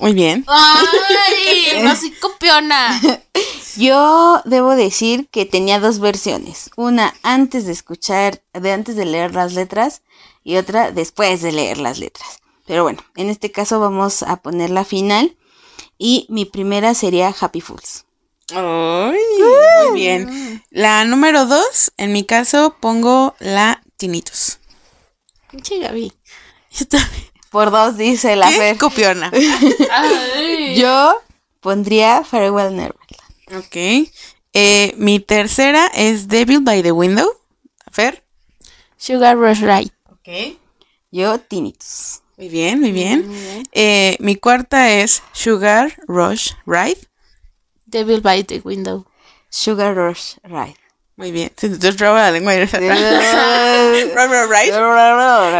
Muy bien. ¡Ay! No soy copiona. Yo debo decir que tenía dos versiones. Una antes de escuchar, de antes de leer las letras y otra después de leer las letras. Pero bueno, en este caso vamos a poner la final y mi primera sería Happy Fools. Ay, muy bien. La número dos, en mi caso, pongo la Tinitos. Pinche Gaby. Yo también. Por dos dice la ¿Qué? Fer. Copiona. Yo pondría Farewell Neverland. Ok. Eh, mi tercera es Devil by the Window. Fer. Sugar Rush Ride. Ok. Yo, tinnitus. Muy bien, muy bien. Eh, mi cuarta es Sugar Rush Ride. Devil by the Window. Sugar Rush Ride. Muy bien. Se te traba la lengua. Ride.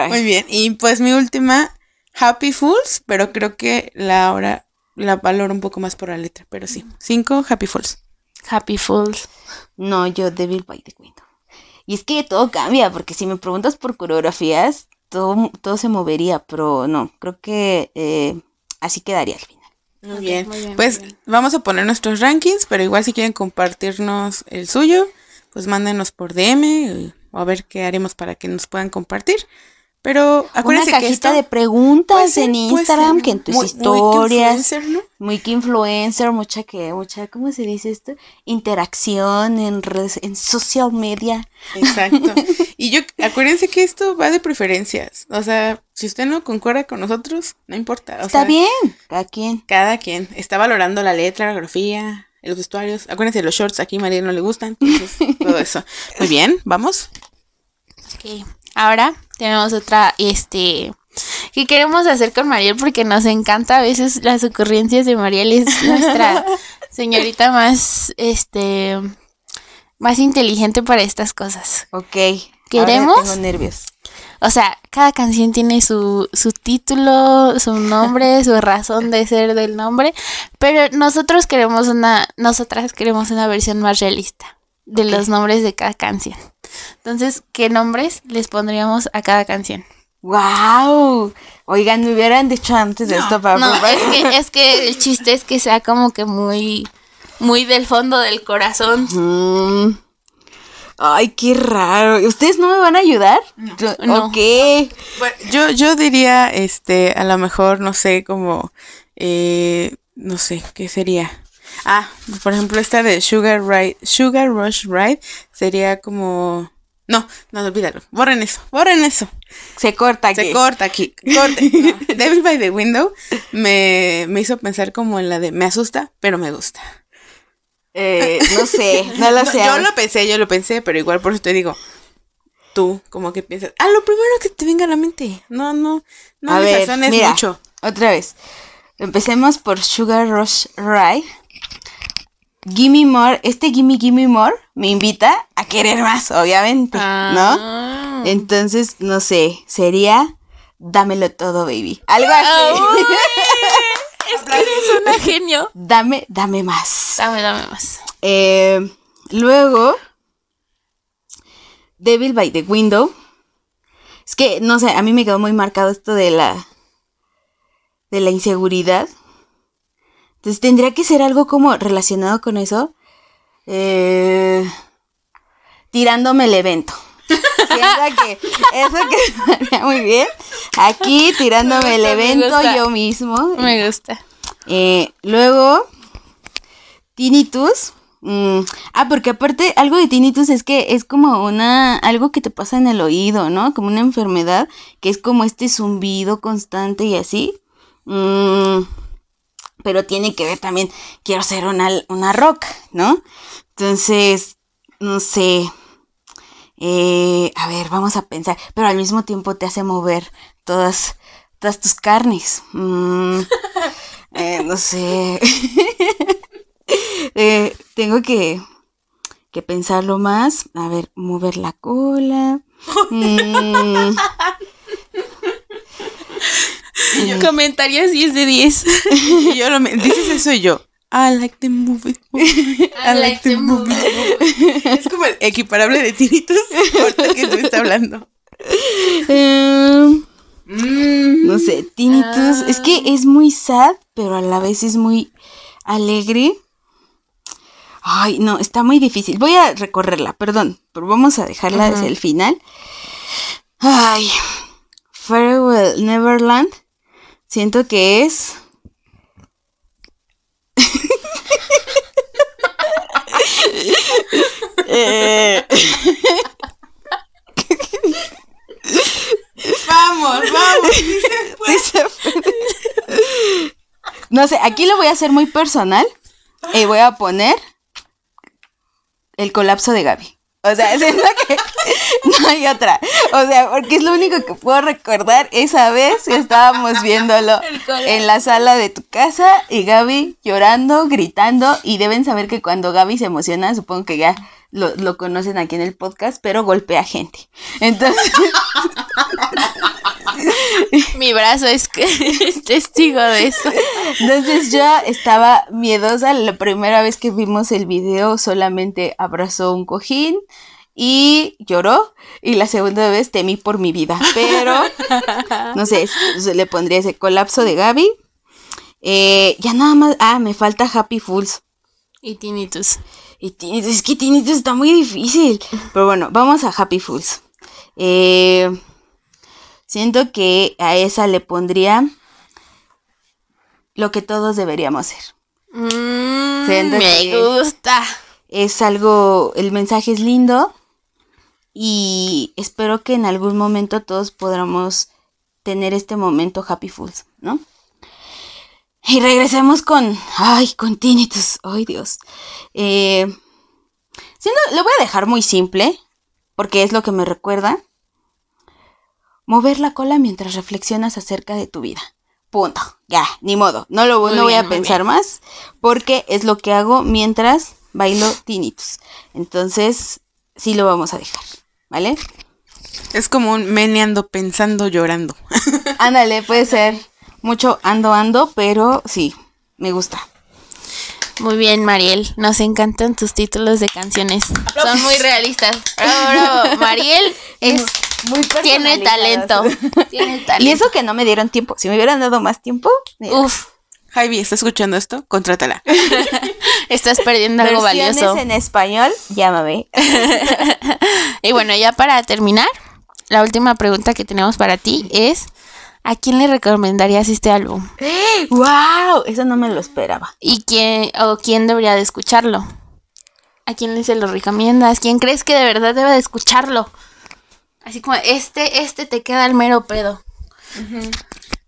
Muy bien. Y pues mi última, Happy Fools, pero creo que la ahora la valoro un poco más por la letra. Pero sí. Cinco, Happy Fools. Happy Fools. No, yo Devil by the Window. Y es que todo cambia, porque si me preguntas por coreografías, todo, todo se movería, pero no, creo que eh, así quedaría al final. Muy, bien. muy bien, Pues muy bien. vamos a poner nuestros rankings, pero igual si quieren compartirnos el suyo, pues mándenos por DM o a ver qué haremos para que nos puedan compartir. Pero Una acuérdense cajita que esto de preguntas ser- en Instagram, ser que en tus muy- muy historias. influencer, ¿no? Muy que influencer, mucha que, mucha, ¿cómo se dice esto? Interacción en redes, en social media. Exacto. Y yo, acuérdense que esto va de preferencias. O sea, si usted no concuerda con nosotros, no importa. o Está sea, bien, cada quien. Cada quien está valorando la letra, la grafía, los vestuarios. Acuérdense, los shorts aquí a María no le gustan, entonces todo eso. Muy bien, vamos. Ok. Ahora tenemos otra, este, que queremos hacer con Mariel porque nos encanta a veces las ocurrencias de Mariel. Es nuestra señorita más, este, más inteligente para estas cosas. Ok. ¿Queremos? Ahora tengo nervios. O sea, cada canción tiene su, su título, su nombre, su razón de ser del nombre, pero nosotros queremos una, nosotras queremos una versión más realista de los nombres de cada canción. Entonces, ¿qué nombres les pondríamos a cada canción? ¡Wow! Oigan, me hubieran dicho antes de esto para No, es que, es que el chiste es que sea como que muy, muy del fondo del corazón. Mm. Ay, qué raro. ¿Ustedes no me van a ayudar? Yo- No. Ok. Bueno, yo, yo diría, este, a lo mejor, no sé, como, eh, no sé, ¿qué sería? Ah, por ejemplo, esta de Sugar Ride, Sugar Rush Ride sería como, no, no, olvídalo, borren eso, borren eso. Se corta aquí. Se corta aquí, corte. No. Devil by the Window me, me hizo pensar como en la de me asusta, pero me gusta. Eh, no sé, no lo No, sé. yo lo pensé, yo lo pensé, pero igual por eso te digo, tú como que piensas, ah, lo primero que te venga a la mente. No, no, no a me ver, mira, mucho. otra vez. Empecemos por Sugar Rush Ride. Gimme More, este Gimme Gimme More me invita a querer más, obviamente, ¿no? Ah. Entonces, no sé, sería Dámelo todo, baby. Algo así. Es que eres una genio. dame, dame más. Dame, dame más. Eh, luego, Devil by the Window. Es que, no sé, a mí me quedó muy marcado esto de la. de la inseguridad. Entonces tendría que ser algo como relacionado con eso. Eh, tirándome el evento. Que eso quedaría muy bien. Aquí tirándome el gusta, evento yo mismo. Me gusta. Eh, luego, tinnitus. Mm, ah, porque aparte, algo de tinnitus es que es como una. algo que te pasa en el oído, ¿no? Como una enfermedad, que es como este zumbido constante y así. Mm, pero tiene que ver también. Quiero ser una, una rock, ¿no? Entonces, no sé. Eh, a ver, vamos a pensar. Pero al mismo tiempo te hace mover todas, todas tus carnes. Mm, eh, no sé. Eh, tengo que, que pensarlo más. A ver, mover la cola. Mm, Comentarios 10 de 10. Y yo lo me- dices eso y yo. I like the movie. I like the movie. Es como el equiparable de tiritos ahorita que tú estás hablando. Mm. no sé, tinnitus. Es que es muy sad, pero a la vez es muy alegre. Ay, no, está muy difícil. Voy a recorrerla, perdón, pero vamos a dejarla desde el final. Ay, Farewell Neverland. Siento que es. Eh, Vamos, vamos. sí se puede. No sé, aquí lo voy a hacer muy personal. Y voy a poner el colapso de Gaby. O sea, siento que no hay otra. O sea, porque es lo único que puedo recordar esa vez que estábamos viéndolo en la sala de tu casa y Gaby llorando, gritando. Y deben saber que cuando Gaby se emociona, supongo que ya lo, lo conocen aquí en el podcast, pero golpea gente. Entonces. Mi brazo es testigo de eso. Entonces yo estaba miedosa. La primera vez que vimos el video solamente abrazó un cojín y lloró. Y la segunda vez temí por mi vida. Pero, no sé, le pondría ese colapso de Gaby. Eh, ya nada más. Ah, me falta Happy Fools. Y Tinnitus. Y Tinnitus, es que Tinnitus está muy difícil. Pero bueno, vamos a Happy Fools. Eh, siento que a esa le pondría lo que todos deberíamos hacer. Mm, me gusta. Es algo, el mensaje es lindo y espero que en algún momento todos podamos tener este momento Happy Fools, ¿no? Y regresemos con, ay, con Tinnitus, ay Dios. Eh, siendo- lo voy a dejar muy simple, porque es lo que me recuerda. Mover la cola mientras reflexionas acerca de tu vida. Punto. Ya, ni modo. No lo voy a pensar más, porque es lo que hago mientras bailo Tinnitus. Entonces, sí lo vamos a dejar, ¿vale? Es como un meneando, pensando, llorando. Ándale, puede ser mucho ando ando, pero sí, me gusta. Muy bien, Mariel. Nos encantan tus títulos de canciones. Son muy realistas. Bravo, bravo. Mariel es, Muy tiene talento. Y eso que no me dieron tiempo. Si me hubieran dado más tiempo, mira, Uf, Javi, ¿está escuchando esto? Contrátala. estás perdiendo algo versiones valioso. en español, llámame. Y bueno, ya para terminar, la última pregunta que tenemos para ti es: ¿a quién le recomendarías este álbum? ¡Wow! Eso no me lo esperaba. ¿Y quién o quién debería de escucharlo? ¿A quién se lo recomiendas? ¿Quién crees que de verdad debe de escucharlo? Así como este, este te queda el mero pedo.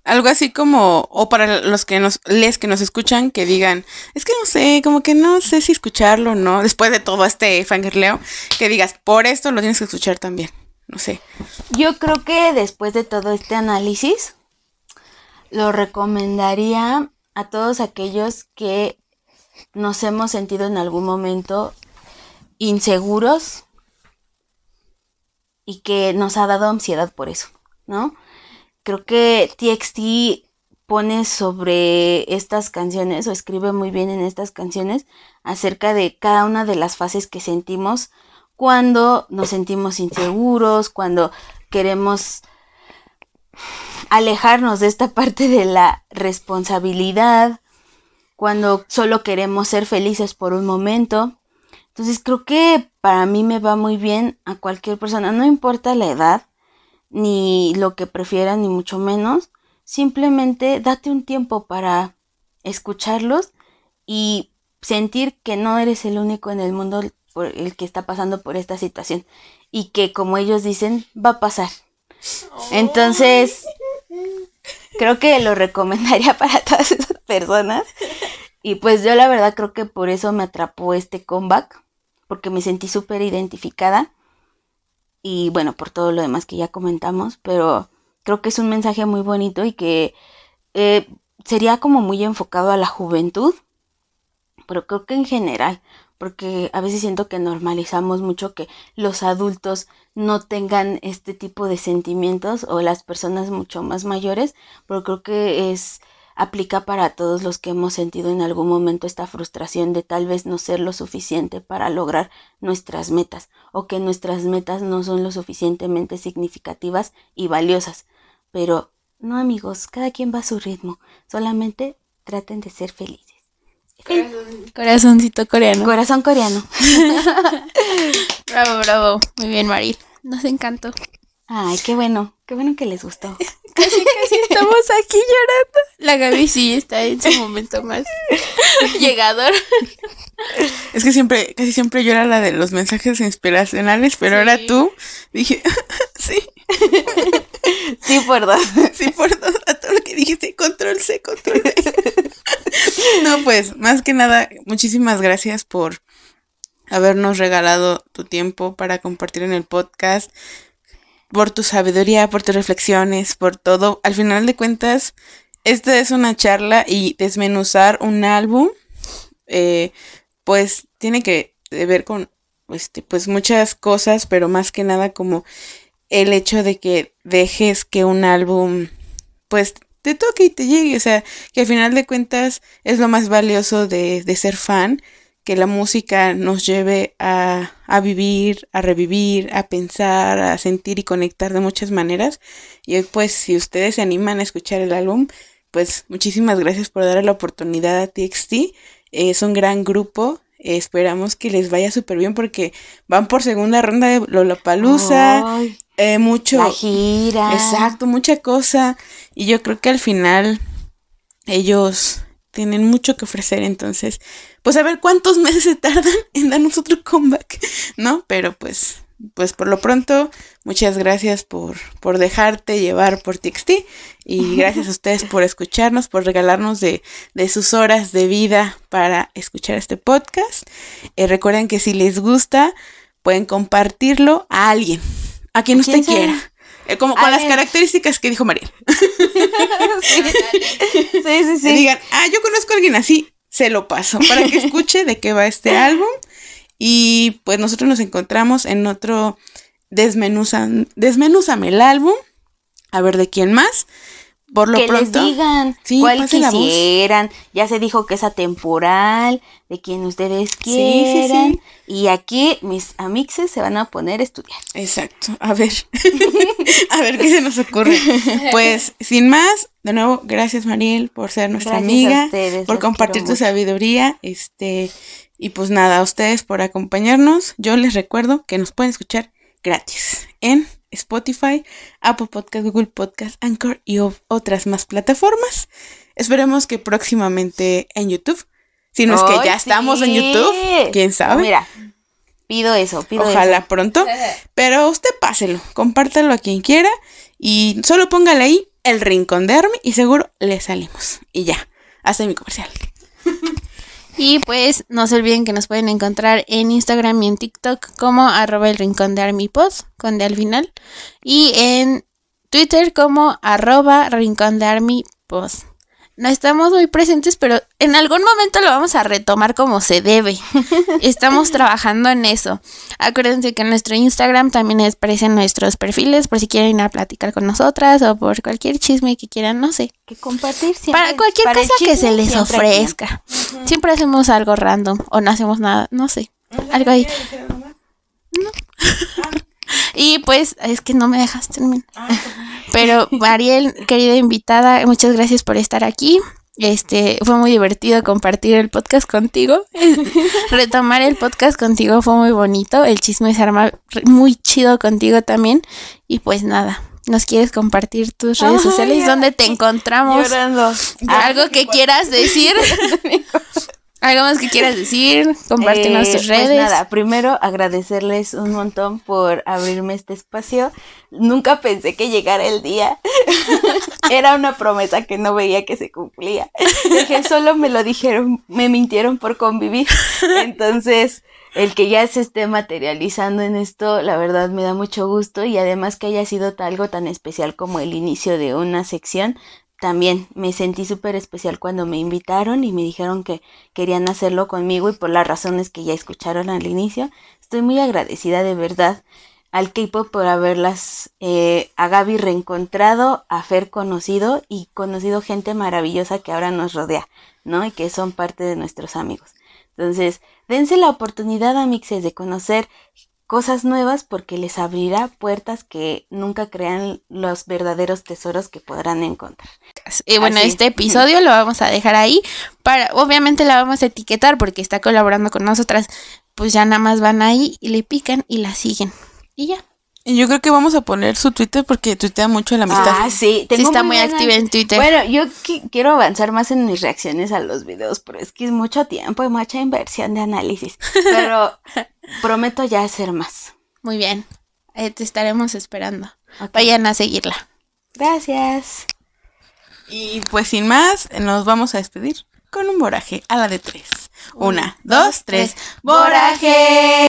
Algo así como, o para los que nos, les que nos escuchan, que digan, es que no sé, como que no sé si escucharlo o no, después de todo este fangirleo, que digas, por esto lo tienes que escuchar también. No sé. Yo creo que después de todo este análisis, lo recomendaría a todos aquellos que nos hemos sentido en algún momento inseguros y que nos ha dado ansiedad por eso, ¿no? Creo que TXT pone sobre estas canciones o escribe muy bien en estas canciones acerca de cada una de las fases que sentimos cuando nos sentimos inseguros, cuando queremos alejarnos de esta parte de la responsabilidad, cuando solo queremos ser felices por un momento. Entonces creo que para mí me va muy bien a cualquier persona, no importa la edad, ni lo que prefieran, ni mucho menos. Simplemente date un tiempo para escucharlos y sentir que no eres el único en el mundo por el que está pasando por esta situación y que como ellos dicen va a pasar. Entonces, creo que lo recomendaría para todas esas personas. Y pues yo la verdad creo que por eso me atrapó este comeback, porque me sentí súper identificada. Y bueno, por todo lo demás que ya comentamos, pero creo que es un mensaje muy bonito y que eh, sería como muy enfocado a la juventud, pero creo que en general, porque a veces siento que normalizamos mucho que los adultos no tengan este tipo de sentimientos o las personas mucho más mayores, pero creo que es aplica para todos los que hemos sentido en algún momento esta frustración de tal vez no ser lo suficiente para lograr nuestras metas o que nuestras metas no son lo suficientemente significativas y valiosas. Pero no amigos, cada quien va a su ritmo, solamente traten de ser felices. Corazoncito coreano. Corazón coreano. Bravo, bravo. Muy bien, Maril. Nos encantó. Ay, qué bueno, qué bueno que les gustó. Casi, casi estamos aquí llorando. La Gaby sí está en su momento más llegador. Es que siempre, casi siempre yo era la de los mensajes inspiracionales, pero ahora tú dije, sí, Sí, por dos. sí, por todo, a todo lo que dijiste, control C, control no, pues, más que nada, muchísimas gracias por habernos regalado tu tiempo para compartir en el podcast, por tu sabiduría, por tus reflexiones, por todo. Al final de cuentas, esta es una charla y desmenuzar un álbum, eh, pues tiene que ver con este, pues muchas cosas, pero más que nada como el hecho de que dejes que un álbum, pues te toque y te llegue, o sea, que al final de cuentas es lo más valioso de, de ser fan, que la música nos lleve a, a, vivir, a revivir, a pensar, a sentir y conectar de muchas maneras. Y pues si ustedes se animan a escuchar el álbum, pues muchísimas gracias por dar la oportunidad a TXT. Es un gran grupo. Esperamos que les vaya súper bien porque van por segunda ronda de Lollapalooza. Eh, mucho. La gira. Exacto, mucha cosa. Y yo creo que al final ellos tienen mucho que ofrecer. Entonces, pues a ver cuántos meses se tardan en darnos otro comeback, ¿no? Pero pues, pues por lo pronto, muchas gracias por, por dejarte llevar por TXT y gracias a ustedes por escucharnos, por regalarnos de, de sus horas de vida para escuchar este podcast. Eh, recuerden que si les gusta, pueden compartirlo a alguien, a quien usted quiera. Eh, como con las características que dijo Mariel. sí. sí, sí, sí. Digan, ah, yo conozco a alguien así, se lo paso para que escuche de qué va este álbum. Y pues nosotros nos encontramos en otro desmenuzan, desmenúzame el álbum. A ver de quién más. Por lo que pronto. les digan Sí, cuál quisieran. Ya se dijo que es atemporal, de quien ustedes sí, quieran. sí. Y aquí mis amixes se van a poner a estudiar. Exacto. A ver. a ver qué se nos ocurre. Pues, sin más, de nuevo, gracias Mariel por ser nuestra Gracias a amiga, ustedes, por compartir tu mucho. sabiduría, este, y pues nada, a ustedes por acompañarnos. Yo les recuerdo que nos pueden escuchar gratis en Spotify, Apple Podcast, Google Podcast, Anchor y otras más plataformas. Esperemos que próximamente en YouTube. Si no es que ¡Ay, ya estamos en! YouTube, quién sabe. Mira, pido eso, pido Ojalá eso. pronto. Pero usted páselo, compártalo a quien quiera y solo póngale ahí el rincón de Army y seguro le salimos. Y ya, hasta mi comercial. Y pues no se olviden que nos pueden encontrar en Instagram y en TikTok como arroba el rincón de Army Pod, con de al final. Y en Twitter como arroba rincón de Army Pod. No estamos muy presentes, pero en algún momento lo vamos a retomar como se debe. Estamos trabajando en eso. Acuérdense que en nuestro Instagram también aparecen nuestros perfiles por si quieren ir a platicar con nosotras o por cualquier chisme que quieran, no sé. Que compartir siempre. Para cualquier para cosa que se les ofrezca. Siempre hacemos algo random o no hacemos nada, no sé. Algo ahí. Y pues es que no me dejas terminar. Pero Mariel, querida invitada, muchas gracias por estar aquí. Este, fue muy divertido compartir el podcast contigo. Retomar el podcast contigo fue muy bonito. El chisme se arma muy chido contigo también. Y pues nada, ¿nos quieres compartir tus redes sociales? ya. ¿Dónde te encontramos? Llorando. ¿Algo que quieras decir? ¿Algo más que quieras decir? Compártenos Eh, tus pues redes. nada, primero agradecerles un montón por abrirme este espacio. Nunca pensé que llegara el día. Era una promesa que no veía que se cumplía. Dije, solo me lo dijeron, me mintieron por convivir. Entonces, el que ya se esté materializando en esto, la verdad me da mucho gusto y además que haya sido algo tan especial como el inicio de una sección. También me sentí súper especial cuando me invitaron y me dijeron que querían hacerlo conmigo y por las razones que ya escucharon al inicio. Estoy muy agradecida de verdad al K-pop por haberlas, eh, a Gaby reencontrado, a Fer conocido y conocido gente maravillosa que ahora nos rodea, ¿no? Y que son parte de nuestros amigos. Entonces, dense la oportunidad, amixes, de conocer cosas nuevas porque les abrirá puertas que nunca crean los verdaderos tesoros que podrán encontrar. Y bueno, Así. este episodio lo vamos a dejar ahí. Para, obviamente la vamos a etiquetar porque está colaborando con nosotras. Pues ya nada más van ahí y le pican y la siguen. Y ya. Y yo creo que vamos a poner su Twitter porque tuitea mucho la amistad. Ah, sí, Sí tengo está muy activa en Twitter. Bueno, yo qui- quiero avanzar más en mis reacciones a los videos, pero es que es mucho tiempo y mucha inversión de análisis. Pero prometo ya hacer más. Muy bien. Eh, te estaremos esperando. Ok. Vayan a seguirla. Gracias. Y pues sin más, nos vamos a despedir con un boraje a la de tres. Una, dos, tres. ¡Boraje!